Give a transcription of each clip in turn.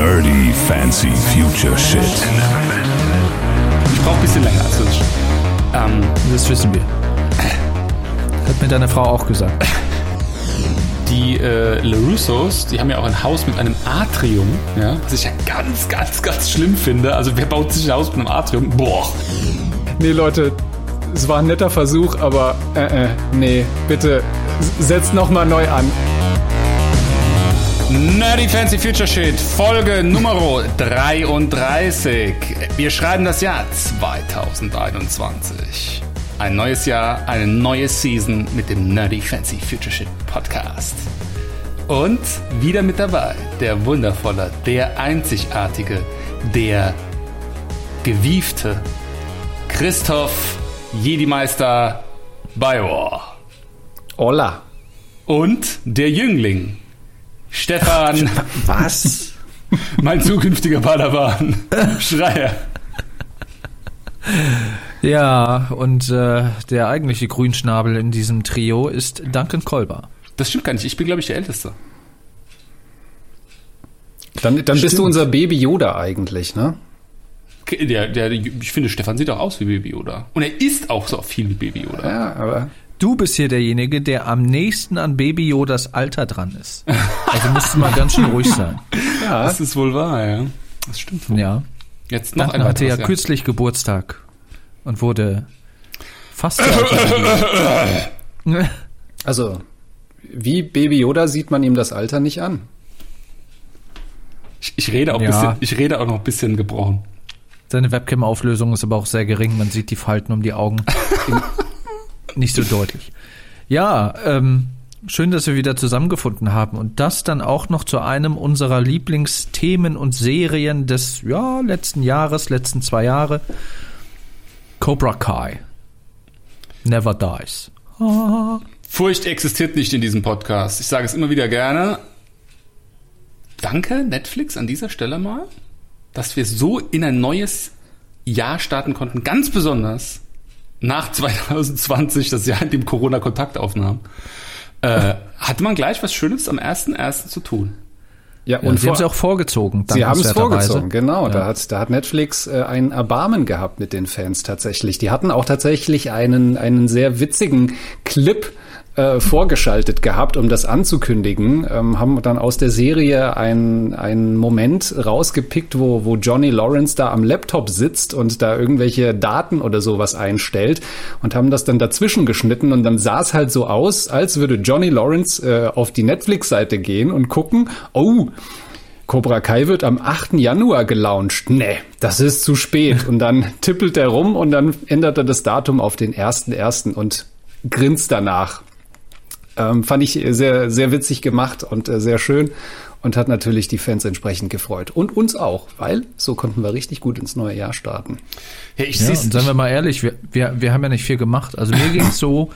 Nerdy Fancy Future Shit. Ich brauche ein bisschen länger als das. Ähm, das wissen wir. Hat mir deine Frau auch gesagt. Die äh, LaRussos, die haben ja auch ein Haus mit einem Atrium, ja, was ich ja ganz, ganz, ganz schlimm finde. Also wer baut sich ein Haus mit einem Atrium? Boah. Nee, Leute, es war ein netter Versuch, aber äh, äh, nee, bitte setzt nochmal neu an. Nerdy Fancy Future Shit, Folge Nummer 33. Wir schreiben das Jahr 2021. Ein neues Jahr, eine neue Season mit dem Nerdy Fancy Future Shit Podcast. Und wieder mit dabei der wundervolle, der einzigartige, der gewiefte Christoph Jedi-Meister Biowar. Hola. Und der Jüngling Stefan. Was? Mein zukünftiger Padawan. Schreier. Ja, und äh, der eigentliche Grünschnabel in diesem Trio ist Duncan Kolber. Das stimmt gar nicht. Ich bin, glaube ich, der Älteste. Dann, dann bist du unser Baby Yoda eigentlich, ne? Der, der, ich finde, Stefan sieht auch aus wie Baby Yoda. Und er ist auch so viel wie Baby Yoda. Ja, aber Du bist hier derjenige, der am nächsten an Baby Yodas Alter dran ist. Also musst du mal ganz schön ruhig sein. Ja, das ist wohl wahr, ja. Das stimmt wohl. Ja. Jetzt noch Duncan einer hatte ja weiteres, kürzlich Geburtstag und wurde fast also wie Baby Yoda sieht man ihm das Alter nicht an. Ich, ich rede auch Ja. bisschen, ich rede auch noch ein bisschen gebrochen. Seine Webcam-Auflösung ist aber auch sehr gering. Man sieht die Falten um die Augen nicht so deutlich. Ja, ähm, schön, dass wir wieder zusammengefunden haben und das dann auch noch zu einem unserer Lieblingsthemen und Serien des ja, letzten Jahres, letzten zwei Jahre. Cobra Kai. Never dies. Furcht existiert nicht in diesem Podcast. Ich sage es immer wieder gerne. Danke, Netflix, an dieser Stelle mal, dass wir so in ein neues Jahr starten konnten. Ganz besonders nach 2020, das Jahr, in dem Corona Kontakt aufnahm. Äh, hatte man gleich was Schönes am 1.1. zu tun. Ja, Und und Sie haben es auch vorgezogen. sie haben es vorgezogen, genau. Da, Ja. hat, da hat Netflix äh, ein Erbarmen gehabt mit den Fans tatsächlich. Die hatten auch tatsächlich einen, einen sehr witzigen Clip äh, vorgeschaltet gehabt, um das anzukündigen, ähm, haben dann aus der Serie einen einen Moment rausgepickt, wo, wo Johnny Lawrence da am Laptop sitzt und da irgendwelche Daten oder sowas einstellt und haben das dann dazwischen geschnitten und dann sah es halt so aus, als würde Johnny Lawrence äh, auf die Netflix-Seite gehen und gucken, oh, Cobra Kai wird am 8. Januar gelauncht. Nee, das ist zu spät. Und dann tippelt er rum und dann ändert er das Datum auf den 1.1. und grinst danach. Ähm, fand ich sehr, sehr witzig gemacht und äh, sehr schön und hat natürlich die Fans entsprechend gefreut. Und uns auch, weil so konnten wir richtig gut ins neue Jahr starten. Ja, ich Ja, seh's- und seien wir mal ehrlich, wir, wir, wir haben ja nicht viel gemacht. Also mir ging's so,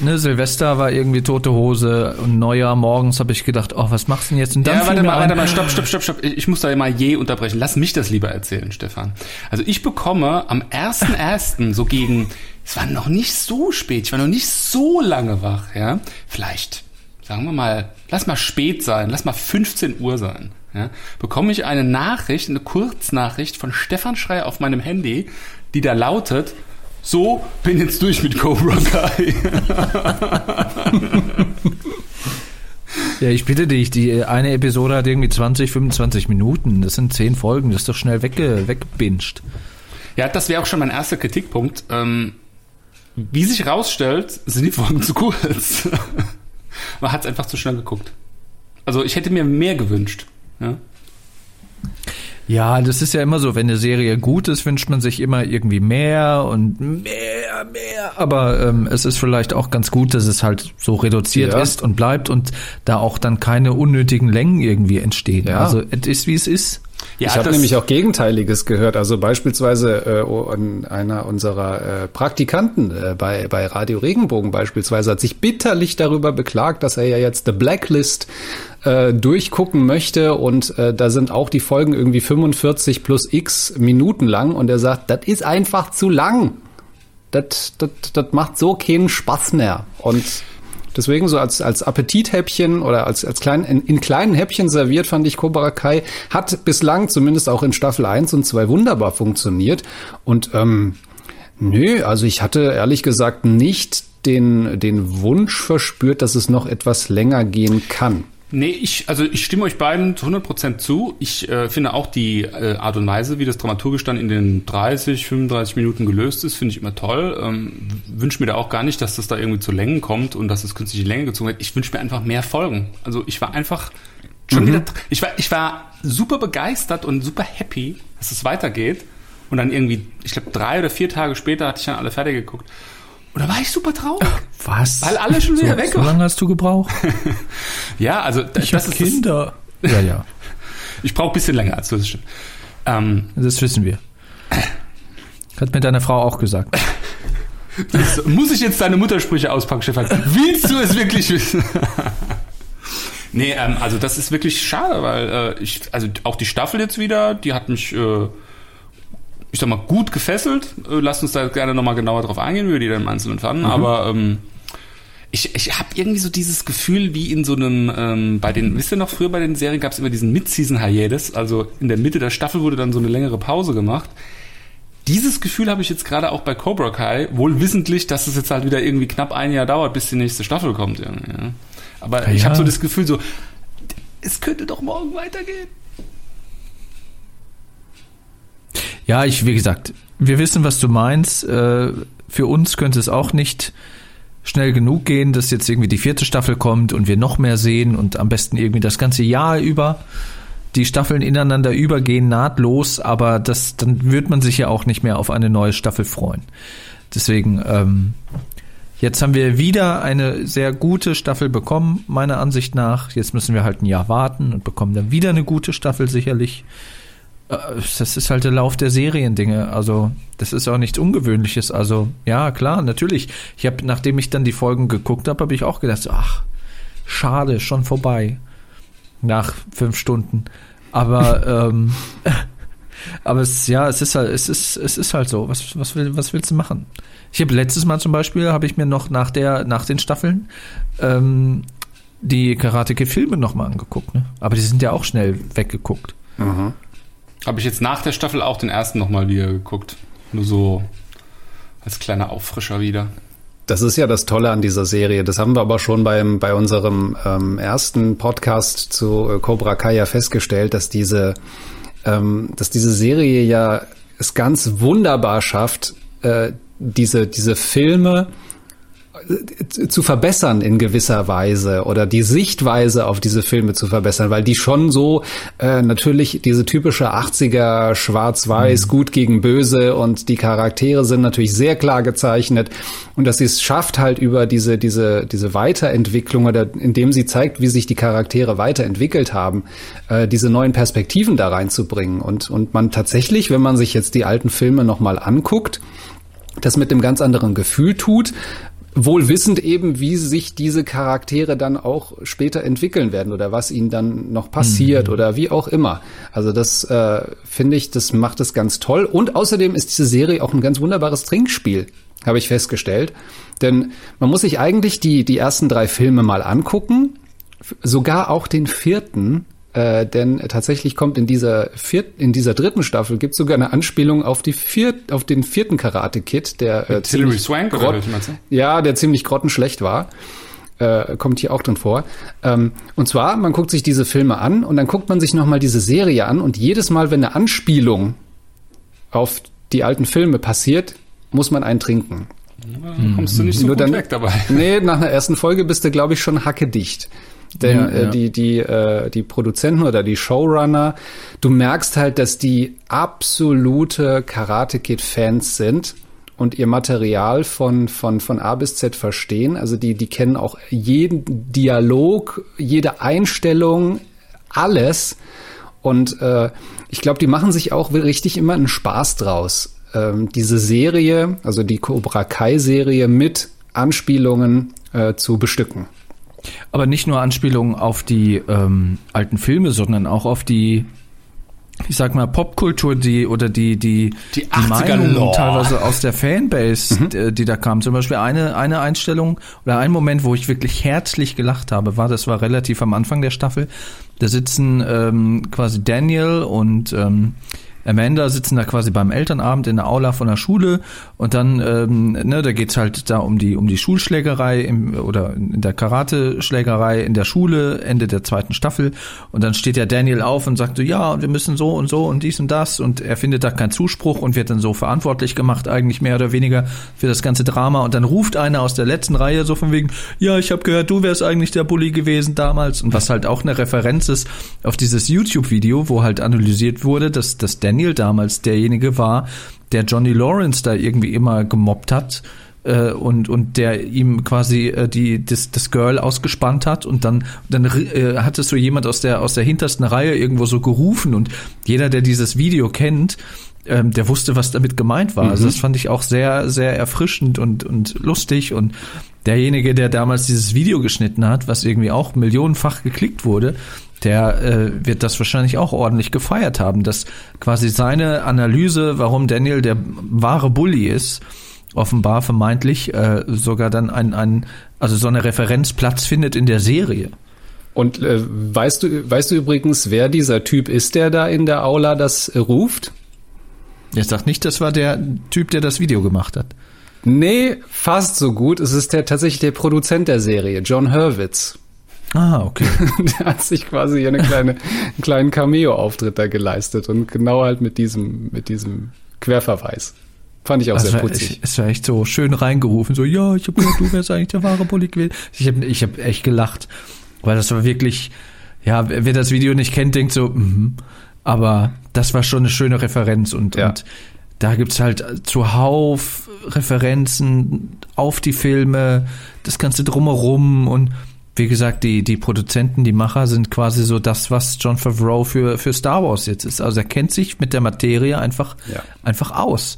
ne, Silvester war irgendwie tote Hose und Neujahr morgens habe ich gedacht, oh, was machst du denn jetzt? Und dann Ja, warte mal, warte mal, stopp, stopp, stopp, stopp. Ich muss da mal je unterbrechen. Lass mich das lieber erzählen, Stefan. Also ich bekomme am 1.1. so gegen, es war noch nicht so spät, ich war noch nicht so lange wach, ja. Vielleicht, sagen wir mal, lass mal spät sein, lass mal 15 Uhr sein, ja. Bekomme ich eine Nachricht, eine Kurznachricht von Stefan Schreier auf meinem Handy, die da lautet, so, bin jetzt durch mit Cobra Kai. Ja, ich bitte dich, die eine Episode hat irgendwie 20, 25 Minuten. Das sind 10 Folgen, das ist doch schnell wegge weggebinged. Ja, das wäre auch schon mein erster Kritikpunkt. Ähm, wie sich rausstellt, sind die Folgen zu kurz. Man hat es einfach zu schnell geguckt. Also ich hätte mir mehr gewünscht. Ja? Ja, das ist ja immer so, wenn eine Serie gut ist, wünscht man sich immer irgendwie mehr und mehr, mehr. Aber ähm, es ist vielleicht auch ganz gut, dass es halt so reduziert Ja. ist und bleibt und da auch dann keine unnötigen Längen irgendwie entstehen. Ja. Also es ist, wie es ist. Ja, ich habe nämlich auch Gegenteiliges gehört. Also beispielsweise äh, einer unserer äh, Praktikanten äh, bei, bei Radio Regenbogen beispielsweise hat sich bitterlich darüber beklagt, dass er ja jetzt The Blacklist äh, durchgucken möchte und äh, da sind auch die Folgen irgendwie 45 plus x Minuten lang und er sagt, das ist einfach zu lang. Das, das, das macht so keinen Spaß mehr. Und Deswegen so als, als Appetithäppchen oder als, als klein, in, in kleinen Häppchen serviert fand ich Cobra Kai. Hat bislang zumindest auch in Staffel 1 und 2 wunderbar funktioniert. Und ähm, nö, also ich hatte ehrlich gesagt nicht den, den Wunsch verspürt, dass es noch etwas länger gehen kann. Nee, ich, also ich stimme euch beiden zu 100% zu. Ich äh, finde auch die äh, Art und Weise, wie das dramaturgisch dann in den 30, 35 Minuten gelöst ist, finde ich immer toll. Ähm, wünsche mir da auch gar nicht, dass das da irgendwie zu Längen kommt und dass es künstliche Länge gezogen wird. Ich wünsche mir einfach mehr Folgen. Also ich war einfach schon mhm. wieder, ich war, ich war super begeistert und super happy, dass es weitergeht. Und dann irgendwie, ich glaube, drei oder vier Tage später hatte ich dann alle fertig geguckt. Da war ich super traurig. Was? Weil alle schon wieder so, weg waren. So lange hast du gebraucht? ja, also ich das ist Kinder. Das, ja, ja. Ich brauche ein bisschen länger als das. Ähm, das wissen wir. Hat mir deine Frau auch gesagt. muss ich jetzt deine Muttersprüche auspacken, Stefan? Willst du es wirklich wissen? nee, ähm, also das ist wirklich schade, weil äh, ich, also auch die Staffel jetzt wieder, die hat mich äh, ich sag mal, gut gefesselt. Äh, lasst uns da gerne nochmal genauer drauf eingehen, wie wir die dann im Einzelnen fanden. Mhm. Aber ähm, ich, ich habe irgendwie so dieses Gefühl, wie in so einem, ähm, bei den, wisst ihr noch, früher bei den Serien gab es immer diesen Mid-Season-Hiatus, also in der Mitte der Staffel wurde dann so eine längere Pause gemacht. Dieses Gefühl habe ich jetzt gerade auch bei Cobra Kai, wohl wissentlich, dass es jetzt halt wieder irgendwie knapp ein Jahr dauert, bis die nächste Staffel kommt. Ja. Aber ja. ich habe so das Gefühl, so, es könnte doch morgen weitergehen. Ja, ich, wie gesagt, wir wissen, was du meinst. Äh, für uns könnte es auch nicht schnell genug gehen, dass jetzt irgendwie die vierte Staffel kommt und wir noch mehr sehen und am besten irgendwie das ganze Jahr über die Staffeln ineinander übergehen, nahtlos, aber das, dann wird man sich ja auch nicht mehr auf eine neue Staffel freuen. Deswegen, ähm, jetzt haben wir wieder eine sehr gute Staffel bekommen, meiner Ansicht nach. Jetzt müssen wir halt ein Jahr warten und bekommen dann wieder eine gute Staffel sicherlich. Äh, das ist halt der Lauf der Seriendinge. Also, das ist auch nichts Ungewöhnliches. Also, ja, klar, natürlich. Ich habe, nachdem ich dann die Folgen geguckt habe, habe ich auch gedacht, ach, schade, schon vorbei. Nach fünf Stunden. Aber, ähm, aber es, ja, es ist halt, es ist, es ist halt so. Was, was, will, was willst du machen? Ich habe letztes Mal zum Beispiel, habe ich mir noch nach der, nach den Staffeln, ähm, die Karate Kid Filme nochmal angeguckt, ne? Aber die sind ja auch schnell weggeguckt. Mhm. Habe ich jetzt nach der Staffel auch den ersten nochmal wieder geguckt. Nur so als kleiner Auffrischer wieder. Das ist ja das Tolle an dieser Serie. Das haben wir aber schon beim, bei unserem ähm, ersten Podcast zu äh, Cobra Kai ja festgestellt, dass diese, ähm, dass diese Serie ja es ganz wunderbar schafft, äh, diese, diese Filme zu verbessern in gewisser Weise oder die Sichtweise auf diese Filme zu verbessern, weil die schon so äh, natürlich diese typische 80er Schwarz-Weiß, mhm. gut gegen böse und die Charaktere sind natürlich sehr klar gezeichnet und dass sie es schafft halt über diese diese diese Weiterentwicklung oder indem sie zeigt, wie sich die Charaktere weiterentwickelt haben, äh, diese neuen Perspektiven da reinzubringen und und man tatsächlich, wenn man sich jetzt die alten Filme noch mal anguckt, das mit einem ganz anderen Gefühl tut, wohl wissend eben, wie sich diese Charaktere dann auch später entwickeln werden oder was ihnen dann noch passiert mhm. oder wie auch immer. Also das äh, finde ich, das macht es ganz toll. Und außerdem ist diese Serie auch ein ganz wunderbares Trinkspiel, habe ich festgestellt. Denn man muss sich eigentlich die, die ersten drei Filme mal angucken, sogar auch den vierten, äh, denn tatsächlich kommt in dieser viert, in dieser dritten Staffel gibt sogar eine Anspielung auf die viert, auf den vierten Karate Kid, der äh, ziemlich Swank grott, ja, der ziemlich grottenschlecht war. Äh, kommt hier auch drin vor. Ähm, und zwar, man guckt sich diese Filme an und dann guckt man sich nochmal diese Serie an und jedes Mal, wenn eine Anspielung auf die alten Filme passiert, muss man einen trinken. Ja, kommst du nicht so Nur gut dann, weg dabei. Nee, nach einer ersten Folge bist du, glaube ich, schon hackedicht. Denn ja, äh, ja. die, die, äh, die Produzenten oder die Showrunner, du merkst halt, dass die absolute Karate Kid-Fans sind und ihr Material von, von, von A bis Z verstehen. Also die, die kennen auch jeden Dialog, jede Einstellung, alles. Und äh, ich glaube, die machen sich auch richtig immer einen Spaß draus. Ähm, diese Serie, also die Cobra Kai-Serie mit Anspielungen äh, zu bestücken. Aber nicht nur Anspielungen auf die ähm, alten Filme, sondern auch auf die ich sag mal, Popkultur, die oder die, die, Die die 80er Meinungen teilweise aus der Fanbase, die, die da kam. Zum Beispiel eine, eine Einstellung oder ein Moment, wo ich wirklich herzlich gelacht habe, war, das war relativ am Anfang der Staffel. Da sitzen ähm, quasi Daniel und ähm, Amanda sitzen da quasi beim Elternabend in der Aula von der Schule und dann, ähm, ne, da geht's halt da um die um die Schulschlägerei im, oder in der Karate-Schlägerei in der Schule, Ende der zweiten Staffel. Und dann steht ja Daniel auf und sagt so, ja, wir müssen so und so und dies und das und er findet da keinen Zuspruch und wird dann so verantwortlich gemacht, eigentlich mehr oder weniger für das ganze Drama. Und dann ruft einer aus der letzten Reihe so von wegen, ja, ich habe gehört, du wärst eigentlich der Bully gewesen damals. Und was halt auch eine Referenz ist auf dieses YouTube-Video, wo halt analysiert wurde, dass, dass Daniel damals derjenige war, der Johnny Lawrence da irgendwie immer gemobbt hat äh, und und der ihm quasi äh, die das, das Girl ausgespannt hat und dann dann äh, hat es so jemand aus der aus der hintersten Reihe irgendwo so gerufen und jeder der dieses Video kennt ähm, der wusste was damit gemeint war. Also das fand ich auch sehr sehr erfrischend und und lustig und derjenige der damals dieses Video geschnitten hat was irgendwie auch millionenfach geklickt wurde der äh, wird das wahrscheinlich auch ordentlich gefeiert haben, dass quasi seine Analyse, warum Daniel der wahre Bully ist, offenbar vermeintlich äh, sogar dann ein, ein also so eine Referenz Platz findet in der Serie. Und äh, weißt du, weißt du übrigens, wer dieser Typ ist, der da in der Aula das äh, ruft? Jetzt sagt nicht, das war der Typ, der das Video gemacht hat. Nee, fast so gut. Es ist der tatsächlich der Produzent der Serie, John Hurwitz. Ah, okay. der hat sich quasi hier eine kleine, einen kleinen Cameo-Auftritt da geleistet und genau halt mit diesem, mit diesem Querverweis. Fand ich auch Also sehr putzig. es war echt so schön reingerufen, so, ja, ich habe gehört, du wärst eigentlich der wahre gewesen. Ich habe ich hab echt gelacht, weil das war wirklich, ja, wer wer das Video nicht kennt, denkt so, mhm. aber das war schon eine schöne Referenz und, Ja. und da gibt's halt zuhauf Referenzen auf die Filme, das Ganze drumherum und wie gesagt, die, die Produzenten, die Macher sind quasi so das, was John Favreau für, für Star Wars jetzt ist. Also er kennt sich mit der Materie einfach, Ja. einfach aus.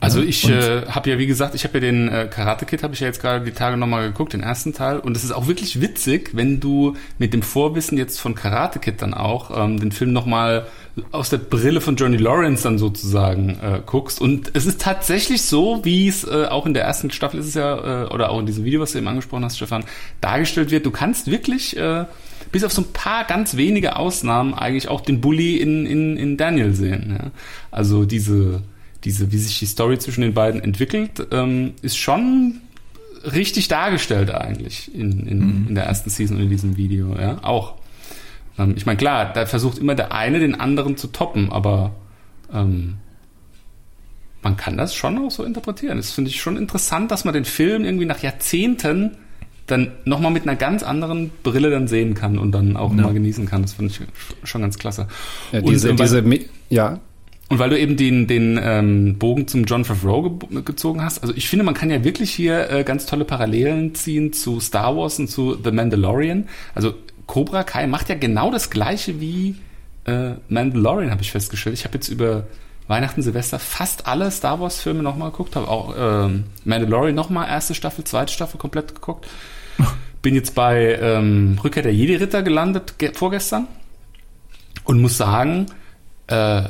Also ich äh, habe ja, wie gesagt, ich habe ja den äh, Karate Kid, habe ich ja jetzt gerade die Tage nochmal geguckt, den ersten Teil. Und es ist auch wirklich witzig, wenn du mit dem Vorwissen jetzt von Karate Kid dann auch ähm, den Film nochmal aus der Brille von Johnny Lawrence dann sozusagen äh, guckst. Und es ist tatsächlich so, wie es äh, auch in der ersten Staffel ist es ja, äh, oder auch in diesem Video, was du eben angesprochen hast, Stefan, dargestellt wird. Du kannst wirklich... Äh, bis auf so ein paar ganz wenige Ausnahmen eigentlich auch den Bully in, in, in Daniel sehen. Ja? Also diese, diese, wie sich die Story zwischen den beiden entwickelt, ähm, ist schon richtig dargestellt eigentlich in, in, in der ersten Season und in diesem Video, ja, auch. Ähm, ich meine, klar, da versucht immer der eine den anderen zu toppen, aber ähm, man kann das schon auch so interpretieren. Das finde ich schon interessant, dass man den Film irgendwie nach Jahrzehnten dann nochmal mit einer ganz anderen Brille dann sehen kann und dann auch Ja. mal genießen kann. Das finde ich schon ganz klasse. Ja, Und, diese, äh, weil- diese, ja, und weil du eben den, den ähm, Bogen zum John Favreau ge gezogen hast, also ich finde, man kann ja wirklich hier äh, ganz tolle Parallelen ziehen zu Star Wars und zu The Mandalorian. Also Cobra Kai macht ja genau das gleiche wie äh, Mandalorian, habe ich festgestellt. Ich habe jetzt über Weihnachten, Silvester fast alle Star Wars Filme nochmal geguckt, habe auch ähm, Mandalorian nochmal erste Staffel, zweite Staffel komplett geguckt. Bin jetzt bei ähm, Rückkehr der Jedi-Ritter gelandet ge- vorgestern und muss sagen, äh,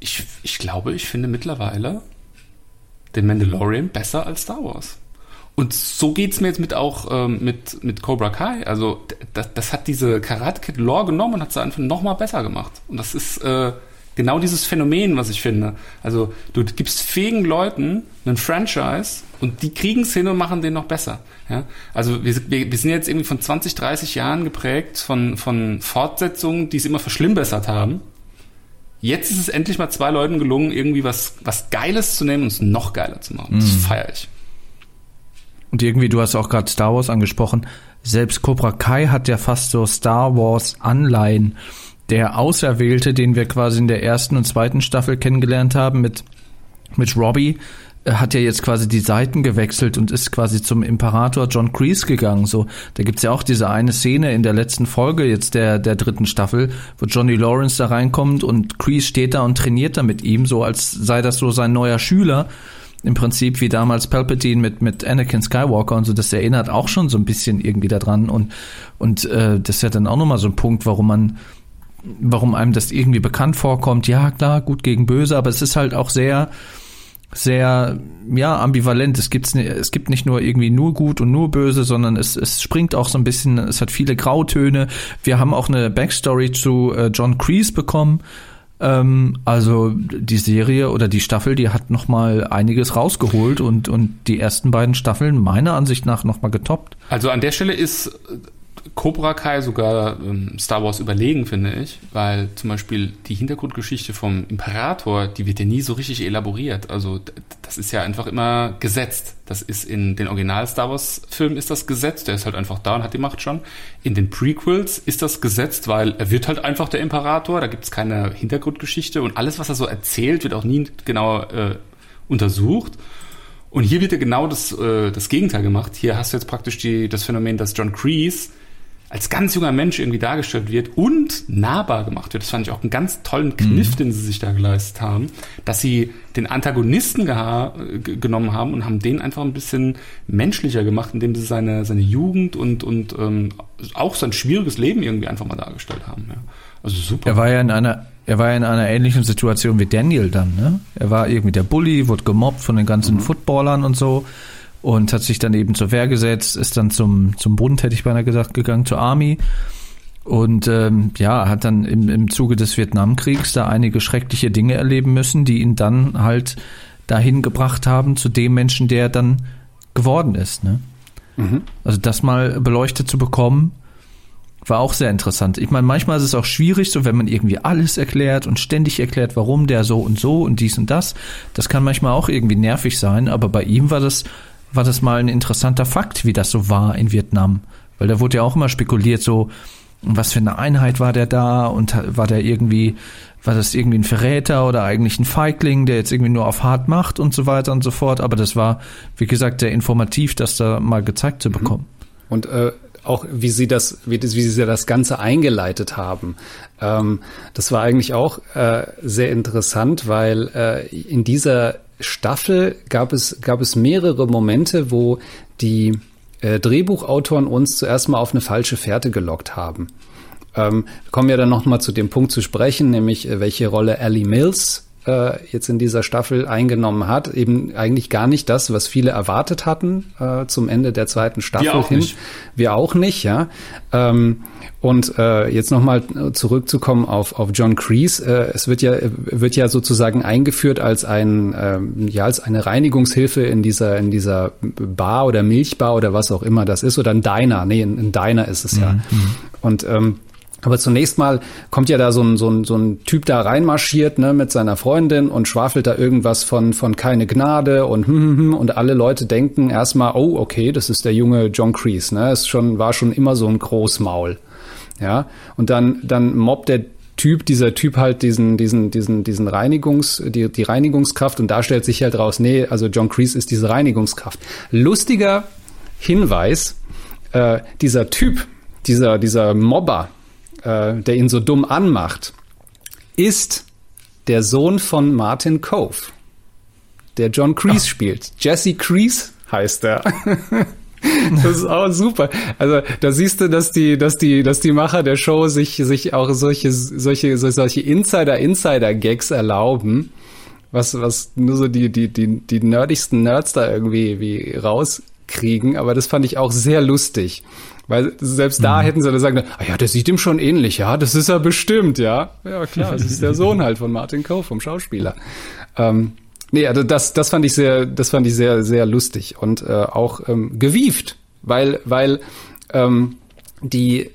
ich, ich glaube, ich finde mittlerweile den Mandalorian besser als Star Wars. Und so geht's mir jetzt mit auch ähm, mit, mit Cobra Kai. Also das, das hat diese Karate Kid Lore genommen und hat sie einfach nochmal besser gemacht. Und das ist äh, genau dieses Phänomen, was ich finde. Also du gibst fähigen Leuten einen Franchise und die kriegen es hin und machen den noch besser. Ja? Also wir, wir, wir sind jetzt irgendwie von 20, 30 Jahren geprägt von, von Fortsetzungen, die es immer verschlimmbessert haben. Jetzt ist es endlich mal zwei Leuten gelungen, irgendwie was, was Geiles zu nehmen und es noch geiler zu machen. Das feiere ich. Und irgendwie, du hast auch gerade Star Wars angesprochen. Selbst Cobra Kai hat ja fast so Star Wars Anleihen. Der Auserwählte, den wir quasi in der ersten und zweiten Staffel kennengelernt haben mit, mit Robbie, hat ja jetzt quasi die Seiten gewechselt und ist quasi zum Imperator John Kreese gegangen. So, da gibt's ja auch diese eine Szene in der letzten Folge jetzt der, der dritten Staffel, wo Johnny Lawrence da reinkommt und Kreese steht da und trainiert da mit ihm, so als sei das so sein neuer Schüler im Prinzip wie damals Palpatine mit mit Anakin Skywalker und so, das erinnert auch schon so ein bisschen irgendwie daran und und äh, das ist ja dann auch nochmal so ein Punkt, warum man warum einem das irgendwie bekannt vorkommt. Ja, klar, gut gegen böse, aber es ist halt auch sehr, sehr, ja, ambivalent. Es gibt's, es gibt nicht nur irgendwie nur gut und nur böse, sondern es, es springt auch so ein bisschen, es hat viele Grautöne. Wir haben auch eine Backstory zu äh, John Kreese bekommen. Ähm, also die Serie oder die Staffel, die hat noch mal einiges rausgeholt und, und die ersten beiden Staffeln meiner Ansicht nach noch mal getoppt. Also an der Stelle ist Cobra Kai sogar ähm, Star Wars überlegen, finde ich, weil zum Beispiel die Hintergrundgeschichte vom Imperator, die wird ja nie so richtig elaboriert. Also das ist ja einfach immer gesetzt. Das ist in den Original Star Wars Filmen ist das gesetzt, der ist halt einfach da und hat die Macht schon. In den Prequels ist das gesetzt, weil er wird halt einfach der Imperator, da gibt es keine Hintergrundgeschichte und alles, was er so erzählt, wird auch nie genau äh, untersucht. Und hier wird ja genau das, äh, das Gegenteil gemacht. Hier hast du jetzt praktisch die, das Phänomen, dass John Kreese als ganz junger Mensch irgendwie dargestellt wird und nahbar gemacht wird. Das fand ich auch einen ganz tollen Kniff, mhm. den sie sich da geleistet haben, dass sie den Antagonisten genommen haben und haben den einfach ein bisschen menschlicher gemacht, indem sie seine, seine Jugend und, und ähm, auch sein schwieriges Leben irgendwie einfach mal dargestellt haben. Ja. Also super. Er war ja in einer er war ja in einer ähnlichen Situation wie Daniel dann, ne? Er war irgendwie der Bully, wurde gemobbt von den ganzen mhm. Footballern und so und hat sich dann eben zur Wehr gesetzt, ist dann zum, zum Bund, hätte ich beinahe gesagt, gegangen, zur Army. Und ähm, ja, hat dann im, im Zuge des Vietnamkriegs da einige schreckliche Dinge erleben müssen, die ihn dann halt dahin gebracht haben zu dem Menschen, der dann geworden ist. Ne? Mhm. Also das mal beleuchtet zu bekommen, war auch sehr interessant. Ich meine, manchmal ist es auch schwierig, so wenn man irgendwie alles erklärt und ständig erklärt, warum der so und so und dies und das. Das kann manchmal auch irgendwie nervig sein, aber bei ihm war das war das mal ein interessanter Fakt, wie das so war in Vietnam. Weil da wurde ja auch immer spekuliert, so, was für eine Einheit war der da und war der irgendwie, war das irgendwie ein Verräter oder eigentlich ein Feigling, der jetzt irgendwie nur auf hart macht und so weiter und so fort. Aber das war, wie gesagt, sehr informativ, das da mal gezeigt zu bekommen. Und äh, auch wie sie das, wie, wie sie das Ganze eingeleitet haben. Ähm, das war eigentlich auch äh, sehr interessant, weil äh, in dieser Staffel gab es, gab es mehrere Momente, wo die äh, Drehbuchautoren uns zuerst mal auf eine falsche Fährte gelockt haben. Ähm, wir kommen ja dann noch mal zu dem Punkt zu sprechen, nämlich äh, welche Rolle Ellie Mills äh, jetzt in dieser Staffel eingenommen hat. Eben eigentlich gar nicht das, was viele erwartet hatten äh, zum Ende der zweiten Staffel Wir auch hin. Nicht. Wir auch nicht, ja. Ähm, und äh, jetzt nochmal zurückzukommen auf, auf John Kreese. Äh, es wird ja, wird ja sozusagen eingeführt als ein, äh, ja, als eine Reinigungshilfe in dieser, in dieser Bar oder Milchbar oder was auch immer das ist. Oder ein Diner. Nee, ein, ein Diner ist es ja. Mhm. Und ähm, aber zunächst mal kommt ja da so ein, so ein, so ein Typ da reinmarschiert ne, mit seiner Freundin und schwafelt da irgendwas von, von keine Gnade und hm, hm, hm, und alle Leute denken erstmal, oh, okay, das ist der junge John Kreese, ne? Es schon, war schon immer so ein Großmaul. Ja. Und dann, dann mobbt der Typ, dieser Typ halt diesen, diesen, diesen, diesen Reinigungs, die, die Reinigungskraft und da stellt sich halt raus, nee, also John Kreese ist diese Reinigungskraft. Lustiger Hinweis, äh, dieser Typ, dieser, dieser Mobber, äh, der ihn so dumm anmacht, ist der Sohn von Martin Cove, der John Kreese Ach. spielt. Jesse Kreese heißt er. Das ist auch super. Also da siehst du, dass die, dass die, dass die Macher der Show sich, sich auch solche, solche, solche Insider-Insider-Gags erlauben, was, was nur so die, die, die, die nerdigsten Nerds da irgendwie wie rauskriegen. Aber das fand ich auch sehr lustig. Weil selbst da mhm. hätten sie dann sagen, ah ja, der sieht ihm schon ähnlich, ja, das ist er bestimmt, ja. Ja, klar, das ist der Sohn halt von Martin Coe, vom Schauspieler. Ähm, nee, also das, das fand ich sehr, das fand ich sehr, sehr lustig und äh, auch ähm, gewieft, weil, weil ähm, die,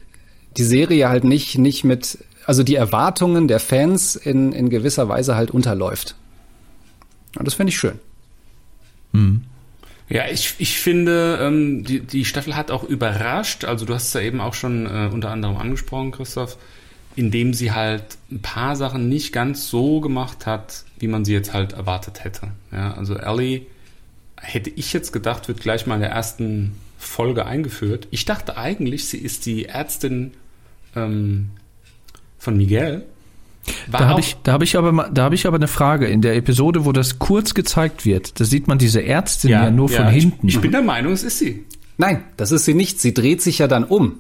die Serie halt nicht, nicht mit, also die Erwartungen der Fans in, in gewisser Weise halt unterläuft. Und das finde ich schön. Mhm. Ja, ich, ich finde, ähm, die, die Staffel hat auch überrascht. Also du hast es ja eben auch schon äh, unter anderem angesprochen, Christoph, indem sie halt ein paar Sachen nicht ganz so gemacht hat, wie man sie jetzt halt erwartet hätte. Ja, also Ellie hätte ich jetzt gedacht, wird gleich mal in der ersten Folge eingeführt. Ich dachte eigentlich, sie ist die Ärztin ähm, von Miguel. War da habe ich, da habe ich aber, da habe ich aber eine Frage. In der Episode, wo das kurz gezeigt wird, da sieht man diese Ärztin ja, ja nur ja, von hinten. Ich, ich bin der Meinung, es ist sie. Nein, das ist sie nicht. Sie dreht sich ja dann um.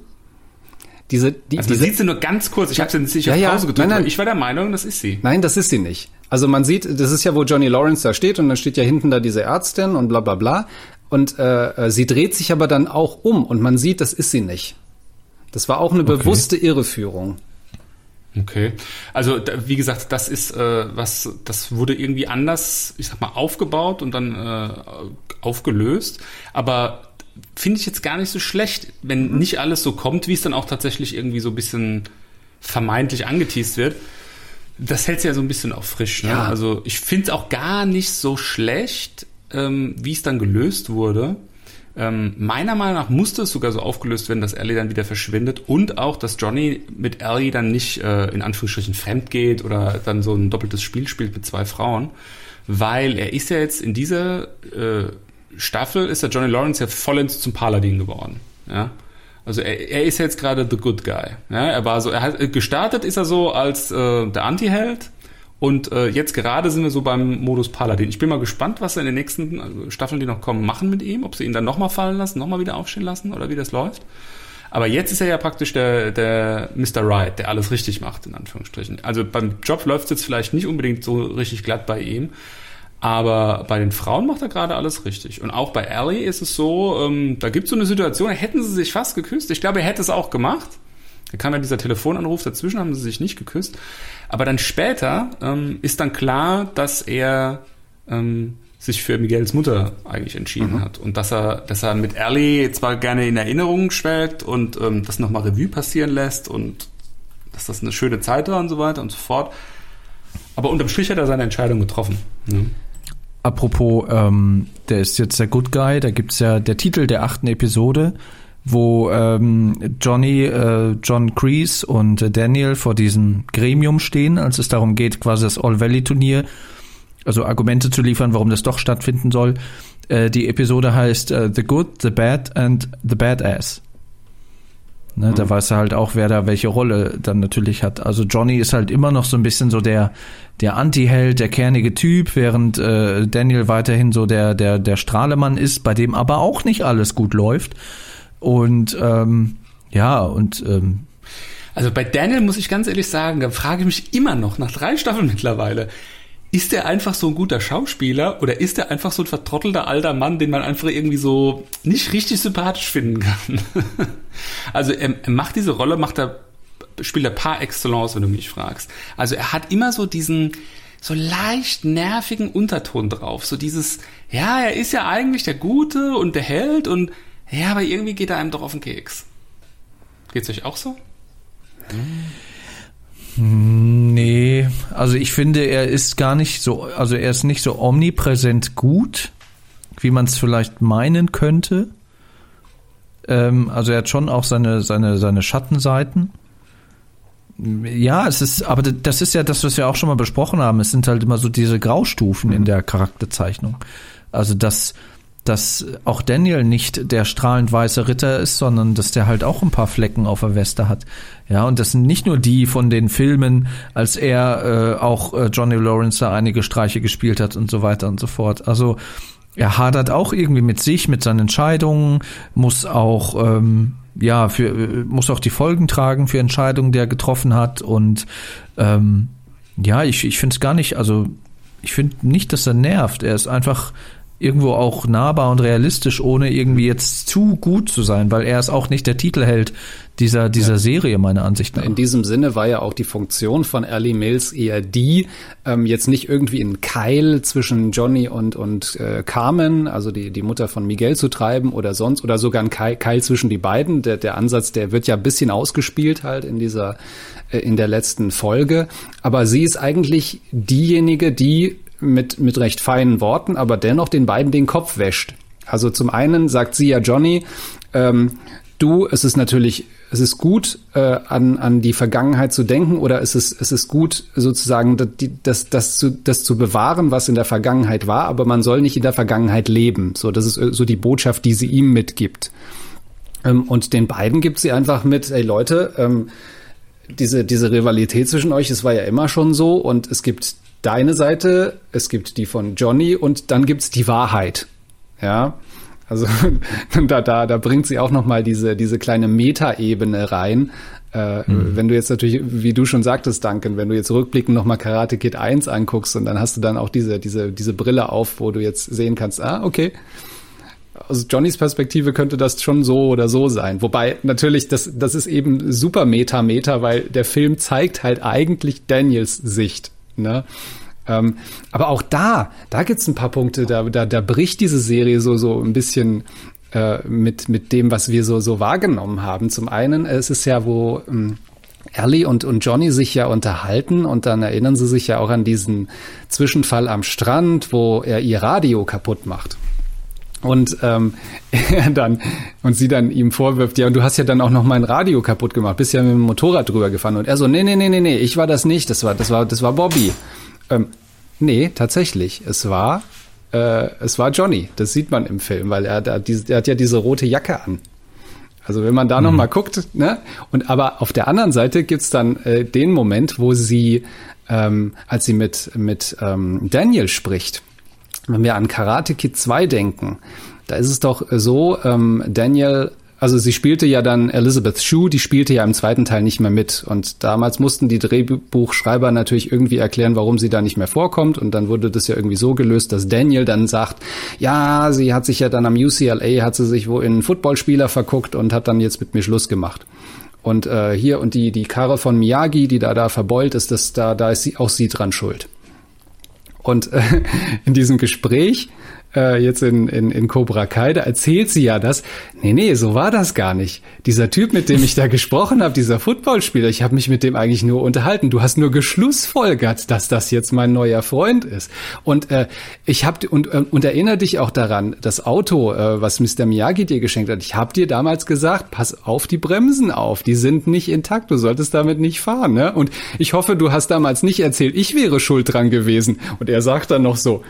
diese, die, also man diese, sieht sie nur ganz kurz. Ich habe sie nicht auf ja, Pause gedrückt, nein, nein. aber ich war der Meinung, das ist sie. Nein, das ist sie nicht. Also man sieht, das ist ja, wo Johnny Lawrence da steht und dann steht ja hinten da diese Ärztin und bla bla bla. Und äh, äh, sie dreht sich aber dann auch um und man sieht, das ist sie nicht. Das war auch eine bewusste Irreführung. Okay. Also wie gesagt, das ist äh, was, das wurde irgendwie anders, ich sag mal, aufgebaut und dann äh, aufgelöst. Aber finde ich jetzt gar nicht so schlecht, wenn nicht alles so kommt, wie es dann auch tatsächlich irgendwie so ein bisschen vermeintlich angeteased wird. Das hält ja so ein bisschen auch frisch. Ne? Ja. Also ich finde es auch gar nicht so schlecht, ähm, wie es dann gelöst wurde. Ähm, meiner Meinung nach musste es sogar so aufgelöst werden, dass Ellie dann wieder verschwindet und auch, dass Johnny mit Ellie dann nicht äh, in Anführungsstrichen fremd geht oder dann so ein doppeltes Spiel spielt mit zwei Frauen, weil er ist ja jetzt in dieser äh, Staffel ist der Johnny Lawrence ja vollends zum Paladin geworden. Ja? Also er, er ist jetzt gerade the good guy. Ja? Er war so, er hat gestartet ist er so als äh, der Anti-Held und äh, jetzt gerade sind wir so beim Modus Paladin. Ich bin mal gespannt, was sie in den nächsten äh, Staffeln, die noch kommen, machen mit ihm. Ob sie ihn dann nochmal fallen lassen, nochmal wieder aufstehen lassen oder wie das läuft. Aber jetzt ist er ja praktisch der, der Mr. Right, der alles richtig macht, in Anführungsstrichen. Also beim Job läuft es jetzt vielleicht nicht unbedingt so richtig glatt bei ihm. Aber bei den Frauen macht er gerade alles richtig. Und auch bei Ellie ist es so, ähm, da gibt es so eine Situation, da hätten sie sich fast geküsst. Ich glaube, er hätte es auch gemacht. Da kam ja dieser Telefonanruf, dazwischen haben sie sich nicht geküsst. Aber dann später ähm, ist dann klar, dass er ähm, sich für Miguels Mutter eigentlich entschieden hat. Und dass er, dass er mit Ellie zwar gerne in Erinnerungen schwelgt und ähm, das nochmal Revue passieren lässt und dass das eine schöne Zeit war und so weiter und so fort. Aber unterm Strich hat er seine Entscheidung getroffen. Ne? Apropos, ähm, der ist jetzt der Good Guy, da gibt's ja der Titel der achten Episode, wo ähm, Johnny, äh, John Kreese und äh, Daniel vor diesem Gremium stehen, als es darum geht, quasi das All-Valley-Turnier, also Argumente zu liefern, warum das doch stattfinden soll. Äh, die Episode heißt äh, The Good, The Bad and The Badass. Ne, Da weiß er halt auch, wer da welche Rolle dann natürlich hat. Also Johnny ist halt immer noch so ein bisschen so der der Anti-Held, der kernige Typ, während äh, Daniel weiterhin so der der der Strahlemann ist, bei dem aber auch nicht alles gut läuft. Und ähm, ja und ähm, Also bei Daniel muss ich ganz ehrlich sagen, da frage ich mich immer noch, nach drei Staffeln mittlerweile, ist er einfach so ein guter Schauspieler oder ist er einfach so ein vertrottelter alter Mann, den man einfach irgendwie so nicht richtig sympathisch finden kann? also er, er macht diese Rolle, macht er, spielt er par excellence, wenn du mich fragst. Also er hat immer so diesen, so leicht nervigen Unterton drauf. So dieses, ja, er ist ja eigentlich der Gute und der Held und ja, aber irgendwie geht er einem doch auf den Keks. Geht's euch auch so? Nee, also ich finde, er ist gar nicht so, also er ist nicht so omnipräsent gut, wie man es vielleicht meinen könnte. Ähm, also er hat schon auch seine, seine, seine Schattenseiten. Ja, es ist, aber das ist ja das, was wir auch schon mal besprochen haben. Es sind halt immer so diese Graustufen in der Charakterzeichnung. Also dass, dass auch Daniel nicht der strahlend weiße Ritter ist, sondern dass der halt auch ein paar Flecken auf der Weste hat. Ja, und das sind nicht nur die von den Filmen, als er äh, auch äh, Johnny Lawrence da einige Streiche gespielt hat und so weiter und so fort. Also er hadert auch irgendwie mit sich, mit seinen Entscheidungen, muss auch ähm, ja für äh, muss auch die Folgen tragen für Entscheidungen, die er getroffen hat und ähm, ja, ich ich finde es gar nicht, also ich finde nicht, dass er nervt. Er ist einfach irgendwo auch nahbar und realistisch, ohne irgendwie jetzt zu gut zu sein, weil er ist auch nicht der Titelheld dieser, dieser Serie, meiner Ansicht nach. In diesem Sinne war ja auch die Funktion von Ellie Mills eher die, ähm, jetzt nicht irgendwie einen Keil zwischen Johnny und, und äh, Carmen, also die, die Mutter von Miguel zu treiben oder sonst, oder sogar ein Keil, Keil zwischen die beiden. Der, der Ansatz, der wird ja ein bisschen ausgespielt halt in dieser, äh, in der letzten Folge. Aber sie ist eigentlich diejenige, die mit, mit recht feinen Worten, aber dennoch den beiden den Kopf wäscht. Also zum einen sagt sie ja Johnny, ähm, du, es ist natürlich, es ist gut, äh, an, an die Vergangenheit zu denken oder es ist, es ist gut, sozusagen das, das, zu, das zu bewahren, was in der Vergangenheit war, aber man soll nicht in der Vergangenheit leben. So, das ist so die Botschaft, die sie ihm mitgibt. Ähm, und den beiden gibt sie einfach mit, ey Leute, ähm, diese, diese Rivalität zwischen euch, es war ja immer schon so und es gibt deine Seite, es gibt die von Johnny und dann gibt's die Wahrheit. Ja, also da, da, da bringt sie auch noch mal diese, diese kleine Metaebene rein, Äh, mhm. Wenn du jetzt natürlich, wie du schon sagtest, Duncan, wenn du jetzt rückblickend nochmal Karate Kid 1 anguckst und dann hast du dann auch diese, diese, diese Brille auf, wo du jetzt sehen kannst, ah, okay, aus Johnnys Perspektive könnte das schon so oder so sein. Wobei natürlich, das, das ist eben super Meta-Meta, weil der Film zeigt halt eigentlich Daniels Sicht. Ne? Ähm, aber auch da, da gibt's ein paar Punkte, da, da, da bricht diese Serie so, so ein bisschen äh, mit, mit dem, was wir so, so wahrgenommen haben. Zum einen, es ist ja, wo ähm, Ellie und, und Johnny sich ja unterhalten und dann erinnern sie sich ja auch an diesen Zwischenfall am Strand, wo er ihr Radio kaputt macht. Und ähm, er dann und sie dann ihm vorwirft, ja, und du hast ja dann auch noch mein Radio kaputt gemacht, bist ja mit dem Motorrad drüber gefahren. Und er so, nee, nee, nee, nee, nee, ich war das nicht, das war, das war, das war Bobby. Ähm, nee, tatsächlich, es war, äh, es war Johnny. Das sieht man im Film, weil er, er, er hat ja diese rote Jacke an. Also wenn man da mhm. noch mal guckt, ne? Und aber auf der anderen Seite gibt's dann äh, den Moment, wo sie, ähm, als sie mit mit ähm, Daniel spricht wenn wir an Karate Kid 2 denken, da ist es doch so, ähm, Daniel, also sie spielte ja dann Elizabeth Shue, die spielte ja im zweiten Teil nicht mehr mit. Und damals mussten die Drehbuchschreiber natürlich irgendwie erklären, warum sie da nicht mehr vorkommt. Und dann wurde das ja irgendwie so gelöst, dass Daniel dann sagt, ja, sie hat sich ja dann am UCLA, hat sie sich wo in einen Footballspieler verguckt und hat dann jetzt mit mir Schluss gemacht. Und äh, hier und die die Karre von Miyagi, die da da verbeult ist, das da da ist sie auch sie dran schuld. Und äh, in diesem Gespräch äh, jetzt in, in, in Cobra Kai, da erzählt sie ja das. Nee, nee, so war das gar nicht. Dieser Typ, mit dem ich da gesprochen habe, dieser Footballspieler, ich habe mich mit dem eigentlich nur unterhalten. Du hast nur geschlussfolgert, dass das jetzt mein neuer Freund ist. Und äh, ich habe und, äh, und erinnere dich auch daran, das Auto, äh, was Mr. Miyagi dir geschenkt hat. Ich habe dir damals gesagt, pass auf die Bremsen auf, die sind nicht intakt, du solltest damit nicht fahren. Ne? Und ich hoffe, du hast damals nicht erzählt, ich wäre schuld dran gewesen. Und er sagt dann noch so,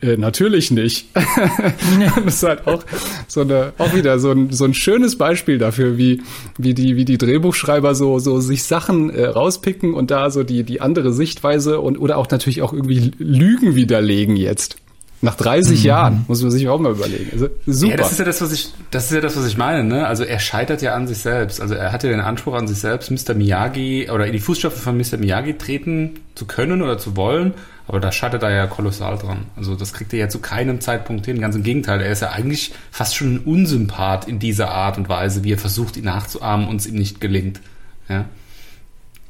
äh, natürlich nicht nicht. das ist halt auch so eine, auch wieder so ein, so ein schönes Beispiel dafür, wie, wie die, wie die Drehbuchschreiber so, so sich Sachen äh, rauspicken und da so die, die andere Sichtweise und, oder auch natürlich auch irgendwie Lügen widerlegen jetzt. Nach 30 mhm. Jahren muss man sich auch mal überlegen. Also, super. Ja, das ist ja das, was ich, das ist ja das, was ich meine, ne? Also er scheitert ja an sich selbst. Also er hat ja den Anspruch an sich selbst, Mr. Miyagi oder in die Fußstapfen von Mr. Miyagi treten zu können oder zu wollen. Aber da scheitert er ja kolossal dran. Also das kriegt er ja zu keinem Zeitpunkt hin. Ganz im Gegenteil, er ist ja eigentlich fast schon ein Unsympath in dieser Art und Weise, wie er versucht, ihn nachzuahmen und es ihm nicht gelingt. Ja.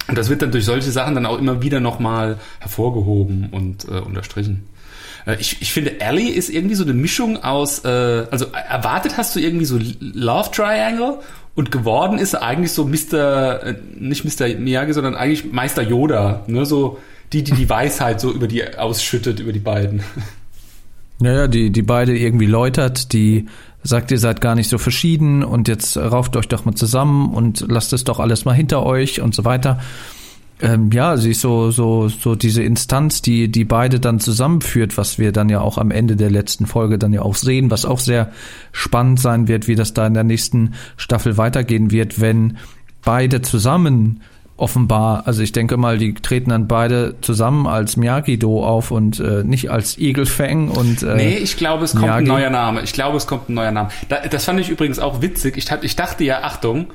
Und das wird dann durch solche Sachen dann auch immer wieder nochmal hervorgehoben und äh, unterstrichen. Äh, ich, ich finde, Ellie ist irgendwie so eine Mischung aus, äh, also erwartet hast du irgendwie so Love Triangle und geworden ist eigentlich so Mr., äh, nicht Mr. Miyagi, sondern eigentlich Meister Yoda, ne, so die, die die Weisheit so über die ausschüttet, über die beiden. Naja, die, die beide irgendwie läutert, die sagt, ihr seid gar nicht so verschieden und jetzt rauft euch doch mal zusammen und lasst es doch alles mal hinter euch und so weiter ähm, ja, sie ist so, so, so diese Instanz, die, die beide dann zusammenführt, was wir dann ja auch am Ende der letzten Folge dann ja auch sehen, was auch sehr spannend sein wird, wie das da in der nächsten Staffel weitergehen wird, wenn beide zusammen offenbar, also ich denke mal, die treten dann beide zusammen als Miyagi-Do auf und äh, nicht als Eagle-Fang und äh, Nee, ich glaube, es kommt Miyagi. ein neuer Name. Ich glaube, es kommt ein neuer Name. Da, das fand ich übrigens auch witzig. Ich, ich dachte ja, Achtung,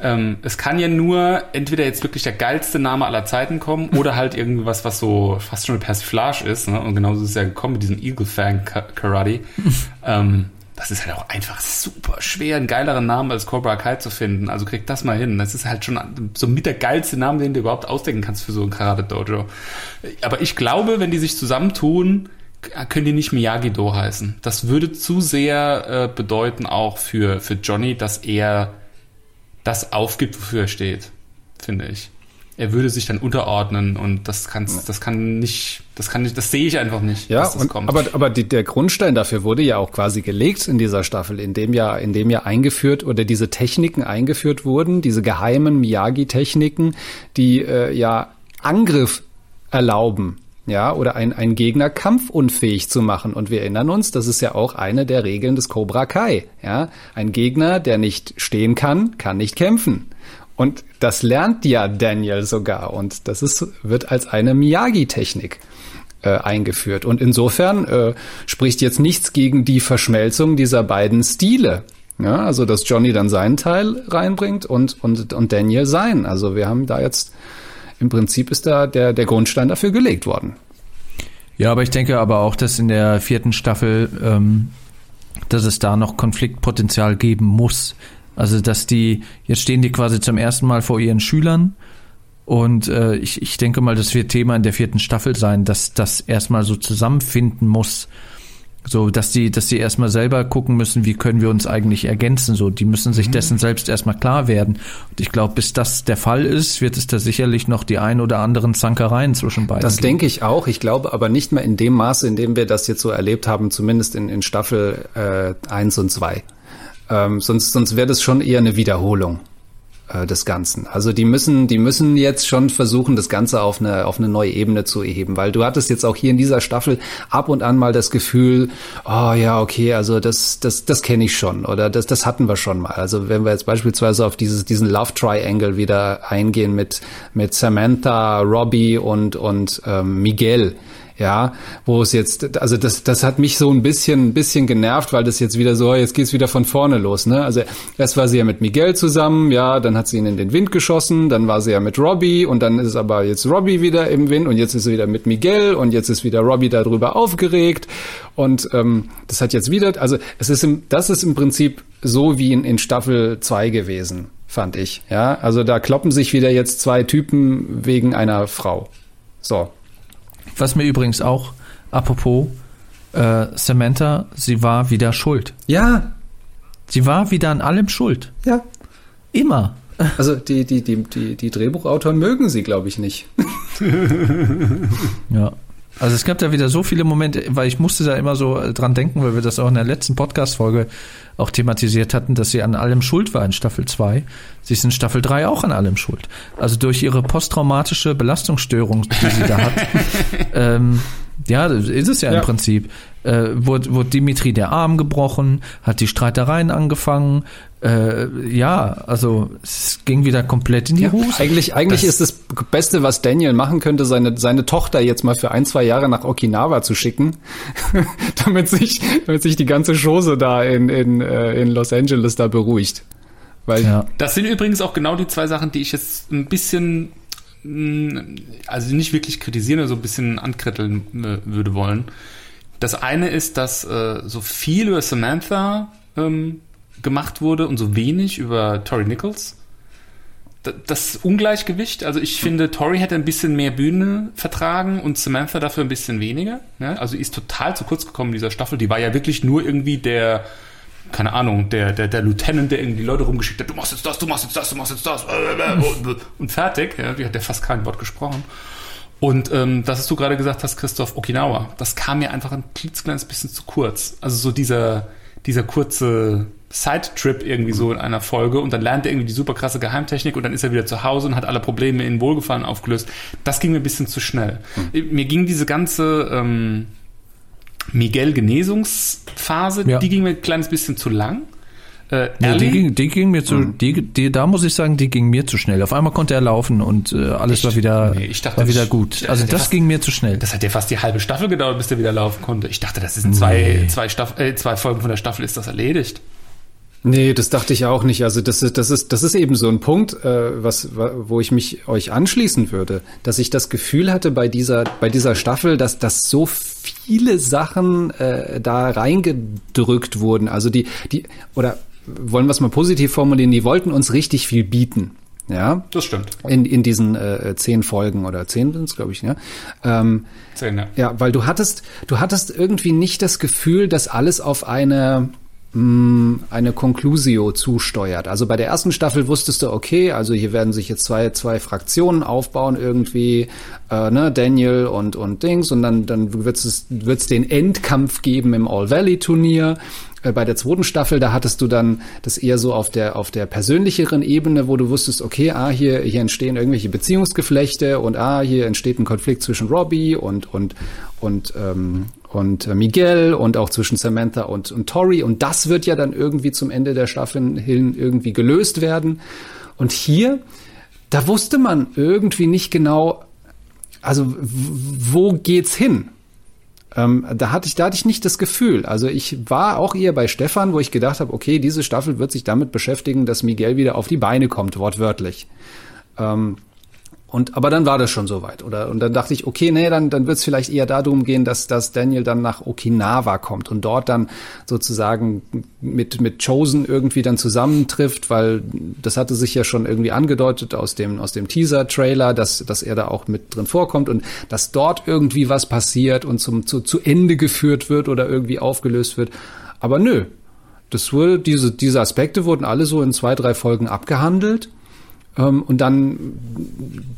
ähm, es kann ja nur entweder jetzt wirklich der geilste Name aller Zeiten kommen oder halt irgendwas, was so fast schon eine Persiflage ist. Ne? Und genauso ist es ja gekommen mit diesem Eagle Fang Karate. ähm, das ist halt auch einfach super schwer, einen geileren Namen als Cobra Kai zu finden. Also krieg das mal hin. Das ist halt schon so mit der geilste Name, den du überhaupt ausdenken kannst für so ein Karate Dojo. Aber ich glaube, wenn die sich zusammentun, können die nicht Miyagi-Do heißen. Das würde zu sehr äh, bedeuten auch für, für Johnny, dass er das aufgibt, wofür er steht, finde ich. Er würde sich dann unterordnen und das kann, das kann nicht, das kann nicht, das sehe ich einfach nicht. Ja, und, kommt. aber, aber die, der Grundstein dafür wurde ja auch quasi gelegt in dieser Staffel, in dem ja, in dem ja eingeführt oder diese Techniken eingeführt wurden, diese geheimen Miyagi-Techniken, die äh, ja Angriff erlauben ja, oder ein, ein Gegner kampfunfähig zu machen. Und wir erinnern uns, das ist ja auch eine der Regeln des Cobra Kai. Ja, ein Gegner, der nicht stehen kann, kann nicht kämpfen. Und das lernt ja Daniel sogar. Und das ist, wird als eine Miyagi-Technik äh, eingeführt. Und insofern äh, spricht jetzt nichts gegen die Verschmelzung dieser beiden Stile. Ja, also dass Johnny dann seinen Teil reinbringt und, und, und Daniel sein. Also wir haben da jetzt, im Prinzip ist da der, der Grundstein dafür gelegt worden. Ja, aber ich denke aber auch, dass in der vierten Staffel, ähm, dass es da noch Konfliktpotenzial geben muss. Also dass die, jetzt stehen die quasi zum ersten Mal vor ihren Schülern und äh, ich, ich denke mal, das wird Thema in der vierten Staffel sein, dass das erstmal so zusammenfinden muss. So, dass die, dass die erstmal selber gucken müssen, wie können wir uns eigentlich ergänzen. So, die müssen sich mhm. dessen selbst erstmal klar werden. Und ich glaube, bis das der Fall ist, wird es da sicherlich noch die ein oder anderen Zankereien zwischen beiden. Das denke ich auch. Ich glaube aber nicht mehr in dem Maße, in dem wir das jetzt so erlebt haben, zumindest in, in Staffel äh, 1 und 2. Ähm, sonst sonst wäre das schon eher eine Wiederholung äh, des Ganzen. Also die müssen, die müssen jetzt schon versuchen, das Ganze auf eine, auf eine neue Ebene zu erheben, weil du hattest jetzt auch hier in dieser Staffel ab und an mal das Gefühl, oh ja, okay, also das, das, das kenne ich schon oder das, das hatten wir schon mal. Also wenn wir jetzt beispielsweise auf dieses, diesen Love Triangle wieder eingehen mit, mit Samantha, Robbie und, und ähm, Miguel, ja, wo es jetzt, also das, das hat mich so ein bisschen, ein bisschen genervt, weil das jetzt wieder so, jetzt geht's wieder von vorne los, ne? Also erst war sie ja mit Miguel zusammen, ja, dann hat sie ihn in den Wind geschossen, dann war sie ja mit Robbie und dann ist aber jetzt Robbie wieder im Wind und jetzt ist sie wieder mit Miguel und jetzt ist wieder Robbie darüber aufgeregt und ähm, das hat jetzt wieder, also es ist im, das ist im Prinzip so wie in, in Staffel 2 gewesen, fand ich, ja, also da kloppen sich wieder jetzt zwei Typen wegen einer Frau. So, was mir übrigens auch, apropos, äh, Samantha, sie war wieder schuld. Ja. Sie war wieder an allem schuld. Ja. Immer. Also die, die, die, die, die Drehbuchautoren mögen sie, glaube ich, nicht. ja. Also es gab da wieder so viele Momente, weil ich musste da immer so äh, dran denken, weil wir das auch in der letzten Podcast-Folge auch thematisiert hatten, dass sie an allem schuld war in Staffel 2. Sie ist in Staffel 3 auch an allem schuld. Also durch ihre posttraumatische Belastungsstörung, die sie da hat. ähm, ja, ist es ja, ja. im Prinzip. Äh, wurde, wurde Dimitri der Arm gebrochen, hat die Streitereien angefangen, äh, ja, also es ging wieder komplett in die ja, Hose. Eigentlich, eigentlich das, ist das Beste, was Daniel machen könnte, seine, seine Tochter jetzt mal für ein, zwei Jahre nach Okinawa zu schicken, damit sich, damit sich die ganze Chose da in, in, äh, in Los Angeles da beruhigt. Weil ja. Das sind übrigens auch genau die zwei Sachen, die ich jetzt ein bisschen, mm, also nicht wirklich kritisieren, aber so ein bisschen ankritteln äh, würde wollen. Das eine ist, dass äh, so viel über Samantha ähm, gemacht wurde und so wenig über Tori Nichols. Das Ungleichgewicht, also ich finde, Tori hätte ein bisschen mehr Bühne vertragen und Samantha dafür ein bisschen weniger. Ne? Also ist total zu kurz gekommen in dieser Staffel. Die war ja wirklich nur irgendwie der, keine Ahnung, der, der, der Lieutenant, der irgendwie Leute rumgeschickt hat, du machst jetzt das, du machst jetzt das, du machst jetzt das und fertig. Ja, die hat ja fast kein Wort gesprochen. Und ähm, das, was du gerade gesagt hast, Christoph, Okinawa, das kam mir einfach ein klitzekleines bisschen zu kurz. Also so dieser, dieser kurze Side-Trip irgendwie so in einer Folge und dann lernt er irgendwie die super krasse Geheimtechnik und dann ist er wieder zu Hause und hat alle Probleme in Wohlgefallen aufgelöst. Das ging mir ein bisschen zu schnell. Mhm. Mir ging diese ganze ähm, Miguel-Genesungsphase, ja. die ging mir ein kleines bisschen zu lang. Äh, ja, die, ging, die ging mir zu, mhm. die, die, da muss ich sagen, die ging mir zu schnell. Auf einmal konnte er laufen und äh, alles Echt? war wieder, nee, ich dachte, war wieder gut. Also das fast, ging mir zu schnell. Das hat ja fast die halbe Staffel gedauert, bis der wieder laufen konnte. Ich dachte, das sind zwei, nee. zwei, Staff, äh, zwei Folgen von der Staffel ist das erledigt. Nee, das dachte ich auch nicht. Also das ist, das ist, das ist eben so ein Punkt, äh, was, wo ich mich euch anschließen würde, dass ich das Gefühl hatte bei dieser, bei dieser Staffel, dass, dass so viele Sachen äh, da reingedrückt wurden. Also die, die, oder wollen wir es mal positiv formulieren, die wollten uns richtig viel bieten. Ja, das stimmt. In, in diesen äh, zehn Folgen oder zehn sind es, glaube ich, ja. Ähm, zehn, ja. Ja, weil du hattest, du hattest irgendwie nicht das Gefühl, dass alles auf eine Mm, eine Conclusio zusteuert. Also bei der ersten Staffel wusstest du, okay, also hier werden sich jetzt zwei, zwei Fraktionen aufbauen irgendwie, äh, ne, Daniel und, und Dings, und dann, dann wird es wird's den Endkampf geben im All-Valley-Turnier. Äh, bei der zweiten Staffel, da hattest du dann das eher so auf der, auf der persönlicheren Ebene, wo du wusstest, okay, ah, hier, hier entstehen irgendwelche Beziehungsgeflechte und ah, hier entsteht ein Konflikt zwischen Robbie und, und, und, ähm, und äh, Miguel und auch zwischen Samantha und, und Tori. Und das wird ja dann irgendwie zum Ende der Staffel hin irgendwie gelöst werden. Und hier, da wusste man irgendwie nicht genau, also wo geht's hin? Ähm, da hatte ich, da hatte ich nicht das Gefühl. Also ich war auch eher bei Stefan, wo ich gedacht habe, okay, diese Staffel wird sich damit beschäftigen, dass Miguel wieder auf die Beine kommt, wortwörtlich. Ähm, und aber dann war das schon soweit. Oder und dann dachte ich, okay, nee, dann dann wird es vielleicht eher darum gehen, dass dass Daniel dann nach Okinawa kommt und dort dann sozusagen mit mit Chosen irgendwie dann zusammentrifft, weil das hatte sich ja schon irgendwie angedeutet aus dem aus dem Teaser Trailer, dass dass er da auch mit drin vorkommt und dass dort irgendwie was passiert und zum zu, zu Ende geführt wird oder irgendwie aufgelöst wird. Aber nö, das wurde diese diese Aspekte wurden alle so in zwei drei Folgen abgehandelt und dann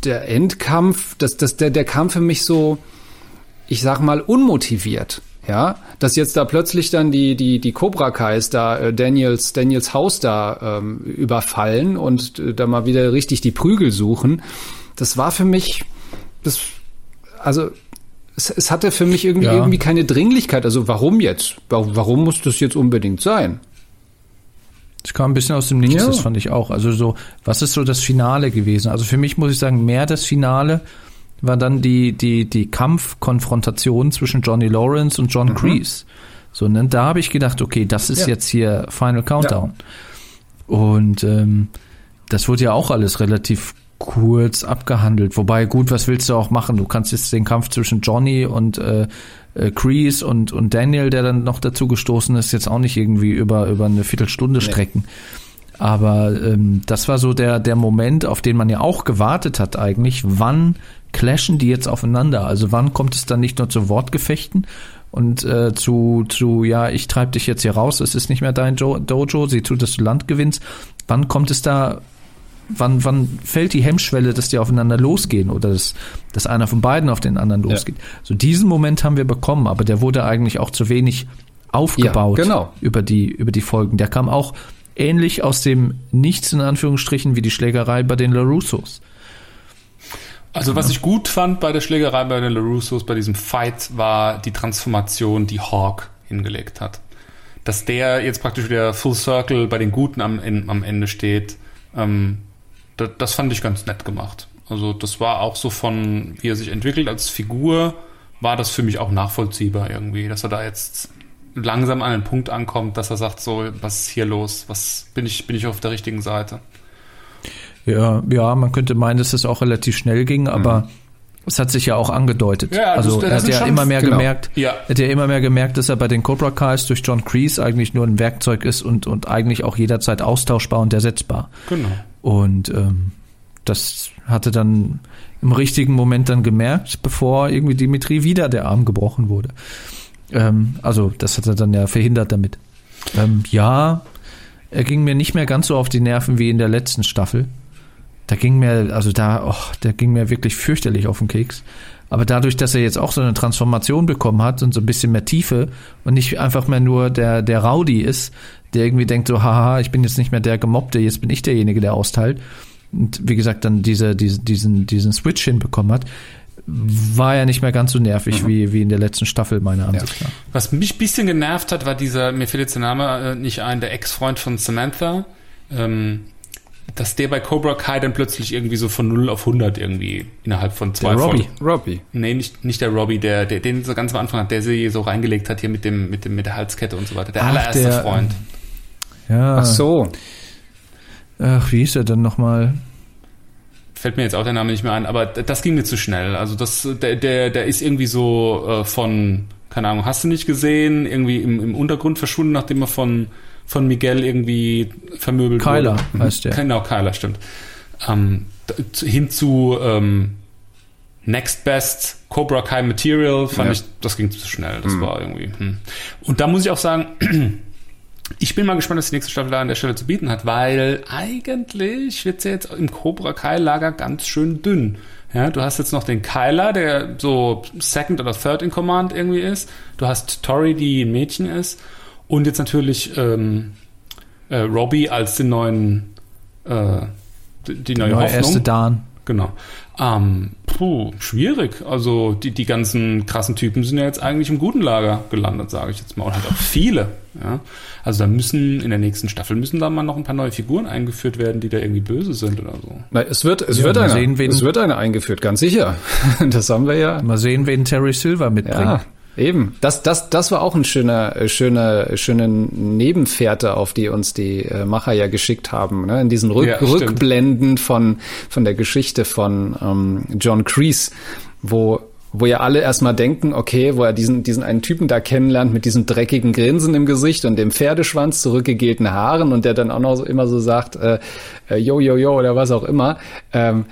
der Endkampf, das, das, der, der kam für mich so, ich sag mal, unmotiviert. Ja, dass jetzt da plötzlich dann die, die, die Cobra Kais da äh, Daniels, Daniels Haus da ähm, überfallen und äh, da mal wieder richtig die Prügel suchen. Das war für mich, das, also es, es hatte für mich irgendwie, ja. irgendwie keine Dringlichkeit. Also warum jetzt? Warum, warum muss das jetzt unbedingt sein? Es kam ein bisschen aus dem Nichts, ja. das fand ich auch. Also so, was ist so das Finale gewesen? Also für mich muss ich sagen, mehr das Finale war dann die, die, die Kampfkonfrontation zwischen Johnny Lawrence und John mhm. Kreese. So, ne, da habe ich gedacht, okay, das ist ja. jetzt hier Final Countdown. Ja. Und ähm, das wurde ja auch alles relativ kurz abgehandelt. Wobei, gut, was willst du auch machen? Du kannst jetzt den Kampf zwischen Johnny und äh, äh, Crease und, und Daniel, der dann noch dazu gestoßen ist, jetzt auch nicht irgendwie über, über eine Viertelstunde nee. strecken. Aber ähm, das war so der, der Moment, auf den man ja auch gewartet hat eigentlich. Wann clashen die jetzt aufeinander? Also wann kommt es dann nicht nur zu Wortgefechten und äh, zu, zu, ja, ich treib dich jetzt hier raus, es ist nicht mehr dein jo Dojo, sieh zu, dass du Land gewinnst. Wann kommt es da wann, wann fällt die Hemmschwelle, dass die aufeinander losgehen oder dass, dass einer von beiden auf den anderen losgeht. Ja. So diesen Moment haben wir bekommen, aber der wurde eigentlich auch zu wenig aufgebaut ja, genau. über die über die Folgen. Der kam auch ähnlich aus dem Nichts in Anführungsstrichen wie die Schlägerei bei den LaRussos. Also was ich gut fand bei der Schlägerei bei den LaRussos, bei diesem Fight, war die Transformation, die Hawk hingelegt hat. Dass der jetzt praktisch wieder Full Circle bei den Guten am, am Ende steht, ähm, das, das fand ich ganz nett gemacht. Also das war auch so von, wie er sich entwickelt als Figur, war das für mich auch nachvollziehbar irgendwie, dass er da jetzt langsam an einen Punkt ankommt, dass er sagt, so, was ist hier los? Was bin ich, bin ich auf der richtigen Seite? Ja, ja, man könnte meinen, dass es auch relativ schnell ging, aber mhm. es hat sich ja auch angedeutet. Ja, also das, das er hat ja immer mehr genau. gemerkt, ja. er hat ja immer mehr gemerkt, dass er bei den Cobra Kais durch John Kreese eigentlich nur ein Werkzeug ist und, und eigentlich auch jederzeit austauschbar und ersetzbar. Genau. Und ähm, das hatte dann im richtigen Moment dann gemerkt, bevor irgendwie Dimitri wieder der Arm gebrochen wurde. Ähm, also das hat er dann ja verhindert damit. Ähm, ja, er ging mir nicht mehr ganz so auf die Nerven wie in der letzten Staffel. Da ging mir, also da, oh, der ging mir wirklich fürchterlich auf den Keks. Aber dadurch, dass er jetzt auch so eine Transformation bekommen hat und so ein bisschen mehr Tiefe und nicht einfach mehr nur der, der Rowdy ist, der irgendwie denkt so, haha, ich bin jetzt nicht mehr der Gemobbte, jetzt bin ich derjenige, der austeilt. Und wie gesagt, dann diese, diese, diesen, diesen Switch hinbekommen hat, war ja nicht mehr ganz so nervig mhm. wie, wie in der letzten Staffel, meiner Ansicht nach. Ja. Was mich ein bisschen genervt hat, war dieser, mir fällt jetzt der Name äh, nicht ein, der Ex-Freund von Samantha, ähm, dass der bei Cobra Kai dann plötzlich irgendwie so von 0 auf 100 irgendwie innerhalb von zwei der Robbie. Robbie. Nee, nicht, nicht der Robbie, der, der, den so ganz am Anfang hat, der sie so reingelegt hat hier mit dem, mit dem, mit der Halskette und so weiter. Der Ach, allererste der, Freund. Ja. Ach so. Ach, wie hieß er denn nochmal? Fällt mir jetzt auch der Name nicht mehr ein, aber das ging mir zu schnell. Also das, der, der, der ist irgendwie so äh, von, keine Ahnung, hast du nicht gesehen, irgendwie im, im Untergrund verschwunden, nachdem er von, von Miguel irgendwie vermöbelt Kyler wurde. Kyler heißt der. Genau, Kyler, stimmt. Ähm, hin zu ähm, Next Best Cobra Kai Material fand ja. ich, das ging zu schnell. Das mhm. war irgendwie. Hm. Und da muss ich auch sagen, ich bin mal gespannt, was die nächste Staffel da an der Stelle zu bieten hat, weil eigentlich wird sie jetzt im Cobra Kai Lager ganz schön dünn. Ja, du hast jetzt noch den Kyler, der so Second oder Third in Command irgendwie ist. Du hast Tori, die ein Mädchen ist. Und jetzt natürlich ähm, äh, Robbie als den neuen, äh, die neue, neue Hoffnung. erste Dan. Genau. Ähm, puh, schwierig. Also die, die ganzen krassen Typen sind ja jetzt eigentlich im guten Lager gelandet, sage ich jetzt mal. Und halt auch viele. Ja? Also da müssen in der nächsten Staffel müssen da mal noch ein paar neue Figuren eingeführt werden, die da irgendwie böse sind oder so. Na, es wird, es ja, wird eine, sehen, wen, es wird eine eingeführt, ganz sicher. Das haben wir ja. Mal sehen, wen Terry Silver mitbringt. Ja. Eben, das, das, das war auch ein schöner, äh, schöner, schöne Nebenfährte, auf die uns die äh, Macher ja geschickt haben. Ne? In diesen Rück Ja, Rückblenden von, von der Geschichte von ähm, John Kreese, wo wo ja alle erstmal denken, okay, wo er diesen, diesen einen Typen da kennenlernt mit diesem dreckigen Grinsen im Gesicht und dem Pferdeschwanz, zurückgegelten Haaren und der dann auch noch so, immer so sagt, äh, äh, yo, yo, yo oder was auch immer. Ähm,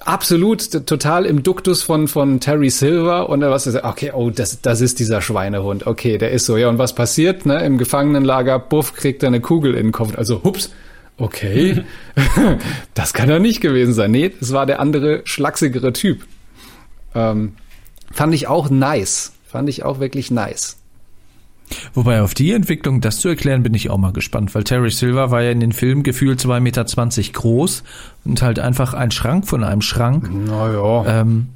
absolut total im Duktus von von Terry Silver und was ist okay oh das das ist dieser Schweinehund. Okay der ist so. Ja und was passiert ne? Im Gefangenenlager buff kriegt er eine Kugel in den Kopf. Also hups okay. Das kann er nicht gewesen sein. Nee es war der andere schlachsigere Typ. Ähm, fand ich auch nice. Fand ich auch wirklich nice Wobei auf die Entwicklung, das zu erklären, bin ich auch mal gespannt, weil Terry Silver war ja in den Filmen gefühlt 2,20 Meter groß und halt einfach ein Schrank von einem Schrank. naja Ähm,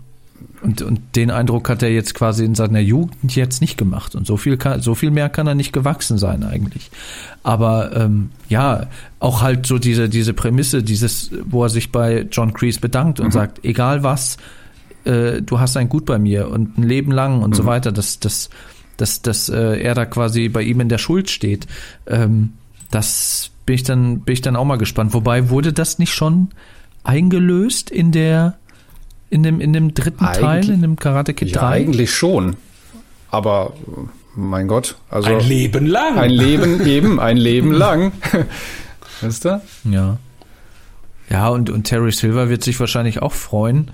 und, und den Eindruck hat er jetzt quasi in seiner Jugend jetzt nicht gemacht. Und so viel, kann, so viel mehr kann er nicht gewachsen sein eigentlich. Aber ähm, ja, auch halt so diese, diese Prämisse, dieses, wo er sich bei John Kreese bedankt und sagt, egal was, äh, du hast ein Gut bei mir und ein Leben lang und so weiter, dass, dass, dass, dass äh, er da quasi bei ihm in der Schuld steht. Ähm, das bin ich dann, bin ich dann auch mal gespannt. Wobei wurde das nicht schon eingelöst in der in dem, in dem dritten Eigentlich- Teil, in dem Karate Kid ja 3? eigentlich schon aber mein Gott also Ein Leben lang. Ein Leben, eben, ein Leben lang. Weißt du? Ja. Ja, und, und Terry Silver wird sich wahrscheinlich auch freuen,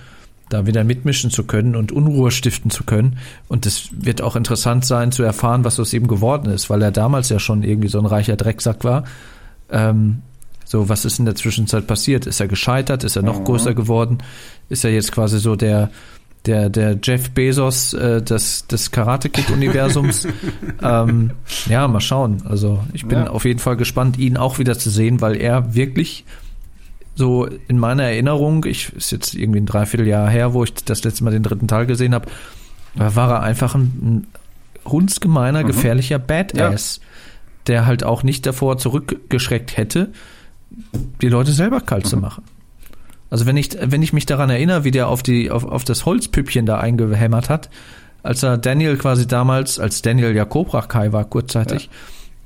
da wieder mitmischen zu können und Unruhe stiften zu können. Und es wird auch interessant sein zu erfahren, was aus ihm geworden ist, weil er damals ja schon irgendwie so ein reicher Drecksack war. Ähm, so, was ist in der Zwischenzeit passiert? Ist er gescheitert? Ist er noch größer geworden? Ist er jetzt quasi so der, der, der Jeff Bezos äh, des, des Karate-Kid-Universums? ähm, ja, mal schauen. Also ich bin Ja. auf jeden Fall gespannt, ihn auch wieder zu sehen, weil er wirklich so in meiner Erinnerung, ich ist jetzt irgendwie ein Dreivierteljahr her, wo ich das letzte Mal den dritten Teil gesehen habe, da war er einfach ein, ein hundsgemeiner, gefährlicher Badass, der halt auch nicht davor zurückgeschreckt hätte, die Leute selber kalt zu machen. Also wenn ich, wenn ich mich daran erinnere, wie der auf die, auf, auf das Holzpüppchen da eingehämmert hat, als er Daniel quasi damals, als Daniel ja Cobra Kai war, kurzzeitig,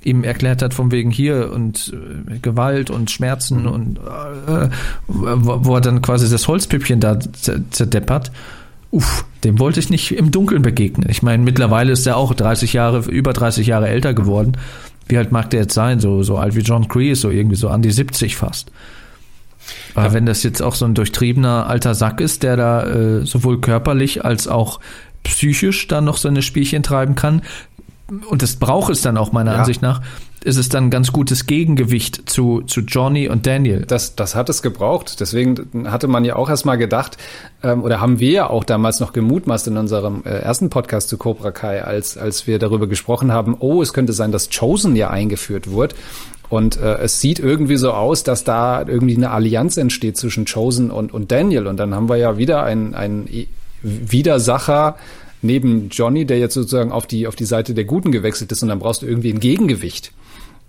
ihm erklärt hat, von wegen hier und äh, Gewalt und Schmerzen und äh, wo, wo er dann quasi das Holzpüppchen da zer- zerdeppert. Uff, dem wollte ich nicht im Dunkeln begegnen. Ich meine, mittlerweile ist er auch 30 Jahre, über 30 Jahre älter geworden. Wie alt mag der jetzt sein? So, so alt wie John Kreese, so irgendwie so an die 70 fast. Aber wenn das jetzt auch so ein durchtriebener alter Sack ist, der da äh, sowohl körperlich als auch psychisch dann noch seine Spielchen treiben kann, und das braucht es dann auch meiner Ja. Ansicht nach, ist es dann ein ganz gutes Gegengewicht zu, zu Johnny und Daniel. Das, das hat es gebraucht. Deswegen hatte man ja auch erstmal gedacht, ähm, oder haben wir ja auch damals noch gemutmaßt in unserem äh, ersten Podcast zu Cobra Kai, als, als wir darüber gesprochen haben, oh, es könnte sein, dass Chosen ja eingeführt wird. Und äh, es sieht irgendwie so aus, dass da irgendwie eine Allianz entsteht zwischen Chosen und, und Daniel. Und dann haben wir ja wieder einen, einen Widersacher neben Johnny, der jetzt sozusagen auf die, auf die Seite der Guten gewechselt ist. Und dann brauchst du irgendwie ein Gegengewicht.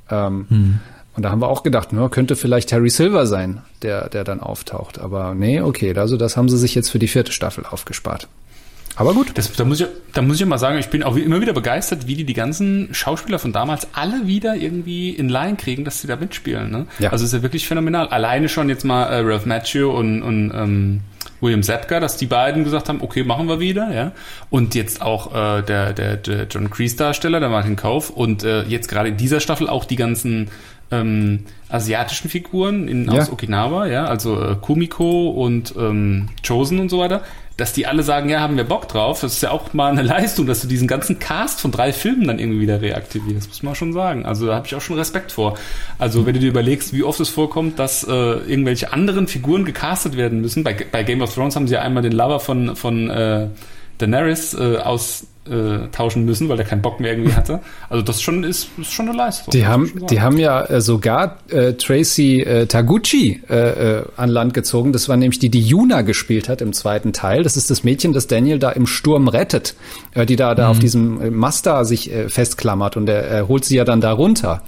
Ähm, Und da haben wir auch gedacht, na, könnte vielleicht Harry Silver sein, der, der dann auftaucht. Aber nee, okay, also das haben sie sich jetzt für die vierte Staffel aufgespart. Aber gut. Das, da, muss ich, da muss ich mal sagen, ich bin auch immer wieder begeistert, wie die die ganzen Schauspieler von damals alle wieder irgendwie in Line kriegen, dass sie da mitspielen. Ne? Ja. Also ist ja wirklich phänomenal. Alleine schon jetzt mal äh, Ralph Macchio und, und ähm, William Zepka, dass die beiden gesagt haben, okay, machen wir wieder. ja. Und jetzt auch äh, der, der, der John Kreese Darsteller, der Martin Kauf und äh, jetzt gerade in dieser Staffel auch die ganzen ähm, asiatischen Figuren in, Ja. aus Okinawa, ja, also äh, Kumiko und ähm, Chosen und so weiter, dass die alle sagen, ja, haben wir Bock drauf. Das ist ja auch mal eine Leistung, dass du diesen ganzen Cast von drei Filmen dann irgendwie wieder reaktivierst, muss man schon sagen. Also da habe ich auch schon Respekt vor. Also wenn du dir überlegst, wie oft es vorkommt, dass äh, irgendwelche anderen Figuren gecastet werden müssen. Bei, bei Game of Thrones haben sie ja einmal den Lover von, von äh, Daenerys äh, aus äh, tauschen müssen, weil er keinen Bock mehr irgendwie hatte. Also das schon ist, ist schon eine Leistung. Die haben, die haben ja äh, sogar äh, Tracy äh, Taguchi äh, äh, an Land gezogen. Das war nämlich die, die Yuna gespielt hat im zweiten Teil. Das ist das Mädchen, das Daniel da im Sturm rettet, äh, die da, da auf diesem äh, Mast da sich äh, festklammert und er, er holt sie ja dann da runter.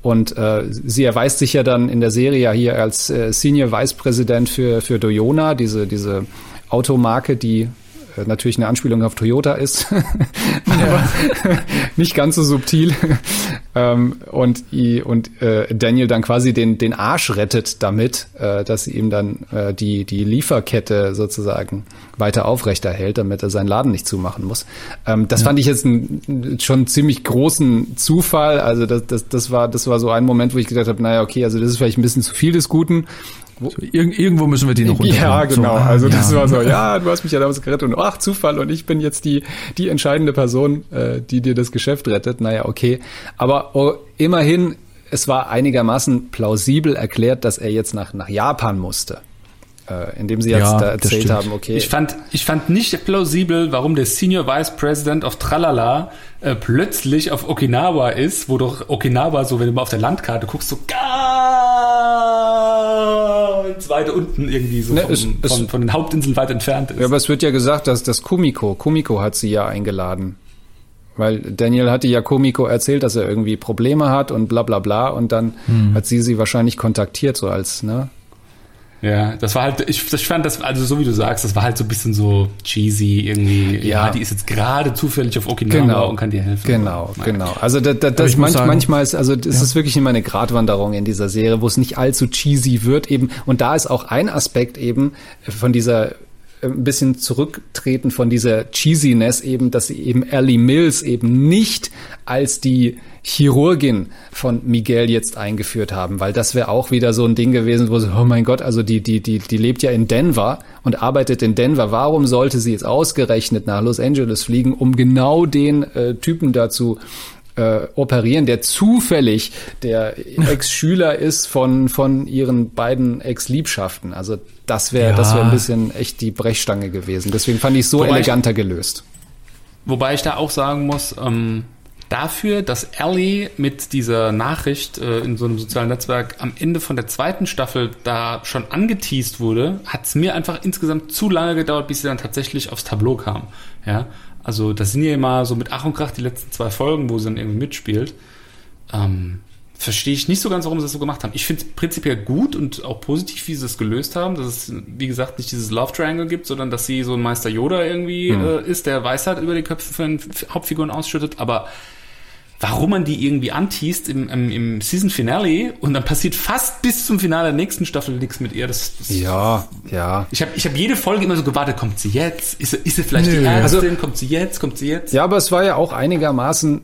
Und äh, sie erweist sich ja dann in der Serie ja hier als äh, Senior Vice President für, für Doyona, diese, diese Automarke, die äh, natürlich eine Anspielung auf Toyota ist, aber nicht ganz so subtil. ähm, und und äh, Daniel dann quasi den, den Arsch rettet damit, äh, dass sie ihm dann äh, die, die Lieferkette sozusagen weiter aufrechterhält, damit er seinen Laden nicht zumachen muss. Ähm, das ja. fand ich jetzt einen schon ziemlich großen Zufall. Also das, das, das, war, das war so ein Moment, wo ich gedacht habe, naja, okay, also das ist vielleicht ein bisschen zu viel des Guten. Ir irgendwo müssen wir die noch runter. Ja, genau. So, also das war so, ja, du hast mich ja damals gerettet und ach, Zufall und ich bin jetzt die, die entscheidende Person, äh, die dir das Geschäft rettet. Naja, okay. Aber oh, immerhin, es war einigermaßen plausibel erklärt, dass er jetzt nach, nach Japan musste äh, indem sie jetzt ja, da erzählt haben, okay. Ich fand, ich fand nicht plausibel, warum der Senior Vice President of Tralala äh, plötzlich auf Okinawa ist, wo doch Okinawa so, wenn du mal auf der Landkarte guckst, so ganz weit unten irgendwie so ne, von, es, von, von, den Hauptinseln weit entfernt ist. Ja, aber es wird ja gesagt, dass das Kumiko, Kumiko hat sie ja eingeladen. Weil Daniel hatte ja Komiko erzählt, dass er irgendwie Probleme hat und bla bla bla und dann hm. hat sie sie wahrscheinlich kontaktiert, so als, ne? Ja, das war halt, ich, ich fand das, also so wie du sagst, das war halt so ein bisschen so cheesy irgendwie. Ja, ja die ist jetzt gerade zufällig auf Okinawa genau, und kann dir helfen. Genau, Nein. genau. Also da, da, das manch, sagen, manchmal ist, also das ja. ist wirklich immer eine Gratwanderung in dieser Serie, wo es nicht allzu cheesy wird eben. Und da ist auch ein Aspekt eben von dieser ein bisschen zurücktreten von dieser Cheesiness eben, dass sie eben Ellie Mills eben nicht als die Chirurgin von Miguel jetzt eingeführt haben, weil das wäre auch wieder so ein Ding gewesen, wo sie, oh mein Gott, also die, die, die, die lebt ja in Denver und arbeitet in Denver. Warum sollte sie jetzt ausgerechnet nach Los Angeles fliegen, um genau den äh, Typen dazu äh, operieren, der zufällig der Ex-Schüler ist von, von ihren beiden Ex-Liebschaften. Also das wäre ja. das wäre ein bisschen echt die Brechstange gewesen. Deswegen fand ich so wobei eleganter ich, gelöst. Wobei ich da auch sagen muss, ähm, dafür, dass Ellie mit dieser Nachricht äh, in so einem sozialen Netzwerk am Ende von der zweiten Staffel da schon angeteased wurde, hat es mir einfach insgesamt zu lange gedauert, bis sie dann tatsächlich aufs Tableau kam. Ja, also das sind ja immer so mit Ach und Krach die letzten zwei Folgen, wo sie dann irgendwie mitspielt. Ähm, verstehe ich nicht so ganz, warum sie das so gemacht haben. Ich finde es prinzipiell gut und auch positiv, wie sie es gelöst haben, dass es, wie gesagt, nicht dieses Love Triangle gibt, sondern dass sie so ein Meister Yoda irgendwie mhm. äh, ist, der Weisheit über die Köpfe von Hauptfiguren ausschüttet, aber warum man die irgendwie anteast im, im, im Season Finale und dann passiert fast bis zum Finale der nächsten Staffel nichts mit ihr. Das, das ja, ja. Ich habe ich hab jede Folge immer so gewartet, kommt sie jetzt? Ist, ist sie vielleicht Nö. die Ärztin? Also, kommt sie jetzt? Kommt sie jetzt? Ja, aber es war ja auch einigermaßen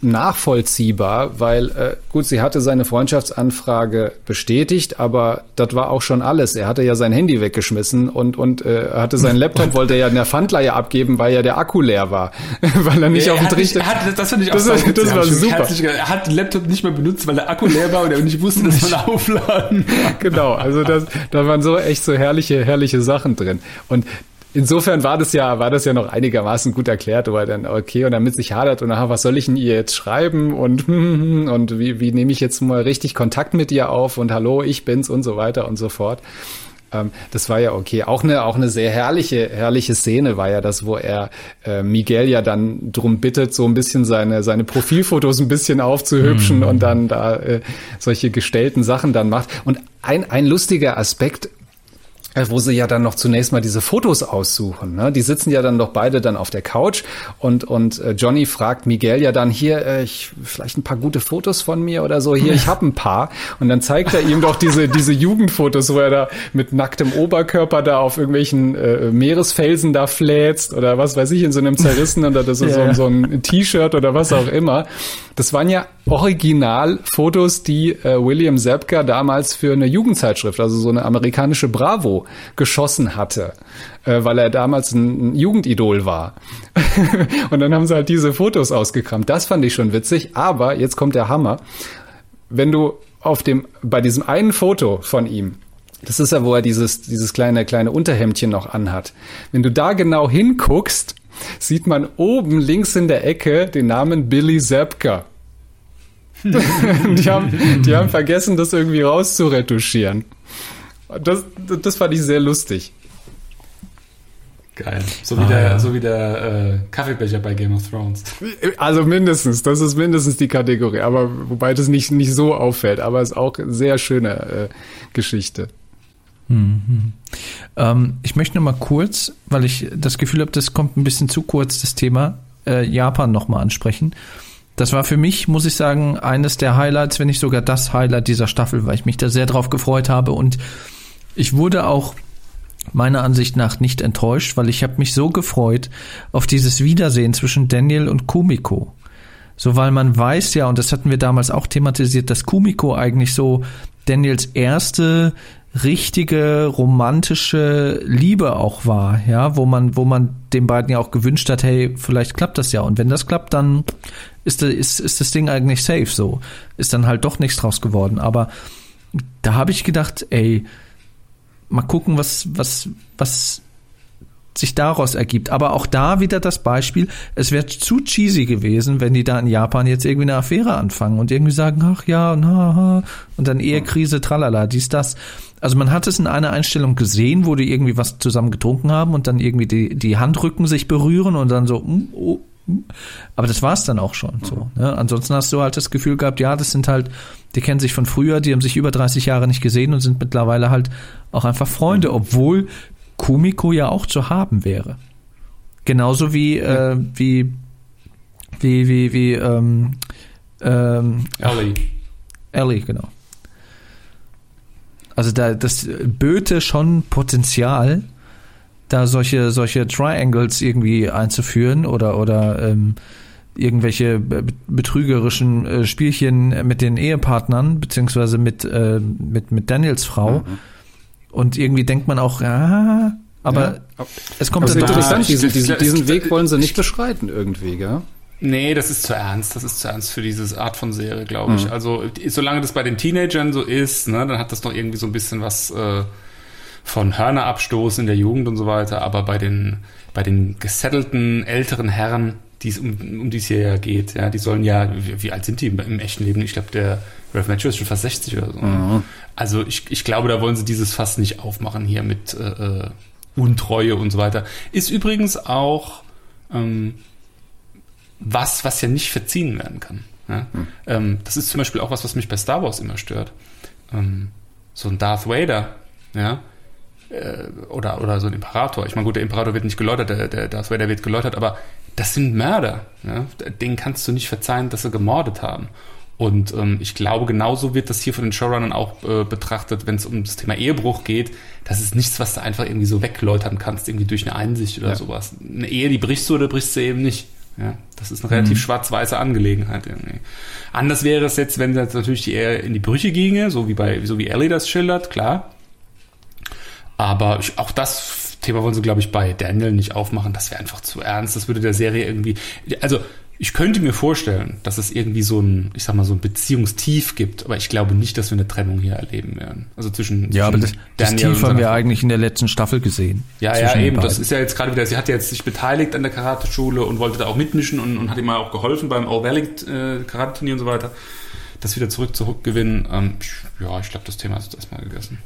nachvollziehbar, weil äh, gut, sie hatte seine Freundschaftsanfrage bestätigt, aber das war auch schon alles. Er hatte ja sein Handy weggeschmissen und und äh, hatte seinen Laptop wollte er ja in der Pfandleihe abgeben, weil ja der Akku leer war, weil er nicht ja, auf dem Trichter. das finde ich auch das, so das war super. Er hat den Laptop nicht mehr benutzt, weil der Akku leer war und er nicht wusste, dass man aufladen. genau, also das, da waren so echt so herrliche herrliche Sachen drin und insofern war das ja, war das ja noch einigermaßen gut erklärt, wo er dann, okay, und damit sich hadert und nachher, was soll ich denn ihr jetzt schreiben und, und wie, wie nehme ich jetzt mal richtig Kontakt mit ihr auf und hallo, ich bin's und so weiter und so fort. Ähm, das war ja okay. Auch eine, auch eine sehr herrliche, herrliche Szene war ja das, wo er äh, Miguel ja dann drum bittet, so ein bisschen seine, seine Profilfotos ein bisschen aufzuhübschen mhm. und dann da äh, solche gestellten Sachen dann macht. Und ein, ein lustiger Aspekt wo sie ja dann noch zunächst mal diese Fotos aussuchen. Ne? Die sitzen ja dann doch beide dann auf der Couch und und äh, Johnny fragt Miguel ja dann hier, äh, ich, vielleicht ein paar gute Fotos von mir oder so. Hier, ich habe ein paar. Und dann zeigt er ihm doch diese diese Jugendfotos, wo er da mit nacktem Oberkörper da auf irgendwelchen äh, Meeresfelsen da fläzt oder was weiß ich in so einem zerrissenen oder das ist yeah. so, so ein T-Shirt oder was auch immer. Das waren ja Originalfotos, die äh, William Zepka damals für eine Jugendzeitschrift, also so eine amerikanische Bravo, geschossen hatte, äh, weil er damals ein, ein Jugendidol war. und dann haben sie halt diese Fotos ausgekramt. Das fand ich schon witzig, aber jetzt kommt der Hammer. Wenn du auf dem, bei diesem einen Foto von ihm, das ist ja, wo er dieses, dieses kleine, kleine Unterhemdchen noch anhat. Wenn du da genau hinguckst, sieht man oben links in der Ecke den Namen Billy Zepka. die, haben, die haben vergessen, das irgendwie rauszuretuschieren. Das, das fand ich sehr lustig. Geil. So wie ah, der, ja. so wie der äh, Kaffeebecher bei Game of Thrones. Also mindestens, das ist mindestens die Kategorie. Aber wobei das nicht, nicht so auffällt, aber es ist auch eine sehr schöne äh, Geschichte. Mhm. Ähm, ich möchte noch mal kurz, weil ich das Gefühl habe, das kommt ein bisschen zu kurz, das Thema äh, Japan noch mal ansprechen. Das war für mich, muss ich sagen, eines der Highlights, wenn nicht sogar das Highlight dieser Staffel, weil ich mich da sehr drauf gefreut habe und ich wurde auch meiner Ansicht nach nicht enttäuscht, weil ich habe mich so gefreut auf dieses Wiedersehen zwischen Daniel und Kumiko. So, weil man weiß ja, und das hatten wir damals auch thematisiert, dass Kumiko eigentlich so Daniels erste richtige romantische Liebe auch war, ja, wo man, wo man den beiden ja auch gewünscht hat, hey, vielleicht klappt das ja. Und wenn das klappt, dann ist, ist, ist das Ding eigentlich safe so. Ist dann halt doch nichts draus geworden. Aber da habe ich gedacht, ey, mal gucken, was, was, was sich daraus ergibt. Aber auch da wieder das Beispiel, es wäre zu cheesy gewesen, wenn die da in Japan jetzt irgendwie eine Affäre anfangen und irgendwie sagen, ach ja, und, ha, und dann Ehekrise, tralala, dies, das. Also man hat es in einer Einstellung gesehen, wo die irgendwie was zusammen getrunken haben und dann irgendwie die, die Handrücken sich berühren und dann so, mm, oh. Aber das war es dann auch schon so. Ne? Ansonsten hast du halt das Gefühl gehabt, ja, das sind halt, die kennen sich von früher, die haben sich über 30 Jahre nicht gesehen und sind mittlerweile halt auch einfach Freunde, obwohl Kumiko ja auch zu haben wäre. Genauso wie, äh, wie, wie, wie, wie, ähm, ähm, Ellie. Ellie, genau. Also da das böte schon Potenzial, da solche solche Triangles irgendwie einzuführen oder oder ähm, irgendwelche betrügerischen äh, Spielchen mit den Ehepartnern beziehungsweise mit äh, mit mit Daniels Frau mhm. und irgendwie denkt man auch ja aber ja. es kommt aber dann interessant diesen, diesen, diesen Weg wollen sie nicht beschreiten irgendwie gell Nee, das ist zu ernst. Das ist zu ernst für diese Art von Serie, glaube ich. Mhm. Also, solange das bei den Teenagern so ist, ne, dann hat das noch irgendwie so ein bisschen was äh, von Hörnerabstoß in der Jugend und so weiter. Aber bei den, bei den gesettelten älteren Herren, die um, um die es hier ja geht, ja, die sollen ja, wie, wie alt sind die im, im echten Leben? Ich glaube, der Ralph Matthew ist schon fast 60 oder so. Mhm. Also, ich, ich glaube, da wollen sie dieses Fass nicht aufmachen hier mit äh, äh Untreue und so weiter. Ist übrigens auch. Ähm, was, was ja nicht verziehen werden kann. Ja? Hm. Ähm, das ist zum Beispiel auch was, was mich bei Star Wars immer stört. Ähm, so ein Darth Vader, ja, äh, oder, oder so ein Imperator. Ich meine, gut, der Imperator wird nicht geläutert, der, der Darth Vader wird geläutert, aber das sind Mörder. Ja? Denen kannst du nicht verzeihen, dass sie gemordet haben. Und ähm, ich glaube, genauso wird das hier von den Showrunnern auch äh, betrachtet, wenn es um das Thema Ehebruch geht. Das ist nichts, was du einfach irgendwie so wegläutern kannst, irgendwie durch eine Einsicht oder ja. sowas. Eine Ehe, die brichst du oder brichst du eben nicht. Ja, das ist eine relativ mhm. schwarz-weiße Angelegenheit irgendwie. Anders wäre es jetzt, wenn das natürlich eher in die Brüche ginge, so wie bei, so wie Ellie das schildert, klar. Aber ich, auch das Thema wollen sie, glaube ich, bei Daniel nicht aufmachen. Das wäre einfach zu ernst. Das würde der Serie irgendwie, also ich könnte mir vorstellen, dass es irgendwie so ein, ich sag mal, so ein Beziehungstief gibt, aber ich glaube nicht, dass wir eine Trennung hier erleben werden. Also zwischen, ja, aber das, das Tief haben wir eigentlich in der letzten Staffel gesehen. Ja, ja, eben. Das ist ja jetzt gerade wieder, sie hat ja jetzt sich beteiligt an der Karate-Schule und wollte da auch mitmischen und, und hat ihm auch geholfen beim All-Valley äh, Karate-Turnier und so weiter. Das wieder zurück zurückgewinnen. Ähm, ja, ich glaube, das Thema ist jetzt erstmal gegessen.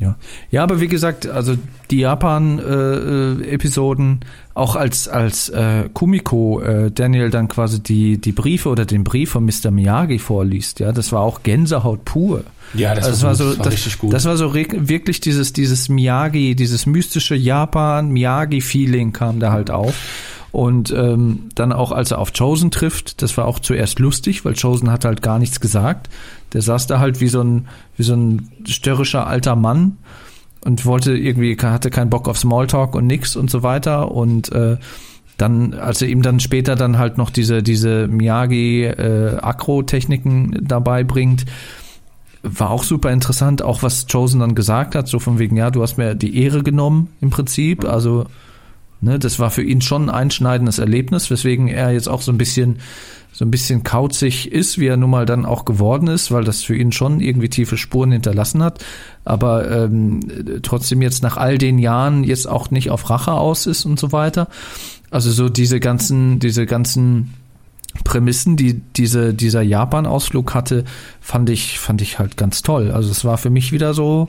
Ja. ja, aber wie gesagt, also die Japan-Episoden, äh, auch als als äh, Kumiko äh, Daniel dann quasi die die Briefe oder den Brief von Mr. Miyagi vorliest, ja, das war auch Gänsehaut pur. Ja, das, also war, so, das war richtig gut. Das war so wirklich dieses dieses Miyagi, dieses mystische Japan Miyagi Feeling kam da halt auf. Und ähm, dann auch, als er auf Chosen trifft, das war auch zuerst lustig, weil Chosen hat halt gar nichts gesagt. Der saß da halt wie so ein, wie so ein störrischer alter Mann und wollte irgendwie, hatte keinen Bock auf Smalltalk und nix und so weiter. Und äh, dann, als er ihm dann später dann halt noch diese, diese Miyagi äh, dabei bringt, war auch super interessant, auch was Chosen dann gesagt hat, so von wegen, ja, du hast mir die Ehre genommen im Prinzip. Also Ne, das war für ihn schon ein einschneidendes Erlebnis, weswegen er jetzt auch so ein bisschen so ein bisschen kauzig ist, wie er nun mal dann auch geworden ist, weil das für ihn schon irgendwie tiefe Spuren hinterlassen hat, aber ähm, trotzdem jetzt nach all den Jahren jetzt auch nicht auf Rache aus ist und so weiter. Also so diese ganzen, diese ganzen Prämissen, die diese, dieser Japan-Ausflug hatte, fand ich, fand ich halt ganz toll. Also es war für mich wieder so,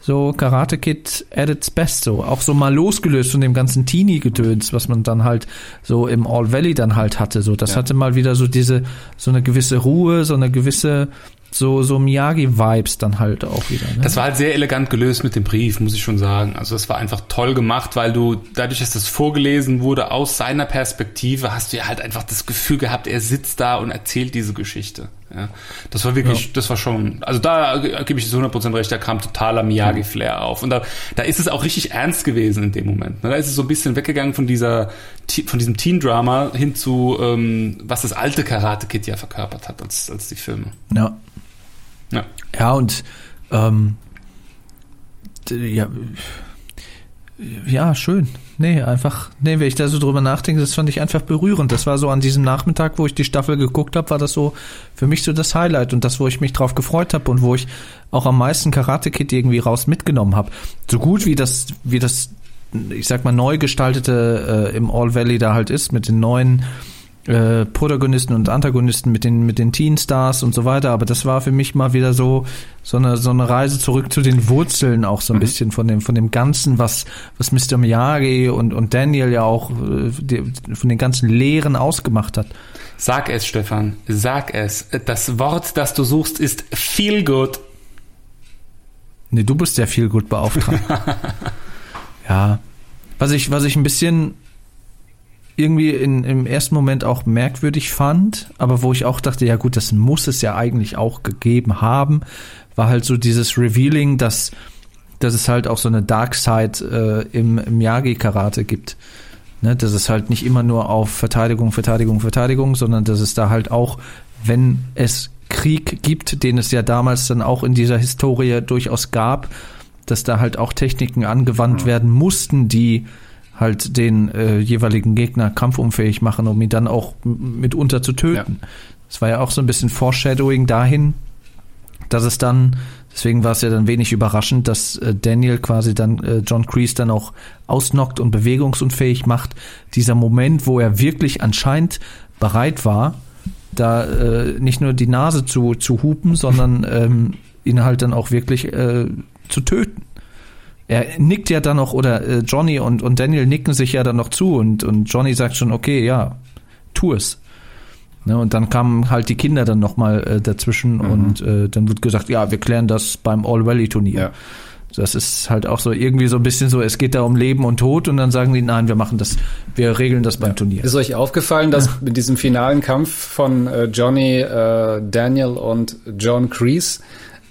so Karate Kid at its best so. Auch so mal losgelöst von dem ganzen Teenie-Gedöns, was man dann halt so im All Valley dann halt hatte. So, das ja. hatte mal wieder so diese, so eine gewisse Ruhe, so eine gewisse so, so Miyagi-Vibes dann halt auch wieder. Ne? Das war halt sehr elegant gelöst mit dem Brief, muss ich schon sagen. Also das war einfach toll gemacht, weil du dadurch, dass das vorgelesen wurde aus seiner Perspektive, hast du ja halt einfach das Gefühl gehabt, er sitzt da und erzählt diese Geschichte. Ja, das war wirklich, ja. das war schon, also da gebe ich zu 100% recht, da kam totaler Miyagi-Flair auf. Und da, da ist es auch richtig ernst gewesen in dem Moment. Ne? Da ist es so ein bisschen weggegangen von dieser, von diesem Teen-Drama hin zu, ähm, was das alte Karate Kid ja verkörpert hat als, als die Filme. Ja. Ja, ja und ähm, ja, ja, schön. Nee, einfach, nee, wenn ich da so drüber nachdenke, das fand ich einfach berührend. Das war so an diesem Nachmittag, wo ich die Staffel geguckt habe, war das so für mich so das Highlight und das, wo ich mich drauf gefreut habe und wo ich auch am meisten Karate Kid irgendwie raus mitgenommen habe. So gut wie das, wie das, ich sag mal, neu gestaltete äh, im All Valley da halt ist, mit den neuen äh, Protagonisten und Antagonisten mit den mit den Teen Stars und so weiter, aber das war für mich mal wieder so so eine so eine Reise zurück zu den Wurzeln auch so ein mhm. bisschen von dem von dem ganzen was was Mr. Miyagi und und Daniel ja auch äh, die, von den ganzen Lehren ausgemacht hat. Sag es, Stefan, sag es. Das Wort, das du suchst, ist feel good. Nee, du bist ja viel gut beauftragt. ja. Was ich, was ich ein bisschen irgendwie in, im ersten Moment auch merkwürdig fand, aber wo ich auch dachte, ja gut, das muss es ja eigentlich auch gegeben haben, war halt so dieses Revealing, dass, dass es halt auch so eine Dark Side äh, im, im Yagi-Karate gibt. Ne, dass es halt nicht immer nur auf Verteidigung, Verteidigung, Verteidigung, sondern dass es da halt auch, wenn es Krieg gibt, den es ja damals dann auch in dieser Historie durchaus gab, dass da halt auch Techniken angewandt werden mussten, die halt den äh, jeweiligen Gegner kampfunfähig machen, um ihn dann auch mitunter zu töten. Ja. Das war ja auch so ein bisschen Foreshadowing dahin, dass es dann, deswegen war es ja dann wenig überraschend, dass äh, Daniel quasi dann äh, John Kreese dann auch ausnockt und bewegungsunfähig macht. Dieser Moment, wo er wirklich anscheinend bereit war, da äh, nicht nur die Nase zu, zu hupen, sondern ähm, ihn halt dann auch wirklich äh, zu töten er nickt ja dann noch, oder äh, Johnny und, und Daniel nicken sich ja dann noch zu und, und Johnny sagt schon, okay, ja, tu es. Ne, und dann kamen halt die Kinder dann nochmal äh, dazwischen mhm. und äh, dann wird gesagt, ja, wir klären das beim All Valley Turnier. Ja. Das ist halt auch so irgendwie so ein bisschen so, es geht da um Leben und Tod und dann sagen die, nein, wir machen das, wir regeln das beim. Turnier. Ist euch aufgefallen, dass ja. mit diesem finalen Kampf von äh, Johnny, äh, Daniel und John Kreese,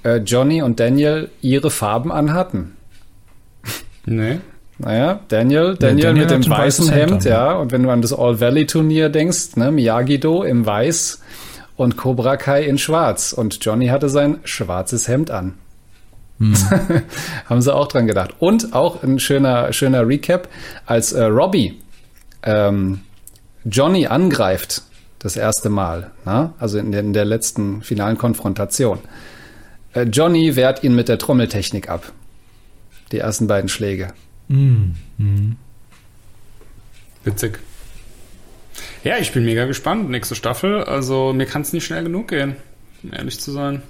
äh, Johnny und Daniel ihre Farben anhatten? Nee. Naja, Daniel, Daniel, ja, Daniel mit dem weißen Hemd, Hemd ja. Und wenn du an das All Valley Turnier denkst, ne, Miyagi-Do im Weiß und Cobra Kai in Schwarz. Und Johnny hatte sein schwarzes Hemd an. Hm. Haben sie auch dran gedacht. Und auch ein schöner, schöner Recap, als äh, Robbie ähm, Johnny angreift das erste Mal, na? also in der, in der letzten finalen Konfrontation. Äh, Johnny wehrt ihn mit der Trommeltechnik ab die ersten beiden Schläge. Mhm. Witzig. Ja, ich bin mega gespannt. Nächste Staffel. Also mir kann es nicht schnell genug gehen, um ehrlich zu sein.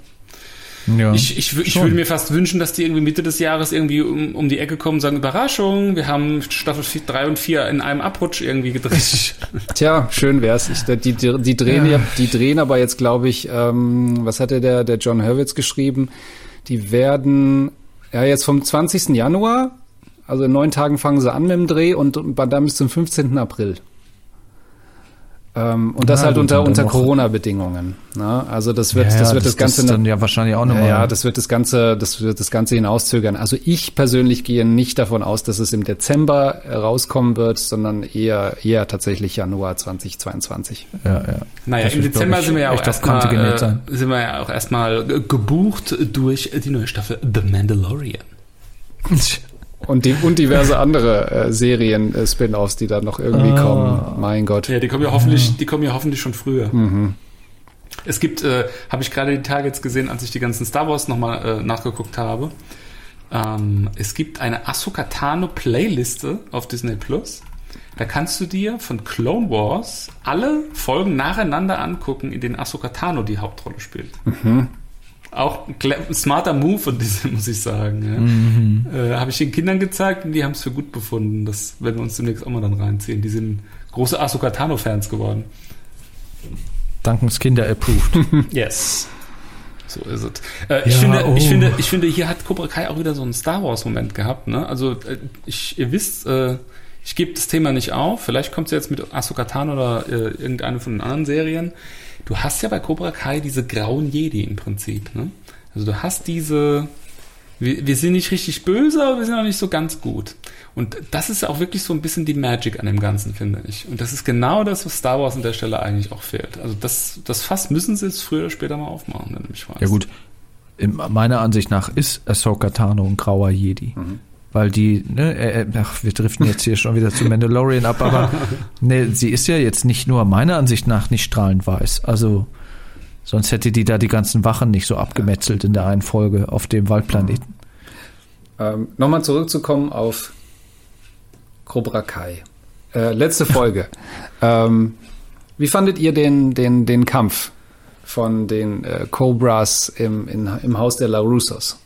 Ja, ich, ich, ich würde mir fast wünschen, dass die irgendwie Mitte des Jahres irgendwie um, um die Ecke kommen und sagen, Überraschung, wir haben Staffel 3 und 4 in einem Abrutsch irgendwie gedreht. Tja, schön wär's. Ich, die, die, die, drehen ja. die drehen aber jetzt, glaube ich, ähm, was hatte der, der John Hurwitz geschrieben? Die werden ja, jetzt vom 20. Januar, also in neun Tagen fangen sie an mit dem Dreh und dann bis zum 15. April. Ähm, und das ja, halt unter, unter Corona-Bedingungen. Ne? Also das wird, ja, das wird das, das Ganze dann ja wahrscheinlich auch nochmal. Ja, das wird das Ganze, das wird das Ganze hinauszögern. Also ich persönlich gehe nicht davon aus, dass es im Dezember rauskommen wird, sondern eher, eher tatsächlich Januar 2022. Ja, ja. Naja, das im Dezember sind wir ja auch erstmal, äh, sind wir ja auch erstmal gebucht durch die neue Staffel The Mandalorian. Und, die, und diverse andere äh, Serien, äh, Spin-offs, die da noch irgendwie ah. kommen. Mein Gott. Ja, die kommen ja hoffentlich, die kommen ja hoffentlich schon früher. Mhm. Es gibt, äh, habe ich gerade die Tage jetzt gesehen, als ich die ganzen Star Wars nochmal äh, nachgeguckt habe. Ähm, es gibt eine Ahsoka Tano Playliste auf Disney Plus. Da kannst du dir von Clone Wars alle Folgen nacheinander angucken, in denen Ahsoka Tano die Hauptrolle spielt. Mhm. Auch ein smarter Move von diesem, muss ich sagen. Ja. Mhm. Äh, Habe ich den Kindern gezeigt und die haben es für gut befunden. Das werden wir uns demnächst auch mal dann reinziehen. Die sind große Ahsoka Tano-Fans geworden. Dankens Kinder approved. yes. So ist es. Äh, ich, Ja, finde, ich, oh. finde, ich finde, hier hat Cobra Kai auch wieder so einen Star Wars-Moment gehabt. Ne? Also äh, ich, ihr wisst, äh, ich gebe das Thema nicht auf. Vielleicht kommt es jetzt mit Ahsoka Tano oder äh, irgendeine von den anderen Serien. Du hast ja bei Cobra Kai diese grauen Jedi im Prinzip. Ne? Also du hast diese, wir, wir sind nicht richtig böse, aber wir sind auch nicht so ganz gut. Und das ist auch wirklich so ein bisschen die Magic an dem Ganzen, finde ich. Und das ist genau das, was Star Wars an der Stelle eigentlich auch fehlt. Also das, das Fass müssen sie jetzt früher oder später mal aufmachen, wenn du mich fragst. Ja gut, in meiner Ansicht nach ist Ahsoka Tano ein grauer Jedi. Weil die, ne, äh, äh, ach, wir driften jetzt hier schon wieder zu Mandalorian ab, aber ne, sie ist ja jetzt nicht nur meiner Ansicht nach nicht strahlend weiß. Also sonst hätte die da die ganzen Wachen nicht so abgemetzelt in der einen Folge auf dem Waldplaneten. Ähm, Nochmal zurückzukommen auf Cobra Kai. Äh, letzte Folge. ähm, wie fandet ihr den, den, den Kampf von den äh, Cobras im, in, im Haus der LaRussos?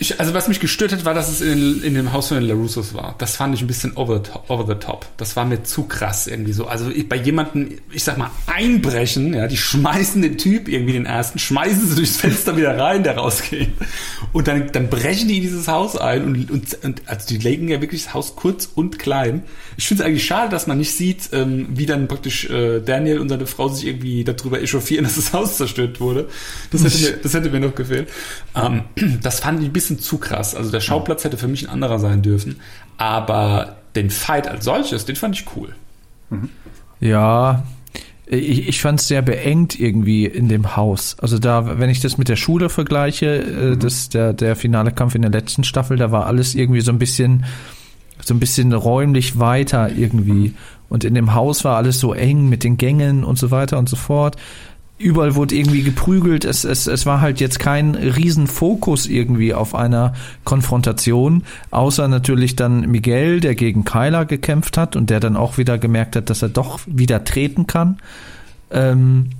Ich, also was mich gestört hat, war, dass es in, in dem Haus von den LaRussos war. Das fand ich ein bisschen over the, top, over the top. Das war mir zu krass irgendwie so. Also ich, bei jemandem, ich sag mal, einbrechen, ja, die schmeißen den Typ irgendwie den ersten, schmeißen sie durchs Fenster wieder rein, der rausgeht. Und dann, dann brechen die in dieses Haus ein und, und, und also die legen ja wirklich das Haus kurz und klein. Ich finde es eigentlich schade, dass man nicht sieht, ähm, wie dann praktisch äh, Daniel und seine Frau sich irgendwie darüber echauffieren, dass das Haus zerstört wurde. Das hätte mir, das hätte mir noch gefehlt. Ähm, das fand ich ein bisschen zu krass. Also der Schauplatz hätte für mich ein anderer sein dürfen. Aber den Fight als solches, den fand ich cool. Ja, ich, ich fand es sehr beengt irgendwie in dem Haus. Also da, wenn ich das mit der Schule vergleiche, äh, das, der, der finale Kampf in der letzten Staffel, da war alles irgendwie so ein bisschen, so ein bisschen räumlich weiter irgendwie. Und in dem Haus war alles so eng mit den Gängen und so weiter und so fort. Überall wurde irgendwie geprügelt. Es, es, es war halt jetzt kein Riesenfokus irgendwie auf einer Konfrontation, außer natürlich dann Miguel, der gegen Kyler gekämpft hat und der dann auch wieder gemerkt hat, dass er doch wieder treten kann. Ähm,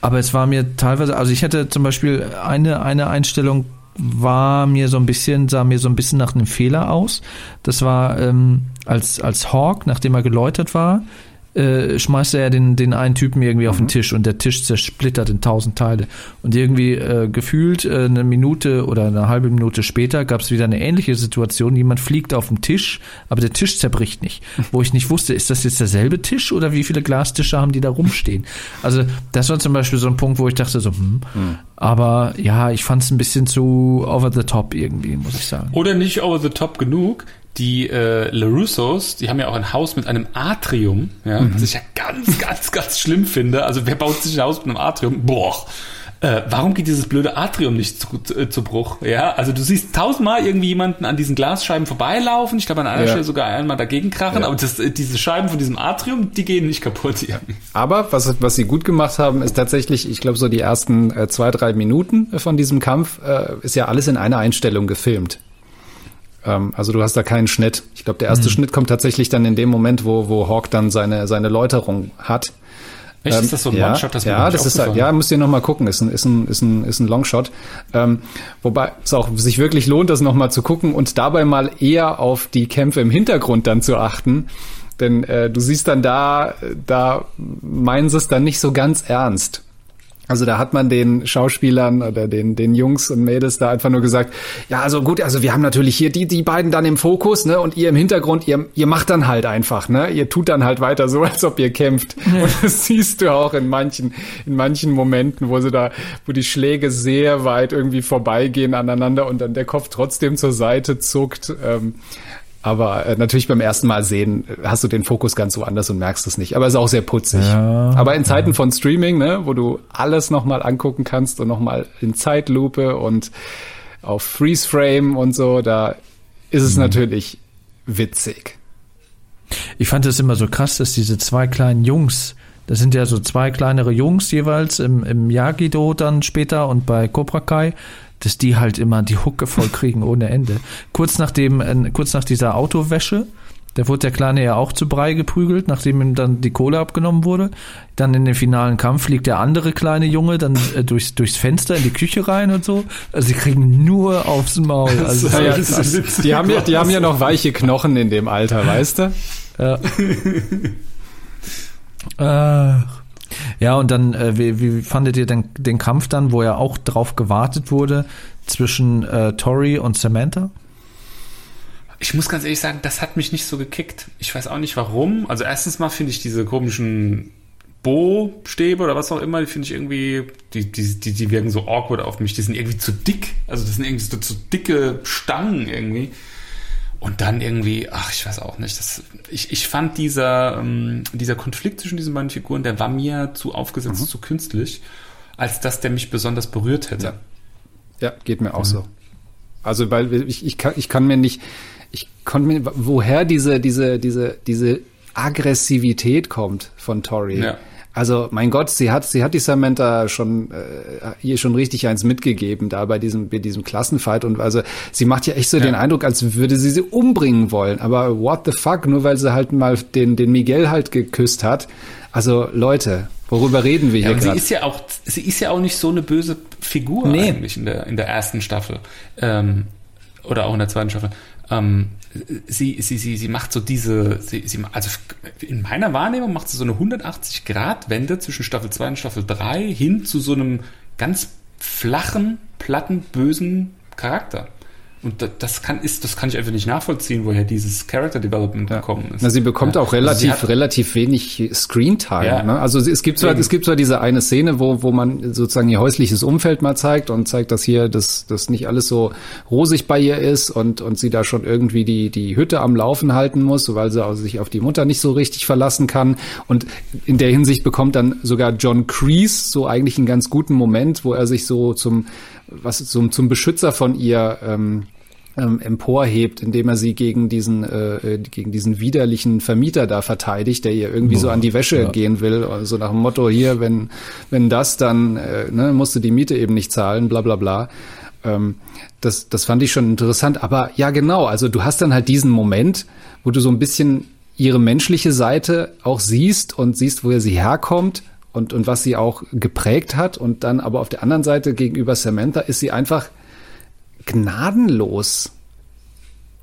aber es war mir teilweise, also ich hatte zum Beispiel eine, eine Einstellung war mir so ein bisschen, sah mir so ein bisschen nach einem Fehler aus. Das war, ähm, als, als Hawk, nachdem er geläutert war, äh, schmeißt er ja den, den einen Typen irgendwie auf den Tisch und der Tisch zersplittert in tausend Teile. Und irgendwie äh, gefühlt äh, eine Minute oder eine halbe Minute später gab es wieder eine ähnliche Situation. Jemand fliegt auf den Tisch, aber der Tisch zerbricht nicht. Wo ich nicht wusste, ist das jetzt derselbe Tisch oder wie viele Glastische haben die da rumstehen? Also das war zum Beispiel so ein Punkt, wo ich dachte so, hm, aber ja, ich fand es ein bisschen zu over the top irgendwie, muss ich sagen. Oder nicht over the top genug. Die äh, LaRussos, die haben ja auch ein Haus mit einem Atrium, ja, was ich ja ganz, ganz, ganz schlimm finde. Also wer baut sich ein Haus mit einem Atrium? Boah. Äh, warum geht dieses blöde Atrium nicht zu, äh, zu Bruch? Ja, also du siehst tausendmal irgendwie jemanden an diesen Glasscheiben vorbeilaufen. Ich glaube an einer Ja. Stelle sogar einmal dagegen krachen, Ja. aber das, äh, diese Scheiben von diesem Atrium, die gehen nicht kaputt. irgendwie. Aber was, was sie gut gemacht haben, ist tatsächlich, ich glaube, so die ersten äh, zwei, drei Minuten von diesem Kampf äh, ist ja alles in einer Einstellung gefilmt. Ähm, also du hast da keinen Schnitt. Ich glaube, der erste Schnitt kommt tatsächlich dann in dem Moment, wo, wo Hawk dann seine, seine Läuterung hat. Echt, Ähm, ist das so ein ja, One-Shot? Das ja, das ist halt, ja, müsst ihr noch mal gucken. Ist ein, ist ein, ist ein, ist ein Longshot. Ähm, wobei es auch sich wirklich lohnt, das noch mal zu gucken und dabei mal eher auf die Kämpfe im Hintergrund dann zu achten. Denn äh, du siehst dann da, da meinen sie es dann nicht so ganz ernst. Also da hat man den Schauspielern oder den, den Jungs und Mädels da einfach nur gesagt, ja, also gut, also wir haben natürlich hier die, die beiden dann im Fokus, ne, und ihr im Hintergrund, ihr, ihr macht dann halt einfach, ne, ihr tut dann halt weiter so, als ob ihr kämpft. Und das siehst du auch in manchen, in manchen Momenten, wo sie da, wo die Schläge sehr weit irgendwie vorbeigehen aneinander und dann der Kopf trotzdem zur Seite zuckt. Ähm, aber äh, natürlich beim ersten Mal sehen äh, hast du den Fokus ganz woanders und merkst es nicht. Aber es ist auch sehr putzig. Ja, Aber in Zeiten von Streaming, ne, wo du alles nochmal angucken kannst und nochmal in Zeitlupe und auf Freeze Frame und so, da ist es natürlich witzig. Ich fand es immer so krass, dass diese zwei kleinen Jungs, das sind ja so zwei kleinere Jungs jeweils im, im Yagido dann später und bei Cobra Kai, dass die halt immer die Hucke voll kriegen ohne Ende. Kurz nachdem, äh, kurz nach dieser Autowäsche, da wurde der Kleine ja auch zu Brei geprügelt, nachdem ihm dann die Kohle abgenommen wurde. Dann in den finalen Kampf fliegt der andere kleine Junge dann äh, durchs, durchs Fenster in die Küche rein und so. Also sie kriegen nur aufs Maul. Also, Ja, Ja, die, haben ja, die haben ja noch weiche Knochen in dem Alter, weißt du? Ja. Ach. Ja, und dann, äh, wie, wie fandet ihr den, den Kampf dann, wo ja auch drauf gewartet wurde zwischen äh, Tori und Samantha? Ich muss ganz ehrlich sagen, das hat mich nicht so gekickt. Ich weiß auch nicht warum. Also erstens mal finde ich diese komischen Bo-Stäbe oder was auch immer, die finde ich irgendwie, die, die, die, die wirken so awkward auf mich. Die sind irgendwie zu dick. Also das sind irgendwie so, so dicke Stangen irgendwie. Und dann irgendwie, ach, ich weiß auch nicht. Das, ich, ich fand dieser, ähm, dieser Konflikt zwischen diesen beiden Figuren, der war mir zu aufgesetzt, mhm. zu künstlich, als dass der mich besonders berührt hätte. Ja, ja geht mir auch mhm. so. Also, weil ich, ich, kann, ich kann mir nicht, ich konnte mir, woher diese, diese, diese, diese Aggressivität kommt von Tori. Ja. Also mein Gott, sie hat, sie hat die Samantha schon äh, ihr schon richtig eins mitgegeben da bei diesem, bei diesem Klassenfight und also sie macht ja echt so ja. den Eindruck, als würde sie sie umbringen wollen. Aber what the fuck, nur weil sie halt mal den, den Miguel halt geküsst hat. Also Leute, worüber reden wir hier ja, gerade? Sie ist ja auch, sie ist ja auch nicht so eine böse Figur nee. eigentlich in der in der ersten Staffel ähm, oder auch in der zweiten Staffel. Ähm, sie, sie, sie, sie macht so diese, sie, sie, also in meiner Wahrnehmung macht sie so eine 180-Grad-Wende zwischen Staffel 2 und Staffel 3 hin zu so einem ganz flachen, platten, bösen Charakter. Und das kann, ist, das kann ich einfach nicht nachvollziehen, woher dieses Character Development ja. gekommen ist. Na, sie bekommt ja. auch relativ, also relativ wenig Screentime. Ja. Ne? Also es gibt zwar, es gibt zwar diese eine Szene, wo, wo man sozusagen ihr häusliches Umfeld mal zeigt und zeigt, dass hier das, das nicht alles so rosig bei ihr ist und, und sie da schon irgendwie die, die Hütte am Laufen halten muss, weil sie also sich auf die Mutter nicht so richtig verlassen kann. Und in der Hinsicht bekommt dann sogar John Kreese so eigentlich einen ganz guten Moment, wo er sich so zum, was, zum, zum Beschützer von ihr, ähm, ähm, emporhebt, indem er sie gegen diesen äh, äh, gegen diesen widerlichen Vermieter da verteidigt, der ihr irgendwie Boah, so an die Wäsche ja. gehen will, so also nach dem Motto hier, wenn wenn das, dann äh, ne, musst du die Miete eben nicht zahlen, bla bla bla. Ähm, das das fand ich schon interessant, aber ja genau, also du hast dann halt diesen Moment, wo du so ein bisschen ihre menschliche Seite auch siehst und siehst, woher sie herkommt und und was sie auch geprägt hat und dann aber auf der anderen Seite gegenüber Samantha ist sie einfach gnadenlos.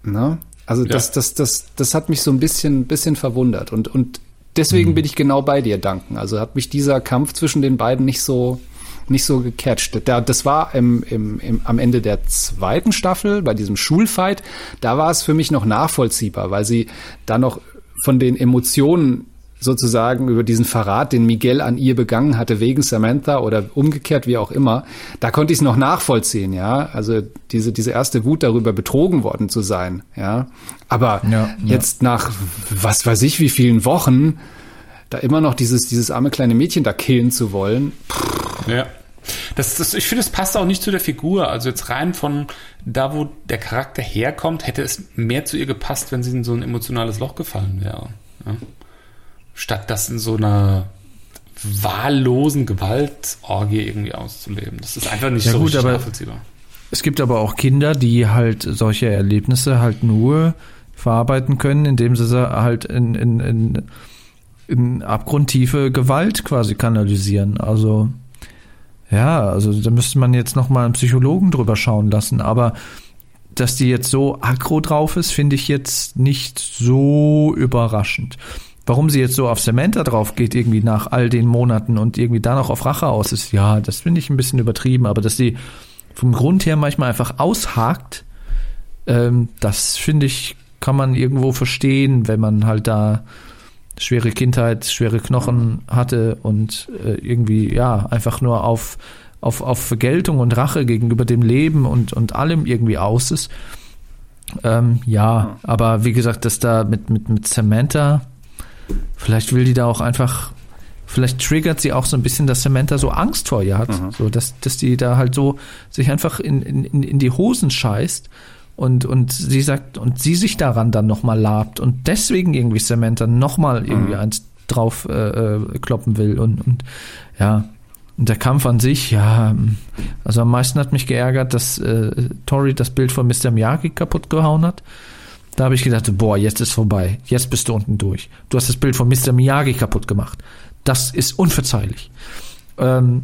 Ne? Also das, ja. das, das, das hat mich so ein bisschen, bisschen verwundert. Und, und deswegen mhm. bin ich genau bei dir, Danken. Also hat mich dieser Kampf zwischen den beiden nicht so, nicht so gecatcht. das war im, im, im, am Ende der zweiten Staffel, bei diesem Schulfight, da war es für mich noch nachvollziehbar, weil sie da noch von den Emotionen sozusagen über diesen Verrat, den Miguel an ihr begangen hatte, wegen Samantha oder umgekehrt, wie auch immer, da konnte ich es noch nachvollziehen, ja. Also diese, diese erste Wut darüber betrogen worden zu sein, ja. Aber ja, jetzt ja. nach was weiß ich wie vielen Wochen, da immer noch dieses, dieses arme kleine Mädchen da killen zu wollen. Pff. Ja. Das, das, ich finde, es passt auch nicht zu der Figur. Also jetzt rein von da, wo der Charakter herkommt, hätte es mehr zu ihr gepasst, wenn sie in so ein emotionales Loch gefallen wäre. Ja statt das in so einer wahllosen Gewaltorgie irgendwie auszuleben. Das ist einfach nicht ja, so gut, aber nachvollziehbar. Es gibt aber auch Kinder, die halt solche Erlebnisse halt nur verarbeiten können, indem sie sie halt in, in, in, in abgrundtiefe Gewalt quasi kanalisieren. Also ja, also da müsste man jetzt nochmal einen Psychologen drüber schauen lassen, aber dass die jetzt so aggro drauf ist, finde ich jetzt nicht so überraschend. Warum sie jetzt so auf Samantha drauf geht, irgendwie nach all den Monaten und irgendwie da noch auf Rache aus ist, ja, das finde ich ein bisschen übertrieben, aber dass sie vom Grund her manchmal einfach aushakt, ähm, das finde ich, kann man irgendwo verstehen, wenn man halt da schwere Kindheit, schwere Knochen hatte und äh, irgendwie, ja, einfach nur auf, auf, auf Vergeltung und Rache gegenüber dem Leben und, und allem irgendwie aus ist. Ähm, ja, aber wie gesagt, dass da mit, mit, mit Samantha, Vielleicht will die da auch einfach, vielleicht triggert sie auch so ein bisschen, dass Samantha so Angst vor ihr hat. Mhm. So, dass, dass die da halt so sich einfach in, in, in die Hosen scheißt und, und sie sagt, und sie sich daran dann nochmal labt und deswegen irgendwie Samantha nochmal irgendwie mhm. eins drauf äh, äh, kloppen will und, und ja. Und der Kampf an sich, ja, also am meisten hat mich geärgert, dass äh, Tori das Bild von Mr. Miyagi kaputt gehauen hat. Da habe ich gedacht, boah, jetzt ist vorbei. Jetzt bist du unten durch. Du hast das Bild von Mr. Miyagi kaputt gemacht. Das ist unverzeihlich. Ähm,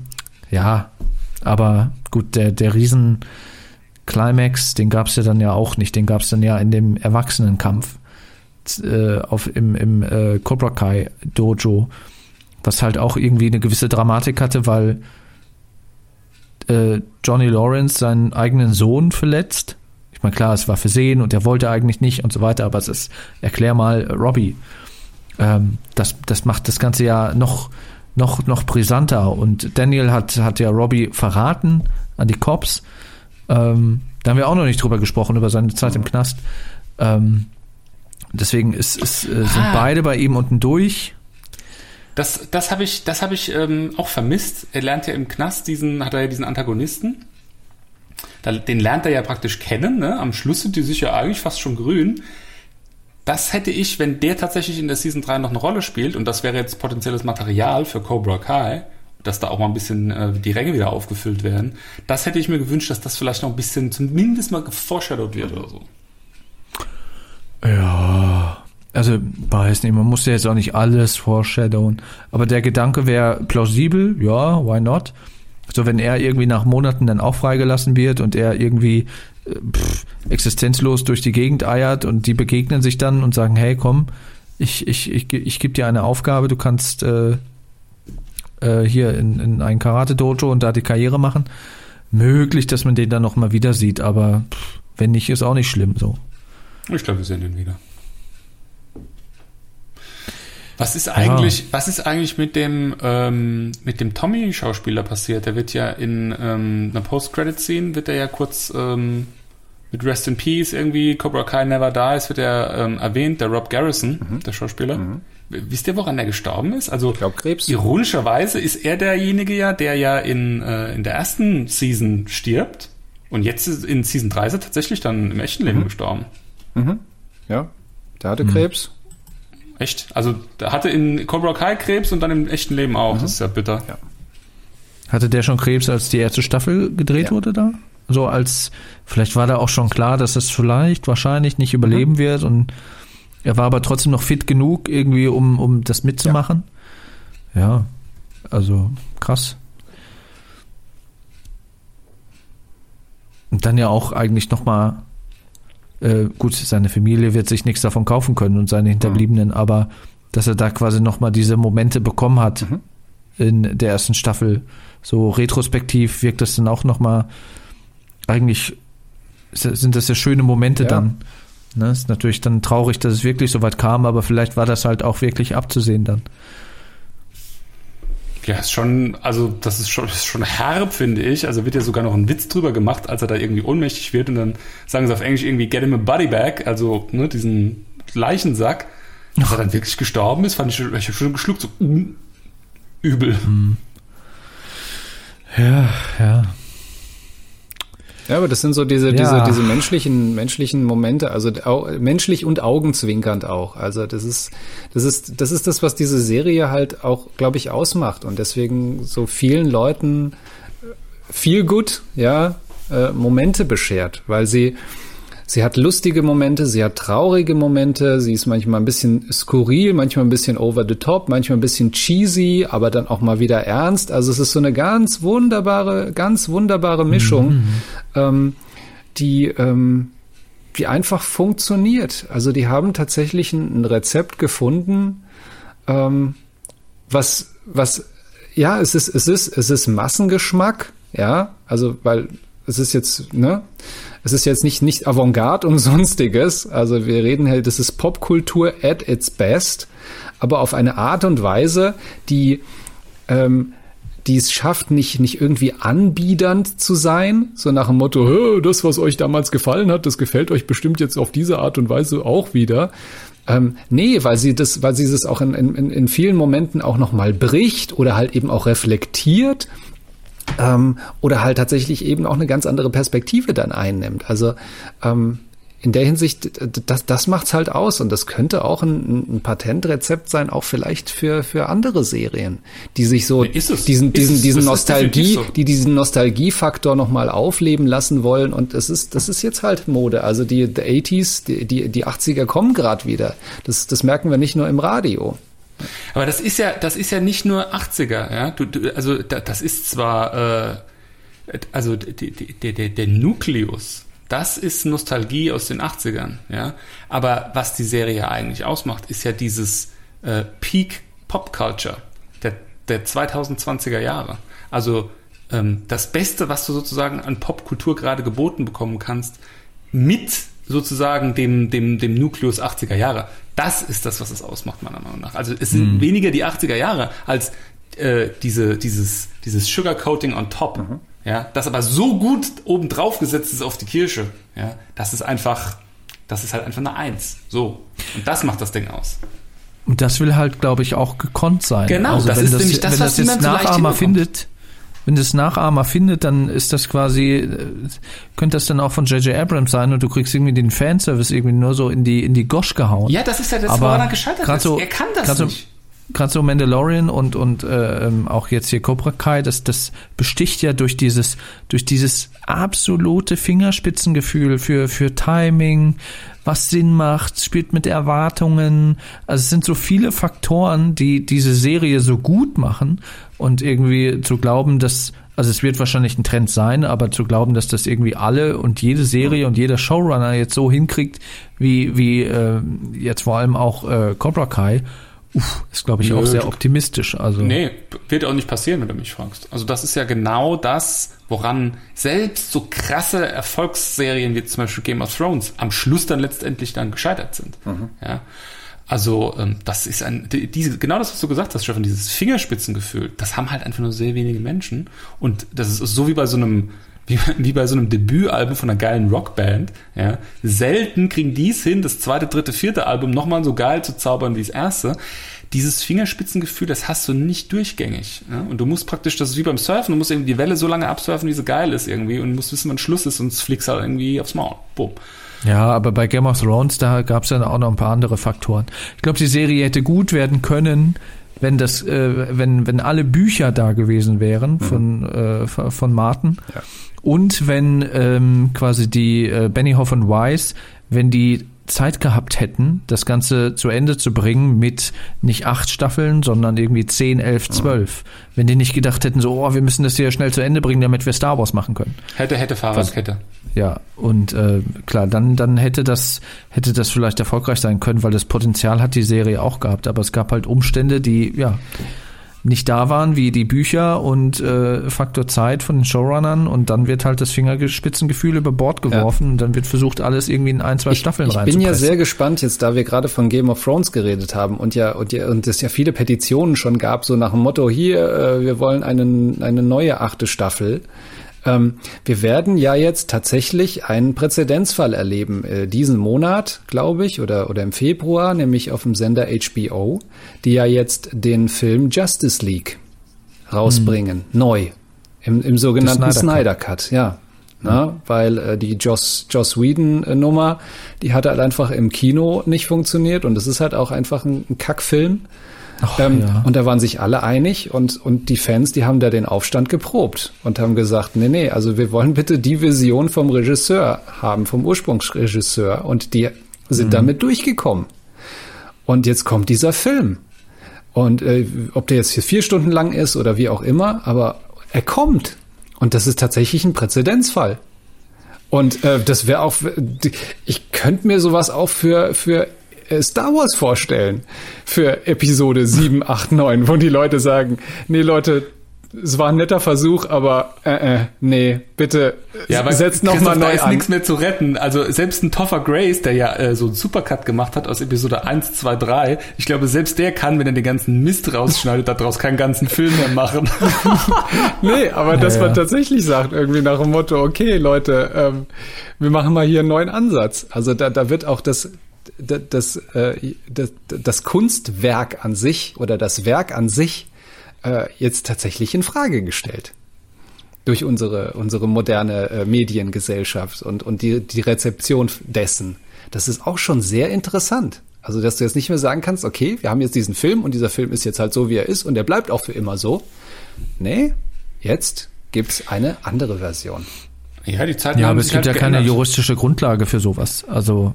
ja, aber gut, der, der Riesen Climax, den gab es ja dann ja auch nicht. Den gab es dann ja in dem Erwachsenenkampf äh, auf, im, im äh, Cobra Kai Dojo, was halt auch irgendwie eine gewisse Dramatik hatte, weil äh, Johnny Lawrence seinen eigenen Sohn verletzt. Ich meine, klar, es war versehen und er wollte eigentlich nicht und so weiter, aber es ist, erklär mal, äh, Robbie. Ähm, das, das macht das Ganze ja noch, noch, noch brisanter. Und Daniel hat, hat ja Robbie verraten an die Cops. Ähm, da haben wir auch noch nicht drüber gesprochen, über seine Zeit im Knast. Ähm, deswegen ist, ist, äh, sind Ah. beide bei ihm unten durch. Das, das habe ich, das habe ich ähm, auch vermisst. Er lernt ja im Knast diesen, hat er ja diesen Antagonisten. Den lernt er ja praktisch kennen. Ne? Am Schluss sind die sich ja eigentlich fast schon grün. Das hätte ich, wenn der tatsächlich in der Season 3 noch eine Rolle spielt, und das wäre jetzt potenzielles Material für Cobra Kai, dass da auch mal ein bisschen äh, die Ränge wieder aufgefüllt werden, das hätte ich mir gewünscht, dass das vielleicht noch ein bisschen zumindest mal geforeshadowed wird oder so. Ja, also weiß nicht, man muss ja jetzt auch nicht alles foreshadowen, aber der Gedanke wäre plausibel, ja, why not? So, wenn er irgendwie nach Monaten dann auch freigelassen wird und er irgendwie äh, pff, existenzlos durch die Gegend eiert und die begegnen sich dann und sagen, hey, komm, ich, ich, ich, ich gebe dir eine Aufgabe, du kannst äh, äh, hier in, in ein Karate-Dojo und da die Karriere machen. Möglich, dass man den dann noch mal wieder sieht, aber pff, wenn nicht, ist auch nicht schlimm so. Ich glaube, wir sehen den wieder. Was ist eigentlich, was ist eigentlich mit dem, ähm, mit dem Tommy-Schauspieler passiert? Der wird ja in ähm, einer Post-Credit-Scene, wird er ja kurz ähm, mit Rest in Peace irgendwie, Cobra Kai Never Dies, wird er ähm, erwähnt, der Rob Garrison, der Schauspieler. Wisst ihr, woran er gestorben ist? Also, Ich glaube Krebs. ironischerweise ist er derjenige ja, der ja in, äh, in der ersten Season stirbt. Und jetzt ist in Season 3 ist er tatsächlich dann im echten Leben gestorben. Ja, der hatte Krebs. Echt? Also der hatte in Cobra Kai Krebs und dann im echten Leben auch. Das ist ja bitter. Ja. Hatte der schon Krebs, als die erste Staffel gedreht Ja. wurde da? So als, vielleicht war da auch schon klar, dass es vielleicht wahrscheinlich nicht überleben wird und er war aber trotzdem noch fit genug irgendwie, um, um das mitzumachen. Ja, also krass. Und dann ja auch eigentlich nochmal, äh, gut, seine Familie wird sich nichts davon kaufen können und seine Hinterbliebenen, aber dass er da quasi nochmal diese Momente bekommen hat in der ersten Staffel. So retrospektiv wirkt das dann auch nochmal, eigentlich sind das ja schöne Momente Ja. dann. Ne, ist natürlich dann traurig, dass es wirklich so weit kam, aber vielleicht war das halt auch wirklich abzusehen dann. Ja, ist schon, also das ist schon, ist schon herb, finde ich. Also wird ja sogar noch ein Witz drüber gemacht, als er da irgendwie ohnmächtig wird und dann sagen sie auf Englisch irgendwie get him a body bag, also ne, diesen Leichensack. Dass er dann wirklich gestorben ist, fand ich ich hab schon geschluckt, so mm, übel. Ja, ja. Ja, aber das sind so diese, Ja. diese, diese menschlichen, menschlichen Momente, also au, menschlich und augenzwinkernd auch. Also das ist, das ist, das ist das, was diese Serie halt auch, glaube ich, ausmacht und deswegen so vielen Leuten viel gut, ja, äh, Momente beschert, weil sie, sie hat lustige Momente, sie hat traurige Momente, sie ist manchmal ein bisschen skurril, manchmal ein bisschen over the top, manchmal ein bisschen cheesy, aber dann auch mal wieder ernst. Also es ist so eine ganz wunderbare, ganz wunderbare Mischung, ähm, die, ähm, die einfach funktioniert. Also die haben tatsächlich ein, ein Rezept gefunden, ähm, was, was, ja, es ist, es ist, es ist Massengeschmack, ja, also, weil es ist jetzt, ne, es ist jetzt nicht, nicht Avantgarde und sonstiges, also wir reden halt, das ist Popkultur at its best, aber auf eine Art und Weise, die, ähm, die es schafft, nicht, nicht irgendwie anbiedernd zu sein, so nach dem Motto, "Hö, das, was euch damals gefallen hat, das gefällt euch bestimmt jetzt auf diese Art und Weise auch wieder. Ähm, nee, weil sie das, weil sie das auch in, in, in vielen Momenten auch nochmal bricht oder halt eben auch reflektiert ähm, oder halt tatsächlich eben auch eine ganz andere Perspektive dann einnimmt. Also ähm, in der Hinsicht, das, das macht's halt aus und das könnte auch ein, ein Patentrezept sein, auch vielleicht für, für andere Serien, die sich so es. diesen, diesen, es. diesen Nostalgie, so. die diesen Nostalgiefaktor nochmal aufleben lassen wollen und das ist, das ist jetzt halt Mode. Also die, die 80s, die, die, die 80er kommen gerade wieder. Das, das merken wir nicht nur im Radio. Aber das ist ja, das ist ja nicht nur 80er, ja. Du, du, also da, das ist zwar, äh, also die, der, der Nukleus, das ist Nostalgie aus den 80ern, ja. Aber was die Serie eigentlich ausmacht, ist ja dieses äh, Peak Pop Culture. Der, der 2020er Jahre. Also ähm, das Beste, was du sozusagen an Popkultur gerade geboten bekommen kannst, mit sozusagen dem, dem, dem Nukleus 80er Jahre. Das ist das, was es ausmacht, meiner Meinung nach. Also es sind mhm. weniger die 80er Jahre als äh, diese, dieses, dieses Sugarcoating on top. Mhm. Ja, das aber so gut oben drauf gesetzt ist auf die Kirsche. Ja, das ist einfach, das ist halt einfach eine Eins. So. Und das macht das Ding aus. Und das will halt, glaube ich, auch gekonnt sein. Genau, also das ist das, nämlich das, wenn was das jetzt Nachahmer findet, wenn das Nachahmer findet, dann ist das quasi, äh, könnte das dann auch von J.J. Abrams sein und du kriegst irgendwie den Fanservice irgendwie nur so in die, in die Gosch gehauen. Ja, das ist ja das, Aber woran er gescheitert ist. so- er kann das grad so- nicht. gerade so Mandalorian und und äh, ähm, auch jetzt hier Cobra Kai, das das besticht ja durch dieses durch dieses absolute Fingerspitzengefühl für für Timing, was Sinn macht, spielt mit Erwartungen. Also es sind so viele Faktoren, die diese Serie so gut machen und irgendwie zu glauben, dass also es wird wahrscheinlich ein Trend sein, aber zu glauben, dass das irgendwie alle und jede Serie und jeder Showrunner jetzt so hinkriegt, wie wie äh, jetzt vor allem auch äh, Cobra Kai, uff, ist glaube ich Nö, auch sehr optimistisch. Also Nee, wird auch nicht passieren, wenn du mich fragst. Also das ist ja genau das, woran selbst so krasse Erfolgsserien wie zum Beispiel Game of Thrones am Schluss dann letztendlich dann gescheitert sind. Ja. Also ähm, das ist ein, die, diese, genau das, was du gesagt hast, Stefan, dieses Fingerspitzengefühl, das haben halt einfach nur sehr wenige Menschen. Und das ist so wie bei so einem wie, wie bei so einem Debütalbum von einer geilen Rockband, ja, selten kriegen die es hin, das zweite, dritte, vierte Album nochmal so geil zu zaubern wie das erste. Dieses Fingerspitzengefühl, das hast du nicht durchgängig. Ja? Und du musst praktisch, das ist wie beim Surfen, du musst irgendwie die Welle so lange absurfen, wie sie geil ist irgendwie und musst wissen, wann Schluss ist, sonst fliegst du halt irgendwie aufs Maul. Boom. Ja, aber bei Game of Thrones, da gab es dann auch noch ein paar andere Faktoren. Ich glaube, die Serie hätte gut werden können, wenn das, äh, wenn, wenn alle Bücher da gewesen wären von, äh, von von Martin. Ja. Und wenn ähm, quasi die äh, Benioff und Weiss, wenn die Zeit gehabt hätten, das Ganze zu Ende zu bringen mit nicht acht Staffeln, sondern irgendwie zehn, elf, zwölf. Wenn die nicht gedacht hätten, so, oh, wir müssen das hier schnell zu Ende bringen, damit wir Star Wars machen können. Hätte, hätte Fahrradkette. Ja, und äh, klar, dann, dann hätte das, hätte das vielleicht erfolgreich sein können, weil das Potenzial hat die Serie auch gehabt. Aber es gab halt Umstände, die ja nicht da waren, wie die Bücher und äh, Faktor Zeit von den Showrunnern und dann wird halt das Fingerspitzengefühl über Bord geworfen und dann wird versucht, alles irgendwie in ein, zwei Staffeln ich bin ja sehr gespannt jetzt, da wir gerade von Game of Thrones geredet haben und ja und ja und es ja viele Petitionen schon gab, so nach dem Motto hier, äh, wir wollen einen, eine neue achte Staffel. Ähm, wir werden ja jetzt tatsächlich einen Präzedenzfall erleben äh, diesen Monat, glaube ich, oder oder im Februar, nämlich auf dem Sender HBO, die ja jetzt den Film Justice League rausbringen, neu im, im sogenannten Snyder Cut. Snyder Cut, ja. Na, weil äh, die Joss, Joss Whedon äh, die hat halt einfach im Kino nicht funktioniert und es ist halt auch einfach ein, ein Kackfilm. Ach, ähm, ja. Und da waren sich alle einig und, und die Fans, die haben da den Aufstand geprobt und haben gesagt, nee, nee, also wir wollen bitte die Vision vom Regisseur haben, vom Ursprungsregisseur und die sind Mhm. damit durchgekommen. Und jetzt kommt dieser Film. Und äh, ob der jetzt hier vier Stunden lang ist oder wie auch immer, aber er kommt. Und das ist tatsächlich ein Präzedenzfall. Und äh, das wäre auch, ich könnte mir sowas auch für, für Star Wars vorstellen. Für Episode 7, 8, 9, wo die Leute sagen, nee Leute, es war ein netter Versuch, aber äh, äh, nee, bitte Ja, aber setzt noch Christoph, mal da neu ist an. nichts mehr zu retten. Also selbst ein Toffer Grace, der ja äh, so einen Supercut gemacht hat aus Episode 1, 2, 3, ich glaube, selbst der kann, wenn er den ganzen Mist rausschneidet, daraus keinen ganzen Film mehr machen. Nee, aber dass Ja, man ja. tatsächlich sagt, irgendwie nach dem Motto, okay, Leute, ähm, wir machen mal hier einen neuen Ansatz. Also da, da wird auch das, das, das, äh, das, das Kunstwerk an sich oder das Werk an sich äh, jetzt tatsächlich in Frage gestellt. Durch unsere, unsere moderne äh, Mediengesellschaft und, und die, die Rezeption dessen. Das ist auch schon sehr interessant. Also, dass du jetzt nicht mehr sagen kannst, okay, wir haben jetzt diesen Film und dieser Film ist jetzt halt so, wie er ist und er bleibt auch für immer so. Nee, jetzt gibt's eine andere Version. ja, die Zeiten Ja, aber es gibt ja halt keine geändert. juristische Grundlage für sowas. Also,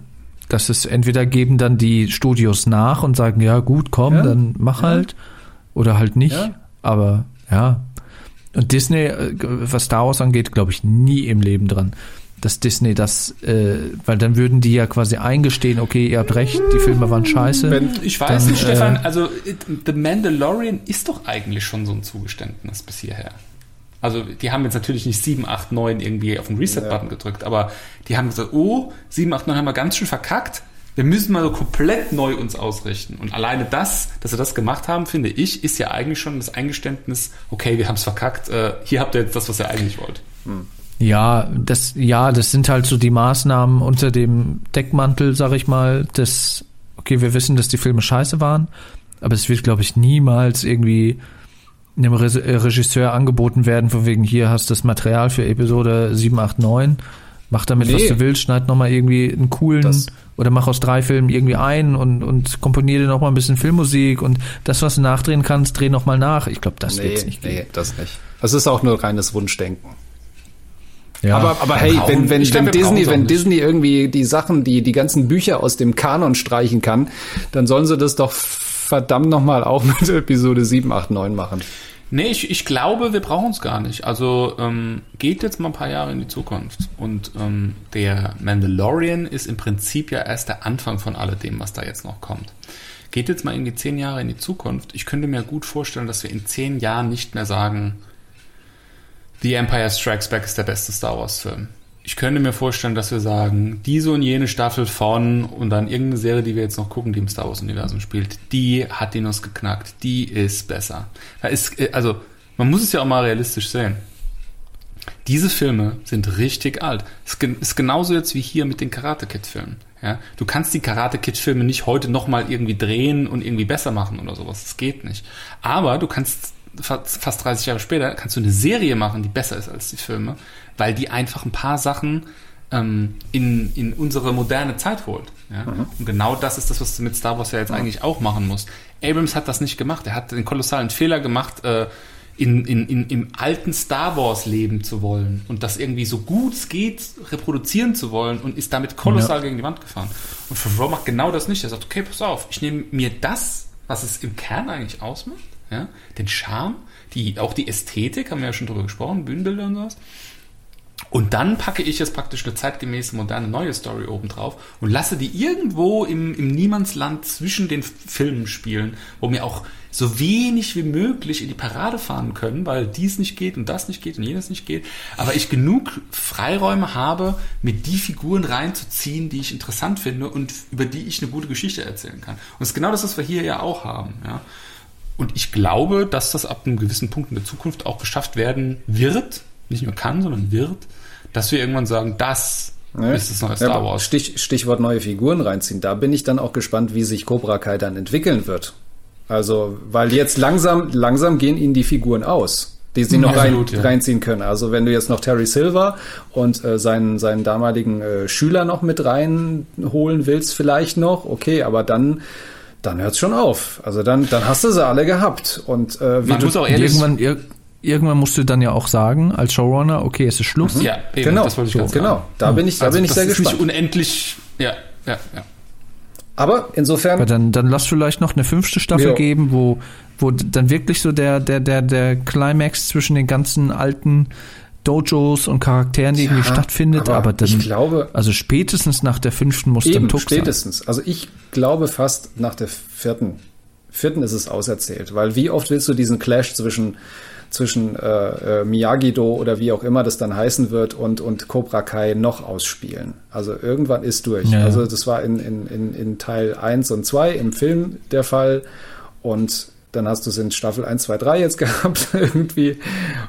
das ist entweder geben dann die Studios nach und sagen, ja gut, komm, Ja, dann mach ja. halt. Oder halt nicht. Ja. Aber ja. Und Disney, äh, was Star Wars angeht, glaube ich nie im Leben dran. dass Disney das, äh, weil dann würden die ja quasi eingestehen, okay, ihr habt recht, die Filme waren scheiße. Wenn, ich weiß dann, nicht, Stefan, also The Mandalorian ist doch eigentlich schon so ein Zugeständnis bis hierher. Also die haben jetzt natürlich nicht 7, 8, 9 irgendwie auf den Reset-Button ja. gedrückt, aber die haben gesagt, oh, 7, 8, 9 haben wir ganz schön verkackt. Wir müssen mal so komplett neu uns ausrichten. Und alleine das, dass sie das gemacht haben, finde ich, ist ja eigentlich schon das Eingeständnis, okay, wir haben es verkackt, äh, hier habt ihr jetzt das, was ihr eigentlich wollt. Hm. Ja, das, ja, das sind halt so die Maßnahmen unter dem Deckmantel, sag ich mal, des, okay, wir wissen, dass die Filme scheiße waren, aber es wird, glaube ich, niemals irgendwie einem äh, Regisseur angeboten werden, von wegen hier hast du das Material für Episode 7, 8, 9, mach damit, nee. was du willst, schneid nochmal irgendwie einen coolen das oder mach aus drei Filmen irgendwie ein und, und komponiere dir nochmal ein bisschen Filmmusik und das, was du nachdrehen kannst, dreh nochmal nach. Ich glaube, das nee, wird's nicht geben. Nee, das nicht. Das ist auch nur reines Wunschdenken. Ja. Aber, aber hey, wenn, wenn, wenn Disney, wenn Disney irgendwie die Sachen, die, die ganzen Bücher aus dem Kanon streichen kann, dann sollen sie das doch verdammt nochmal auch mit Episode 7, 8, 9 machen. Nee, ich, ich glaube, wir brauchen es gar nicht. Also ähm, geht jetzt mal ein paar Jahre in die Zukunft. Und ähm, der Mandalorian ist im Prinzip ja erst der Anfang von alledem, was da jetzt noch kommt. Geht jetzt mal irgendwie zehn Jahre in die Zukunft. Ich könnte mir gut vorstellen, dass wir in zehn Jahren nicht mehr sagen, The Empire Strikes Back ist der beste Star Wars-Film ich könnte mir vorstellen, dass wir sagen, diese und jene Staffel von und dann irgendeine Serie, die wir jetzt noch gucken, die im Star Wars Universum spielt, die hat die Nuss geknackt, die ist besser. Da ist, äh, also, man muss es ja auch mal realistisch sehen. Diese Filme sind richtig alt. Es ist genauso jetzt wie hier mit den Karate Kid Filmen. Ja, du kannst die Karate Kid Filme nicht heute nochmal irgendwie drehen und irgendwie besser machen oder sowas. Das geht nicht. Aber du kannst fast 30 Jahre später kannst du eine Serie machen, die besser ist als die Filme, weil die einfach ein paar Sachen ähm, in, in unsere moderne Zeit holt. Ja? Mhm. Und genau das ist das, was du mit Star Wars ja jetzt mhm. eigentlich auch machen musst. Abrams hat das nicht gemacht. Er hat den kolossalen Fehler gemacht, äh, in, in, in, im alten Star Wars leben zu wollen und das irgendwie so gut es geht reproduzieren zu wollen und ist damit kolossal ja. gegen die Wand gefahren. Und Favreau macht genau das nicht. Er sagt, okay, pass auf, ich nehme mir das, was es im Kern eigentlich ausmacht, ja, den Charme, die, auch die Ästhetik, haben wir ja schon drüber gesprochen, Bühnenbilder und sowas. Und dann packe ich jetzt praktisch eine zeitgemäße, moderne, neue Story obendrauf und lasse die irgendwo im, im Niemandsland zwischen den Filmen spielen, wo mir auch so wenig wie möglich in die Parade fahren können, weil dies nicht geht und das nicht geht und jenes nicht geht. Aber ich genug Freiräume habe, mit die Figuren reinzuziehen, die ich interessant finde und über die ich eine gute Geschichte erzählen kann. Und das ist genau das, was wir hier ja auch haben. Ja. Und ich glaube, dass das ab einem gewissen Punkt in der Zukunft auch geschafft werden wird, nicht nur kann, sondern wird, dass wir irgendwann sagen, das ne? ist das neue Star ja, Wars. Stich, Stichwort neue Figuren reinziehen. Da bin ich dann auch gespannt, wie sich Cobra Kai dann entwickeln wird. Also, weil jetzt langsam, langsam gehen ihnen die Figuren aus die sie noch Absolut, rein, ja. reinziehen können. Also wenn du jetzt noch Terry Silver und äh, seinen, seinen damaligen äh, Schüler noch mit reinholen willst, vielleicht noch, okay, aber dann dann hört's schon auf. Also dann, dann hast du sie alle gehabt. Und äh, wie Man du muss auch irgendwann, ir irgendwann musst du dann ja auch sagen, als Showrunner, okay, es ist Schluss. Mhm. Ja, eben, genau. Das wollte ich so, genau. Da bin ich, da also bin ich sehr gespannt. Nicht unendlich, ja, ja, ja. Aber insofern. Aber dann, dann lass vielleicht noch eine fünfte Staffel jo. geben, wo, wo dann wirklich so der, der, der, der Climax zwischen den ganzen alten Dojos und Charakteren, die ja, irgendwie stattfindet, aber, aber dann, ich glaube, also spätestens nach der fünften muss eben, dann Tuck spätestens. Sein. Also ich glaube fast nach der vierten, vierten ist es auserzählt, weil wie oft willst du diesen Clash zwischen zwischen äh, äh, Miyagi-Do oder wie auch immer das dann heißen wird und, und Cobra Kai noch ausspielen. Also irgendwann ist durch. Ja. Also das war in, in, in, in Teil 1 und 2 im Film der Fall und dann hast du es in Staffel 1, 2, 3 jetzt gehabt irgendwie.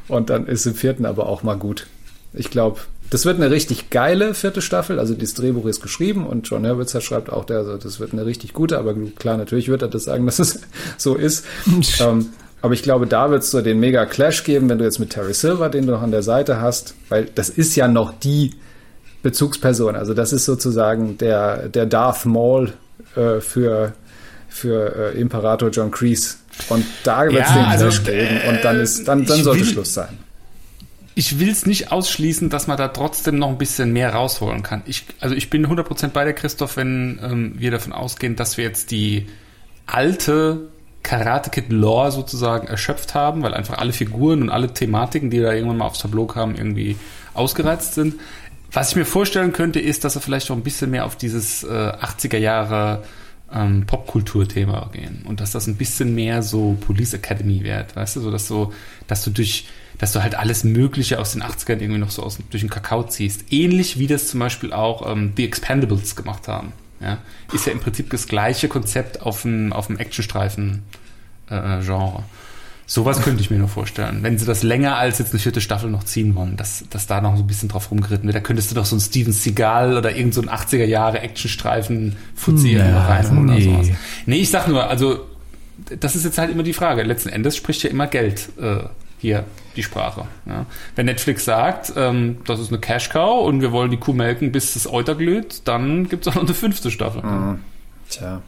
Und dann ist im vierten aber auch mal gut. Ich glaube, das wird eine richtig geile vierte Staffel. Also das Drehbuch ist geschrieben und John Hurwitzer schreibt auch, der, also das wird eine richtig gute, aber klar, natürlich wird er das sagen, dass es so ist. ähm, aber ich glaube, da wird es so den mega Clash geben, wenn du jetzt mit Terry Silver, den du noch an der Seite hast, weil das ist ja noch die Bezugsperson. Also das ist sozusagen der, der Darth Maul äh, für, für äh, Imperator John Kreese und da wird es ja, den also, geben und dann ist dann, dann sollte will, Schluss sein. Ich will es nicht ausschließen, dass man da trotzdem noch ein bisschen mehr rausholen kann. Ich, also ich bin 100% bei der Christoph, wenn ähm, wir davon ausgehen, dass wir jetzt die alte Karate Kid Lore sozusagen erschöpft haben, weil einfach alle Figuren und alle Thematiken, die da irgendwann mal aufs Tableau kamen, irgendwie ausgereizt sind Was ich mir vorstellen könnte, ist, dass er vielleicht auch ein bisschen mehr auf dieses äh, 80er Jahre ähm, Popkultur-Thema gehen und dass das ein bisschen mehr so Police Academy wird, weißt du, so dass so, dass du durch, dass du halt alles Mögliche aus den 80ern irgendwie noch so aus, durch den Kakao ziehst. Ähnlich wie das zum Beispiel auch ähm, The Expendables gemacht haben. Ja? Ist ja im Prinzip das gleiche Konzept auf dem, auf dem Actionstreifen-Genre. Äh, Sowas könnte ich mir nur vorstellen. Wenn sie das länger als jetzt eine vierte Staffel noch ziehen wollen, dass, dass da noch so ein bisschen drauf rumgeritten wird. Da könntest du doch so ein Steven Seagal oder irgend so ein 80er Jahre Actionstreifen Fuzzi Ja, rein oder nee. sowas. Nee, ich sag nur, also das ist jetzt halt immer die Frage. Letzten Endes spricht ja immer Geld äh, hier die Sprache. Ja. Wenn Netflix sagt, ähm, das ist eine Cash Cow und wir wollen die Kuh melken, bis das Euter glüht, dann gibt es auch noch eine fünfte Staffel. Tja.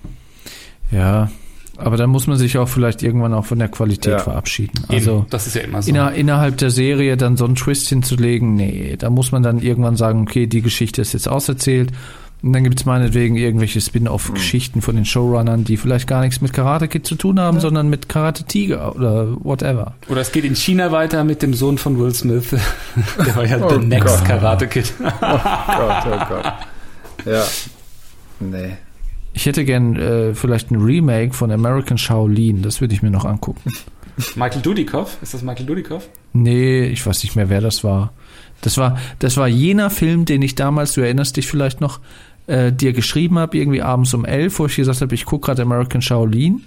Ja, aber dann muss man sich auch vielleicht irgendwann auch von der Qualität Ja. verabschieden. Eben, Also das ist ja immer so. inner, innerhalb der Serie dann so einen Twist hinzulegen, nee, da muss man dann irgendwann sagen, okay, die Geschichte ist jetzt auserzählt. Und dann gibt es meinetwegen irgendwelche Spin-off-Geschichten von den Showrunnern, die vielleicht gar nichts mit Karate Kid zu tun haben, sondern mit Karate Tiger oder whatever. Oder es geht in China weiter mit dem Sohn von Will Smith. Der war ja Oh the next. Karate Kid. Gott, oh Gott. Ja. Nee. Ich hätte gern äh, vielleicht ein Remake von American Shaolin, das würde ich mir noch angucken. Michael Dudikoff? Ist das Michael Dudikoff? Nee, ich weiß nicht mehr, wer das war. Das war, das war jener Film, den ich damals, du erinnerst dich vielleicht noch, äh, dir geschrieben habe, irgendwie abends um elf, wo ich gesagt habe, ich gucke gerade American Shaolin.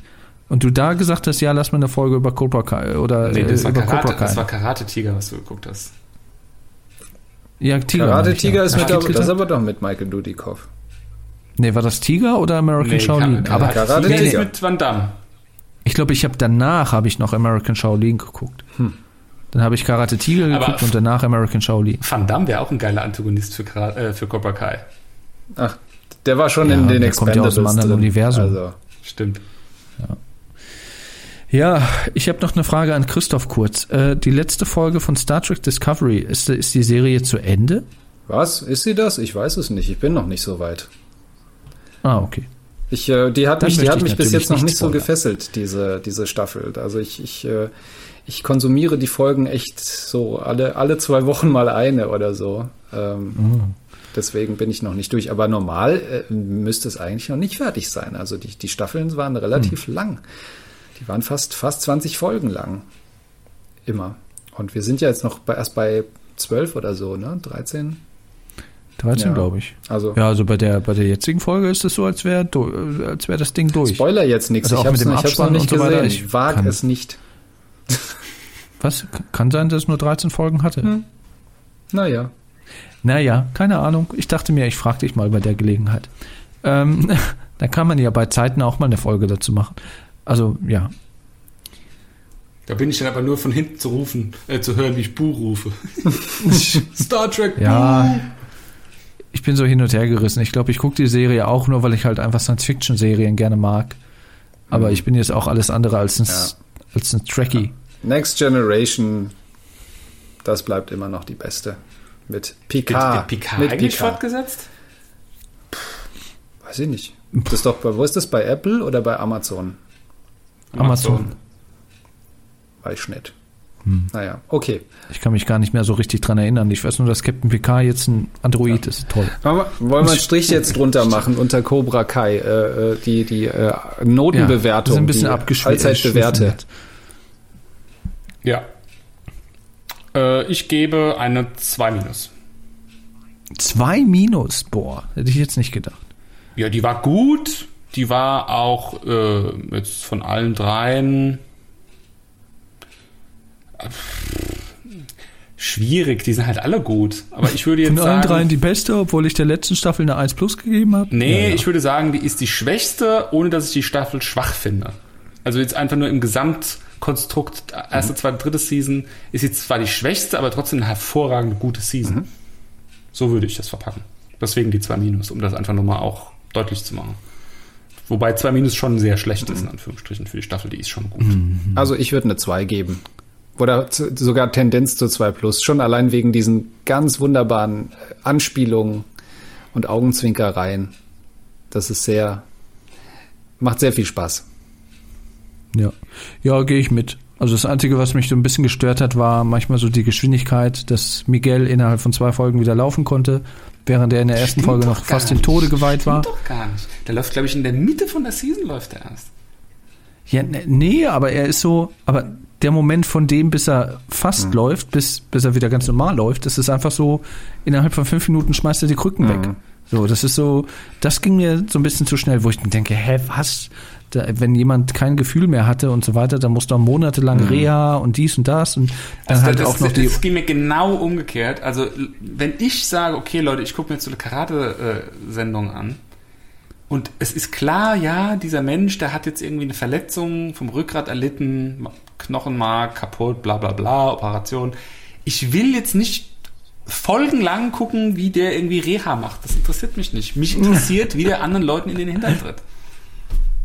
Und du da gesagt hast, ja, lass mal eine Folge über Cobra Kai oder Nee, äh, das war, über Karate, Cobra Kai. das war Karate Tiger, was du geguckt hast. ja, Tiger. Karate ich, Tiger ja. ist mit, Karate das ist Tiger? aber doch mit Michael Dudikoff. Nee, war das Tiger oder American Nee, Shaolin? Kar- aber Karate Tiger ist mit Van Damme. ich glaube, ich habe danach habe ich noch American Shaolin geguckt. Dann habe ich Karate Tiger Aber- geguckt und danach American Shaolin. Van Damme wäre auch ein geiler Antagonist für, äh, für Cobra Kai. Ach, der war schon Ja, in den der kommt ja aus Expendables einem anderen drin. Universum. Also, Stimmt. Ja, ich habe noch eine Frage an Christoph Kurz. Äh, die letzte Folge von Star Trek Discovery, ist, ist die Serie zu Ende? was? Ist sie das? Ich weiß es nicht. Ich bin noch nicht so weit. Ah, okay. Ich, äh, die hat Dann mich, die hat ich mich bis jetzt noch nicht nicht so spoilern. gefesselt, diese, diese Staffel. Also ich, ich, äh, ich konsumiere die Folgen echt so alle, alle zwei Wochen mal eine oder so. Ähm, Mhm. Deswegen bin ich noch nicht durch. Aber normal äh, müsste es eigentlich noch nicht fertig sein. Also die, die Staffeln waren relativ Mhm. lang. Die waren fast, fast 20 Folgen lang. Immer. Und wir sind ja jetzt noch bei, erst bei 12 oder so, ne? 13? 13, Ja. glaube ich. Also Ja, also bei der, bei der jetzigen Folge ist es so, als wäre als wär das Ding durch. Spoiler jetzt nichts. Also ich auch habe mit es dem noch, nicht und so weiter. gesehen. Ich Ich wage kann- es nicht. Was? Kann sein, dass es nur 13 Folgen hatte. Hm. Naja. Naja, keine Ahnung. Ich dachte mir, ich frage dich mal bei der Gelegenheit. Ähm, da kann man ja bei Zeiten auch mal eine Folge dazu machen. Also, ja. Da bin ich dann aber nur von hinten zu rufen, äh, zu hören, wie ich Buh rufe. Star Trek Buh. Ja, ich bin so hin und her gerissen. Ich glaube, ich gucke die Serie auch nur, weil ich halt einfach Science-Fiction-Serien gerne mag. Aber Mhm. ich bin jetzt auch alles andere als ein, Ja. als ein Trekkie. Next Generation, das bleibt immer noch die beste. Mit Picard. wird Picard mit eigentlich Picard. fortgesetzt? Weiß ich nicht. Das ist doch bei, wo ist das? Bei Apple oder bei Amazon? Amazon. Weiß ich nicht. Hm. Naja, okay. Ich kann mich gar nicht mehr so richtig dran erinnern. Ich weiß nur, dass Captain Picard jetzt ein Android ist. Toll. Wollen wir, wollen wir einen Strich jetzt drunter machen unter Cobra Kai? Äh, äh, die die äh, Notenbewertung. sind ein bisschen abgeschwächt. Allzeit bewährte. Ja. Äh, ich gebe eine 2 minus. Zwei Minus, boah, hätte ich jetzt nicht gedacht. Ja, die war gut. Die war auch äh, jetzt von allen dreien schwierig. Die sind halt alle gut. Aber ich würde jetzt Von allen sagen, dreien die beste, obwohl ich der letzten Staffel eine 1 Plus gegeben habe. nee, Ja, ja. ich würde sagen, die ist die schwächste, ohne dass ich die Staffel schwach finde. Also jetzt einfach nur im Gesamtkonstrukt erste, zweite, dritte Season ist jetzt zwar die schwächste, aber trotzdem eine hervorragende gute Season. So würde ich das verpacken. Deswegen die 2 Minus, um das einfach nochmal auch deutlich zu machen. Wobei 2 Minus schon sehr schlecht ist, in Anführungsstrichen, für die Staffel, die ist schon gut. Also ich würde eine 2 geben. Oder zu, sogar Tendenz zu 2 plus. Schon allein wegen diesen ganz wunderbaren äh, Anspielungen und Augenzwinkereien. Das ist sehr, macht sehr viel Spaß. Ja, ja gehe ich mit. Also das Einzige, was mich so ein bisschen gestört hat, war manchmal so die Geschwindigkeit, dass Miguel innerhalb von zwei Folgen wieder laufen konnte, während er in der ersten Stimmt Folge noch fast dem. Tode geweiht war. doch gar nicht. Der läuft, glaube ich, in der Mitte von der Season läuft er erst. Ja, ne- nee, aber er ist so, aber der Moment von dem, bis er fast Mhm. läuft, bis, bis er wieder ganz normal läuft, das ist einfach so, innerhalb von fünf Minuten schmeißt er die Krücken weg. Mhm. So, das ist so, das ging mir so ein bisschen zu schnell, wo ich mir denke, hä, was? Da, wenn jemand kein Gefühl mehr hatte und so weiter, dann musst du auch monatelang Reha und dies und das und dann Also halt das, auch noch die. das ging mir genau umgekehrt. Also wenn ich sage, okay Leute, ich gucke mir jetzt so eine Karate-Sendung an und es ist klar, ja, dieser Mensch, der hat jetzt irgendwie eine Verletzung vom Rückgrat erlitten, Knochenmark kaputt, bla bla bla, Operation. Ich will jetzt nicht folgenlang gucken, wie der irgendwie Reha macht. Das interessiert mich nicht. Mich interessiert, wie der anderen Leuten in den Hintern tritt.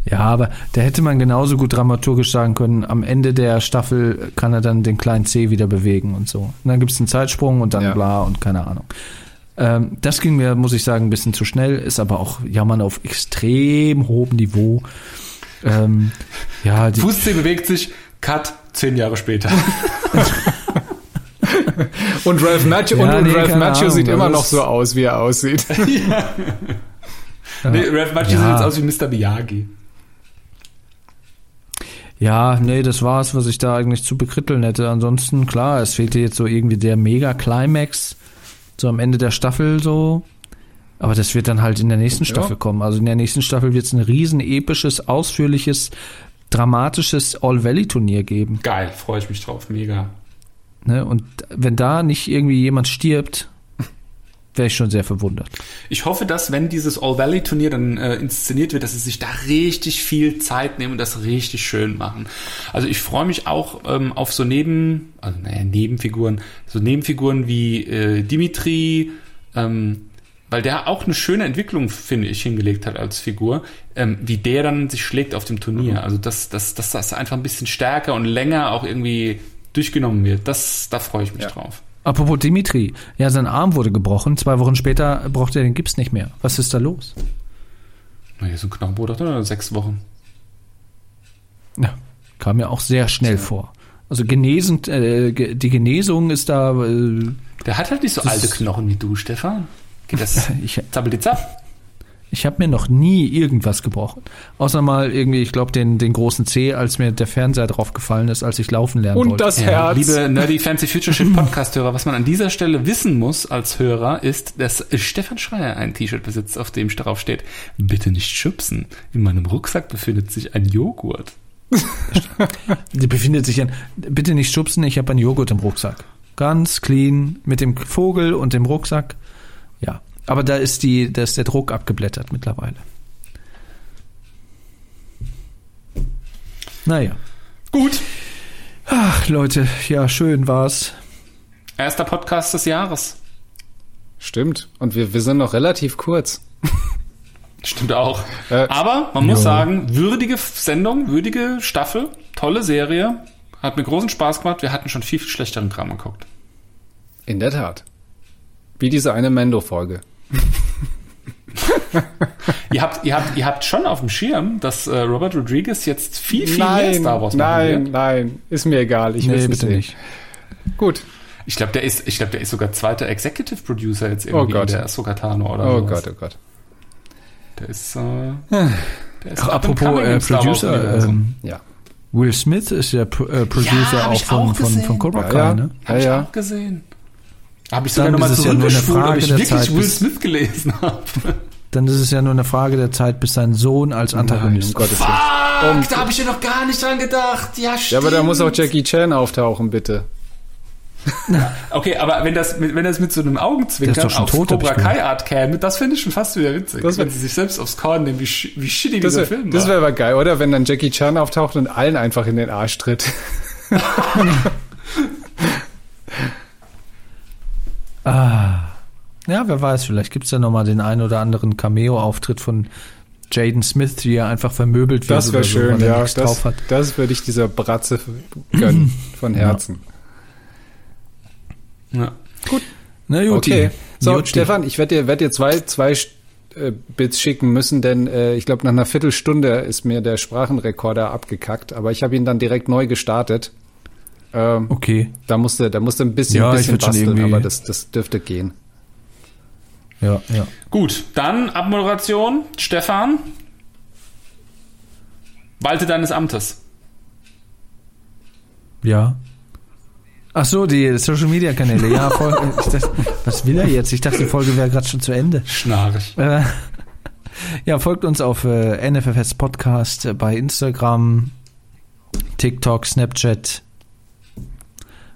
Ja, aber da hätte man genauso gut dramaturgisch sagen können, am Ende der Staffel kann er dann den kleinen C wieder bewegen und so. Und dann gibt's einen Zeitsprung und dann Ja. bla und keine Ahnung. Ähm, das ging mir, muss ich sagen, ein bisschen zu schnell, ist aber auch Jammern auf extrem hohem Niveau. Ähm, ja, die, Fußzeh bewegt sich, Cut, zehn Jahre später. Und Ralph Macchio, Ja, und, und nee, Ralph Macchio sieht immer noch so aus, wie er aussieht. Nee, Ralph Macchio Ja. sieht jetzt aus wie Mr. Miyagi. ja, nee, das war's, was ich da eigentlich zu bekritteln hätte. Ansonsten, klar, es fehlte jetzt so irgendwie der Mega-Climax, so am Ende der Staffel so. Aber das wird dann halt in der nächsten Ja. Staffel kommen. Also in der nächsten Staffel wird es ein riesen episches, ausführliches, dramatisches All-Valley-Turnier geben. Geil, freue ich mich drauf, mega. Ne? Und wenn da nicht irgendwie jemand stirbt, wäre ich schon sehr verwundert. Ich hoffe, dass, wenn dieses All-Valley-Turnier dann äh, inszeniert wird, dass sie sich da richtig viel Zeit nehmen und das richtig schön machen. Also ich freue mich auch ähm, auf so Neben, also naja, Nebenfiguren, so Nebenfiguren wie äh, Dimitri, ähm, weil der auch eine schöne Entwicklung, finde ich, hingelegt hat als Figur, ähm, wie der dann sich schlägt auf dem Turnier. Also dass, dass, dass das einfach ein bisschen stärker und länger auch irgendwie durchgenommen wird. Das, da freue ich mich Ja. drauf. Apropos Dimitri, ja, sein Arm wurde gebrochen. Zwei Wochen später braucht er den Gips nicht mehr. Was ist da los? Na, hier so ein Knochenbruch, oder? Sechs Wochen. Ja, kam mir auch sehr schnell vor. Also genesen, äh, die Genesung ist da. Äh, Der hat halt nicht so Das- alte Knochen wie du, Stefan. Geht das ich zappeldizapp? ich habe mir noch nie irgendwas gebrochen. Außer mal irgendwie, ich glaube, den, den großen C, als mir der Fernseher drauf gefallen ist, als ich laufen lernen Und wollte. das Ja, Herz. liebe Nerdy Fancy Future Shit Podcast-Hörer, was man an dieser Stelle wissen muss als Hörer, ist, dass Stefan Schreier ein T-Shirt besitzt, auf dem drauf steht, bitte nicht schubsen. In meinem Rucksack befindet sich ein Joghurt. Die befindet sich an. Bitte nicht schubsen, ich habe einen Joghurt im Rucksack. Ganz clean, mit dem Vogel und dem Rucksack. Aber da ist die, da ist der Druck abgeblättert mittlerweile. Naja. Gut. Ach, Leute, ja, schön war's. Erster Podcast des Jahres. Stimmt. Und wir, wir sind noch relativ kurz. Stimmt auch. Äh, Aber man muss sagen, würdige Sendung, würdige Staffel, tolle Serie. Hat mir großen Spaß gemacht. Wir hatten schon viel, viel schlechteren Kram geguckt. In der Tat. Wie diese eine Mendo-Folge. Ihr habt, ihr habt, ihr habt schon auf dem Schirm, dass äh, Robert Rodriguez jetzt viel, viel mehr Nein, Star Wars machen nein, wird. nein. Ist mir egal. Ich will nee, es nicht bitte nicht. Gut. Ich glaube, der ist, ich glaube, der ist sogar zweiter Executive Producer jetzt irgendwie Oh Gott. in der Sokatano oder Oh sowas. Gott, oh Gott. Der ist, äh, der ist Ach, apropos äh, Producer, ähm, Ja. Will Smith ist ja Pro äh, Producer Ja, auch von, auch von, gesehen. von Cobra Ja, Kai, ja. ne? Hab Ja, ich ja. auch gesehen. Habe ich sogar Dann nochmal ist es ja nur eine zurückgespult, ob Frage ich der wirklich Zeit, Will Smith gelesen habe. Dann ist es ja nur eine Frage der Zeit, bis sein Sohn als Nein, um Antagonist. Gottes Willen. Fuck, da habe ich ja noch gar nicht dran gedacht. Ja, stimmt. Ja, aber da muss auch Jackie Chan auftauchen, bitte. Okay, aber wenn das mit, wenn das mit so einem Augenzwinkern auf tot, Cobra Kai Art käme, das finde ich schon fast wieder witzig. Das wär- wenn sie sich selbst aufs Korn nehmen, wie, wie shitty Das dieser wäre Film das war. wär aber geil, oder? Wenn dann Jackie Chan auftaucht und allen einfach in den Arsch tritt. Ah. Ja, wer weiß, vielleicht gibt's ja nochmal den einen oder anderen Cameo-Auftritt von Jaden Smith, wie er einfach vermöbelt wird. Das wäre so, schön, er ja. Das, drauf hat. das würde ich dieser Bratze gönnen. Von Herzen. Ja. Na gut, Okay. So, Jutti. Stefan, ich werde dir, werd dir zwei, zwei äh, Bits schicken müssen, denn äh, ich glaube, nach einer Viertelstunde ist mir der Sprachenrekorder abgekackt, aber ich habe ihn dann direkt neu gestartet. Ähm, Okay. Da musste, da musste ein bisschen, Ja, bisschen basteln, irgendwie- aber das, das dürfte gehen. Ja, ja. Gut, dann Abmoderation. Stefan. Walte deines Amtes. Ja. Ach so, die Social Media Kanäle. Ja, voll, ich dachte, was will er jetzt? Ich dachte, die Folge wäre gerade schon zu Ende. Schnarrig. Äh, ja, folgt uns auf äh, NFFS Podcast äh, bei Instagram, TikTok, Snapchat.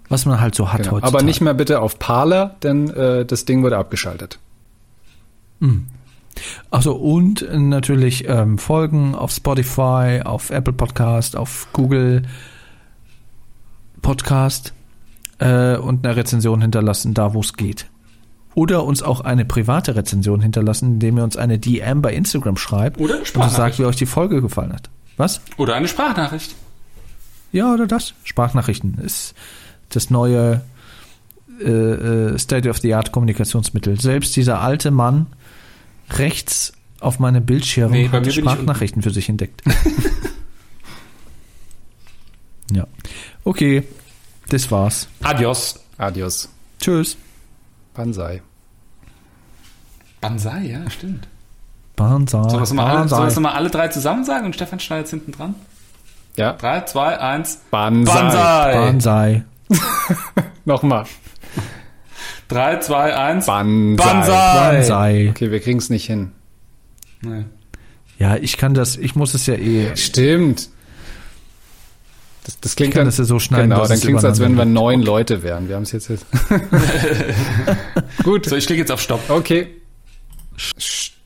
Was man halt so hat Genau. heute. Aber nicht mehr bitte auf Parler, denn äh, das Ding wurde abgeschaltet. Achso, und natürlich ähm, folgen auf Spotify, auf Apple Podcast, auf Google Podcast äh, und eine Rezension hinterlassen, da wo es geht. Oder uns auch eine private Rezension hinterlassen, indem ihr uns eine DM bei Instagram schreibt Oder und sagt, wie euch die Folge gefallen hat. Was? Oder eine Sprachnachricht. Ja, oder das? Sprachnachrichten ist das neue äh, äh, State-of-the-Art-Kommunikationsmittel. Selbst dieser alte Mann rechts auf meinem Bildschirm Nee, hat Sprachnachrichten für sich entdeckt. ja. Okay, das war's. Adios. Adios. Tschüss. Banzai. Banzai, ja, stimmt. Banzai. Sollen wir es mal, alle- Banzai. sollen wir es mal alle drei zusammen sagen und Stefan schneidet hinten dran? Ja. Drei, zwei, eins. Banzai. Banzai. Banzai. Nochmal. Drei, zwei, eins. Banzai. Banzai. Banzai. Okay, wir kriegen es nicht hin. Nee. Ja, ich kann das, ich muss es ja eh. Stimmt. Das, das klingt Ich kann dann, das ja so schneiden, Genau, dann klingt es, als wenn wir neun Leute wären. Wir haben es jetzt. jetzt. Gut. So, ich klicke jetzt auf Stopp. Okay. Stopp.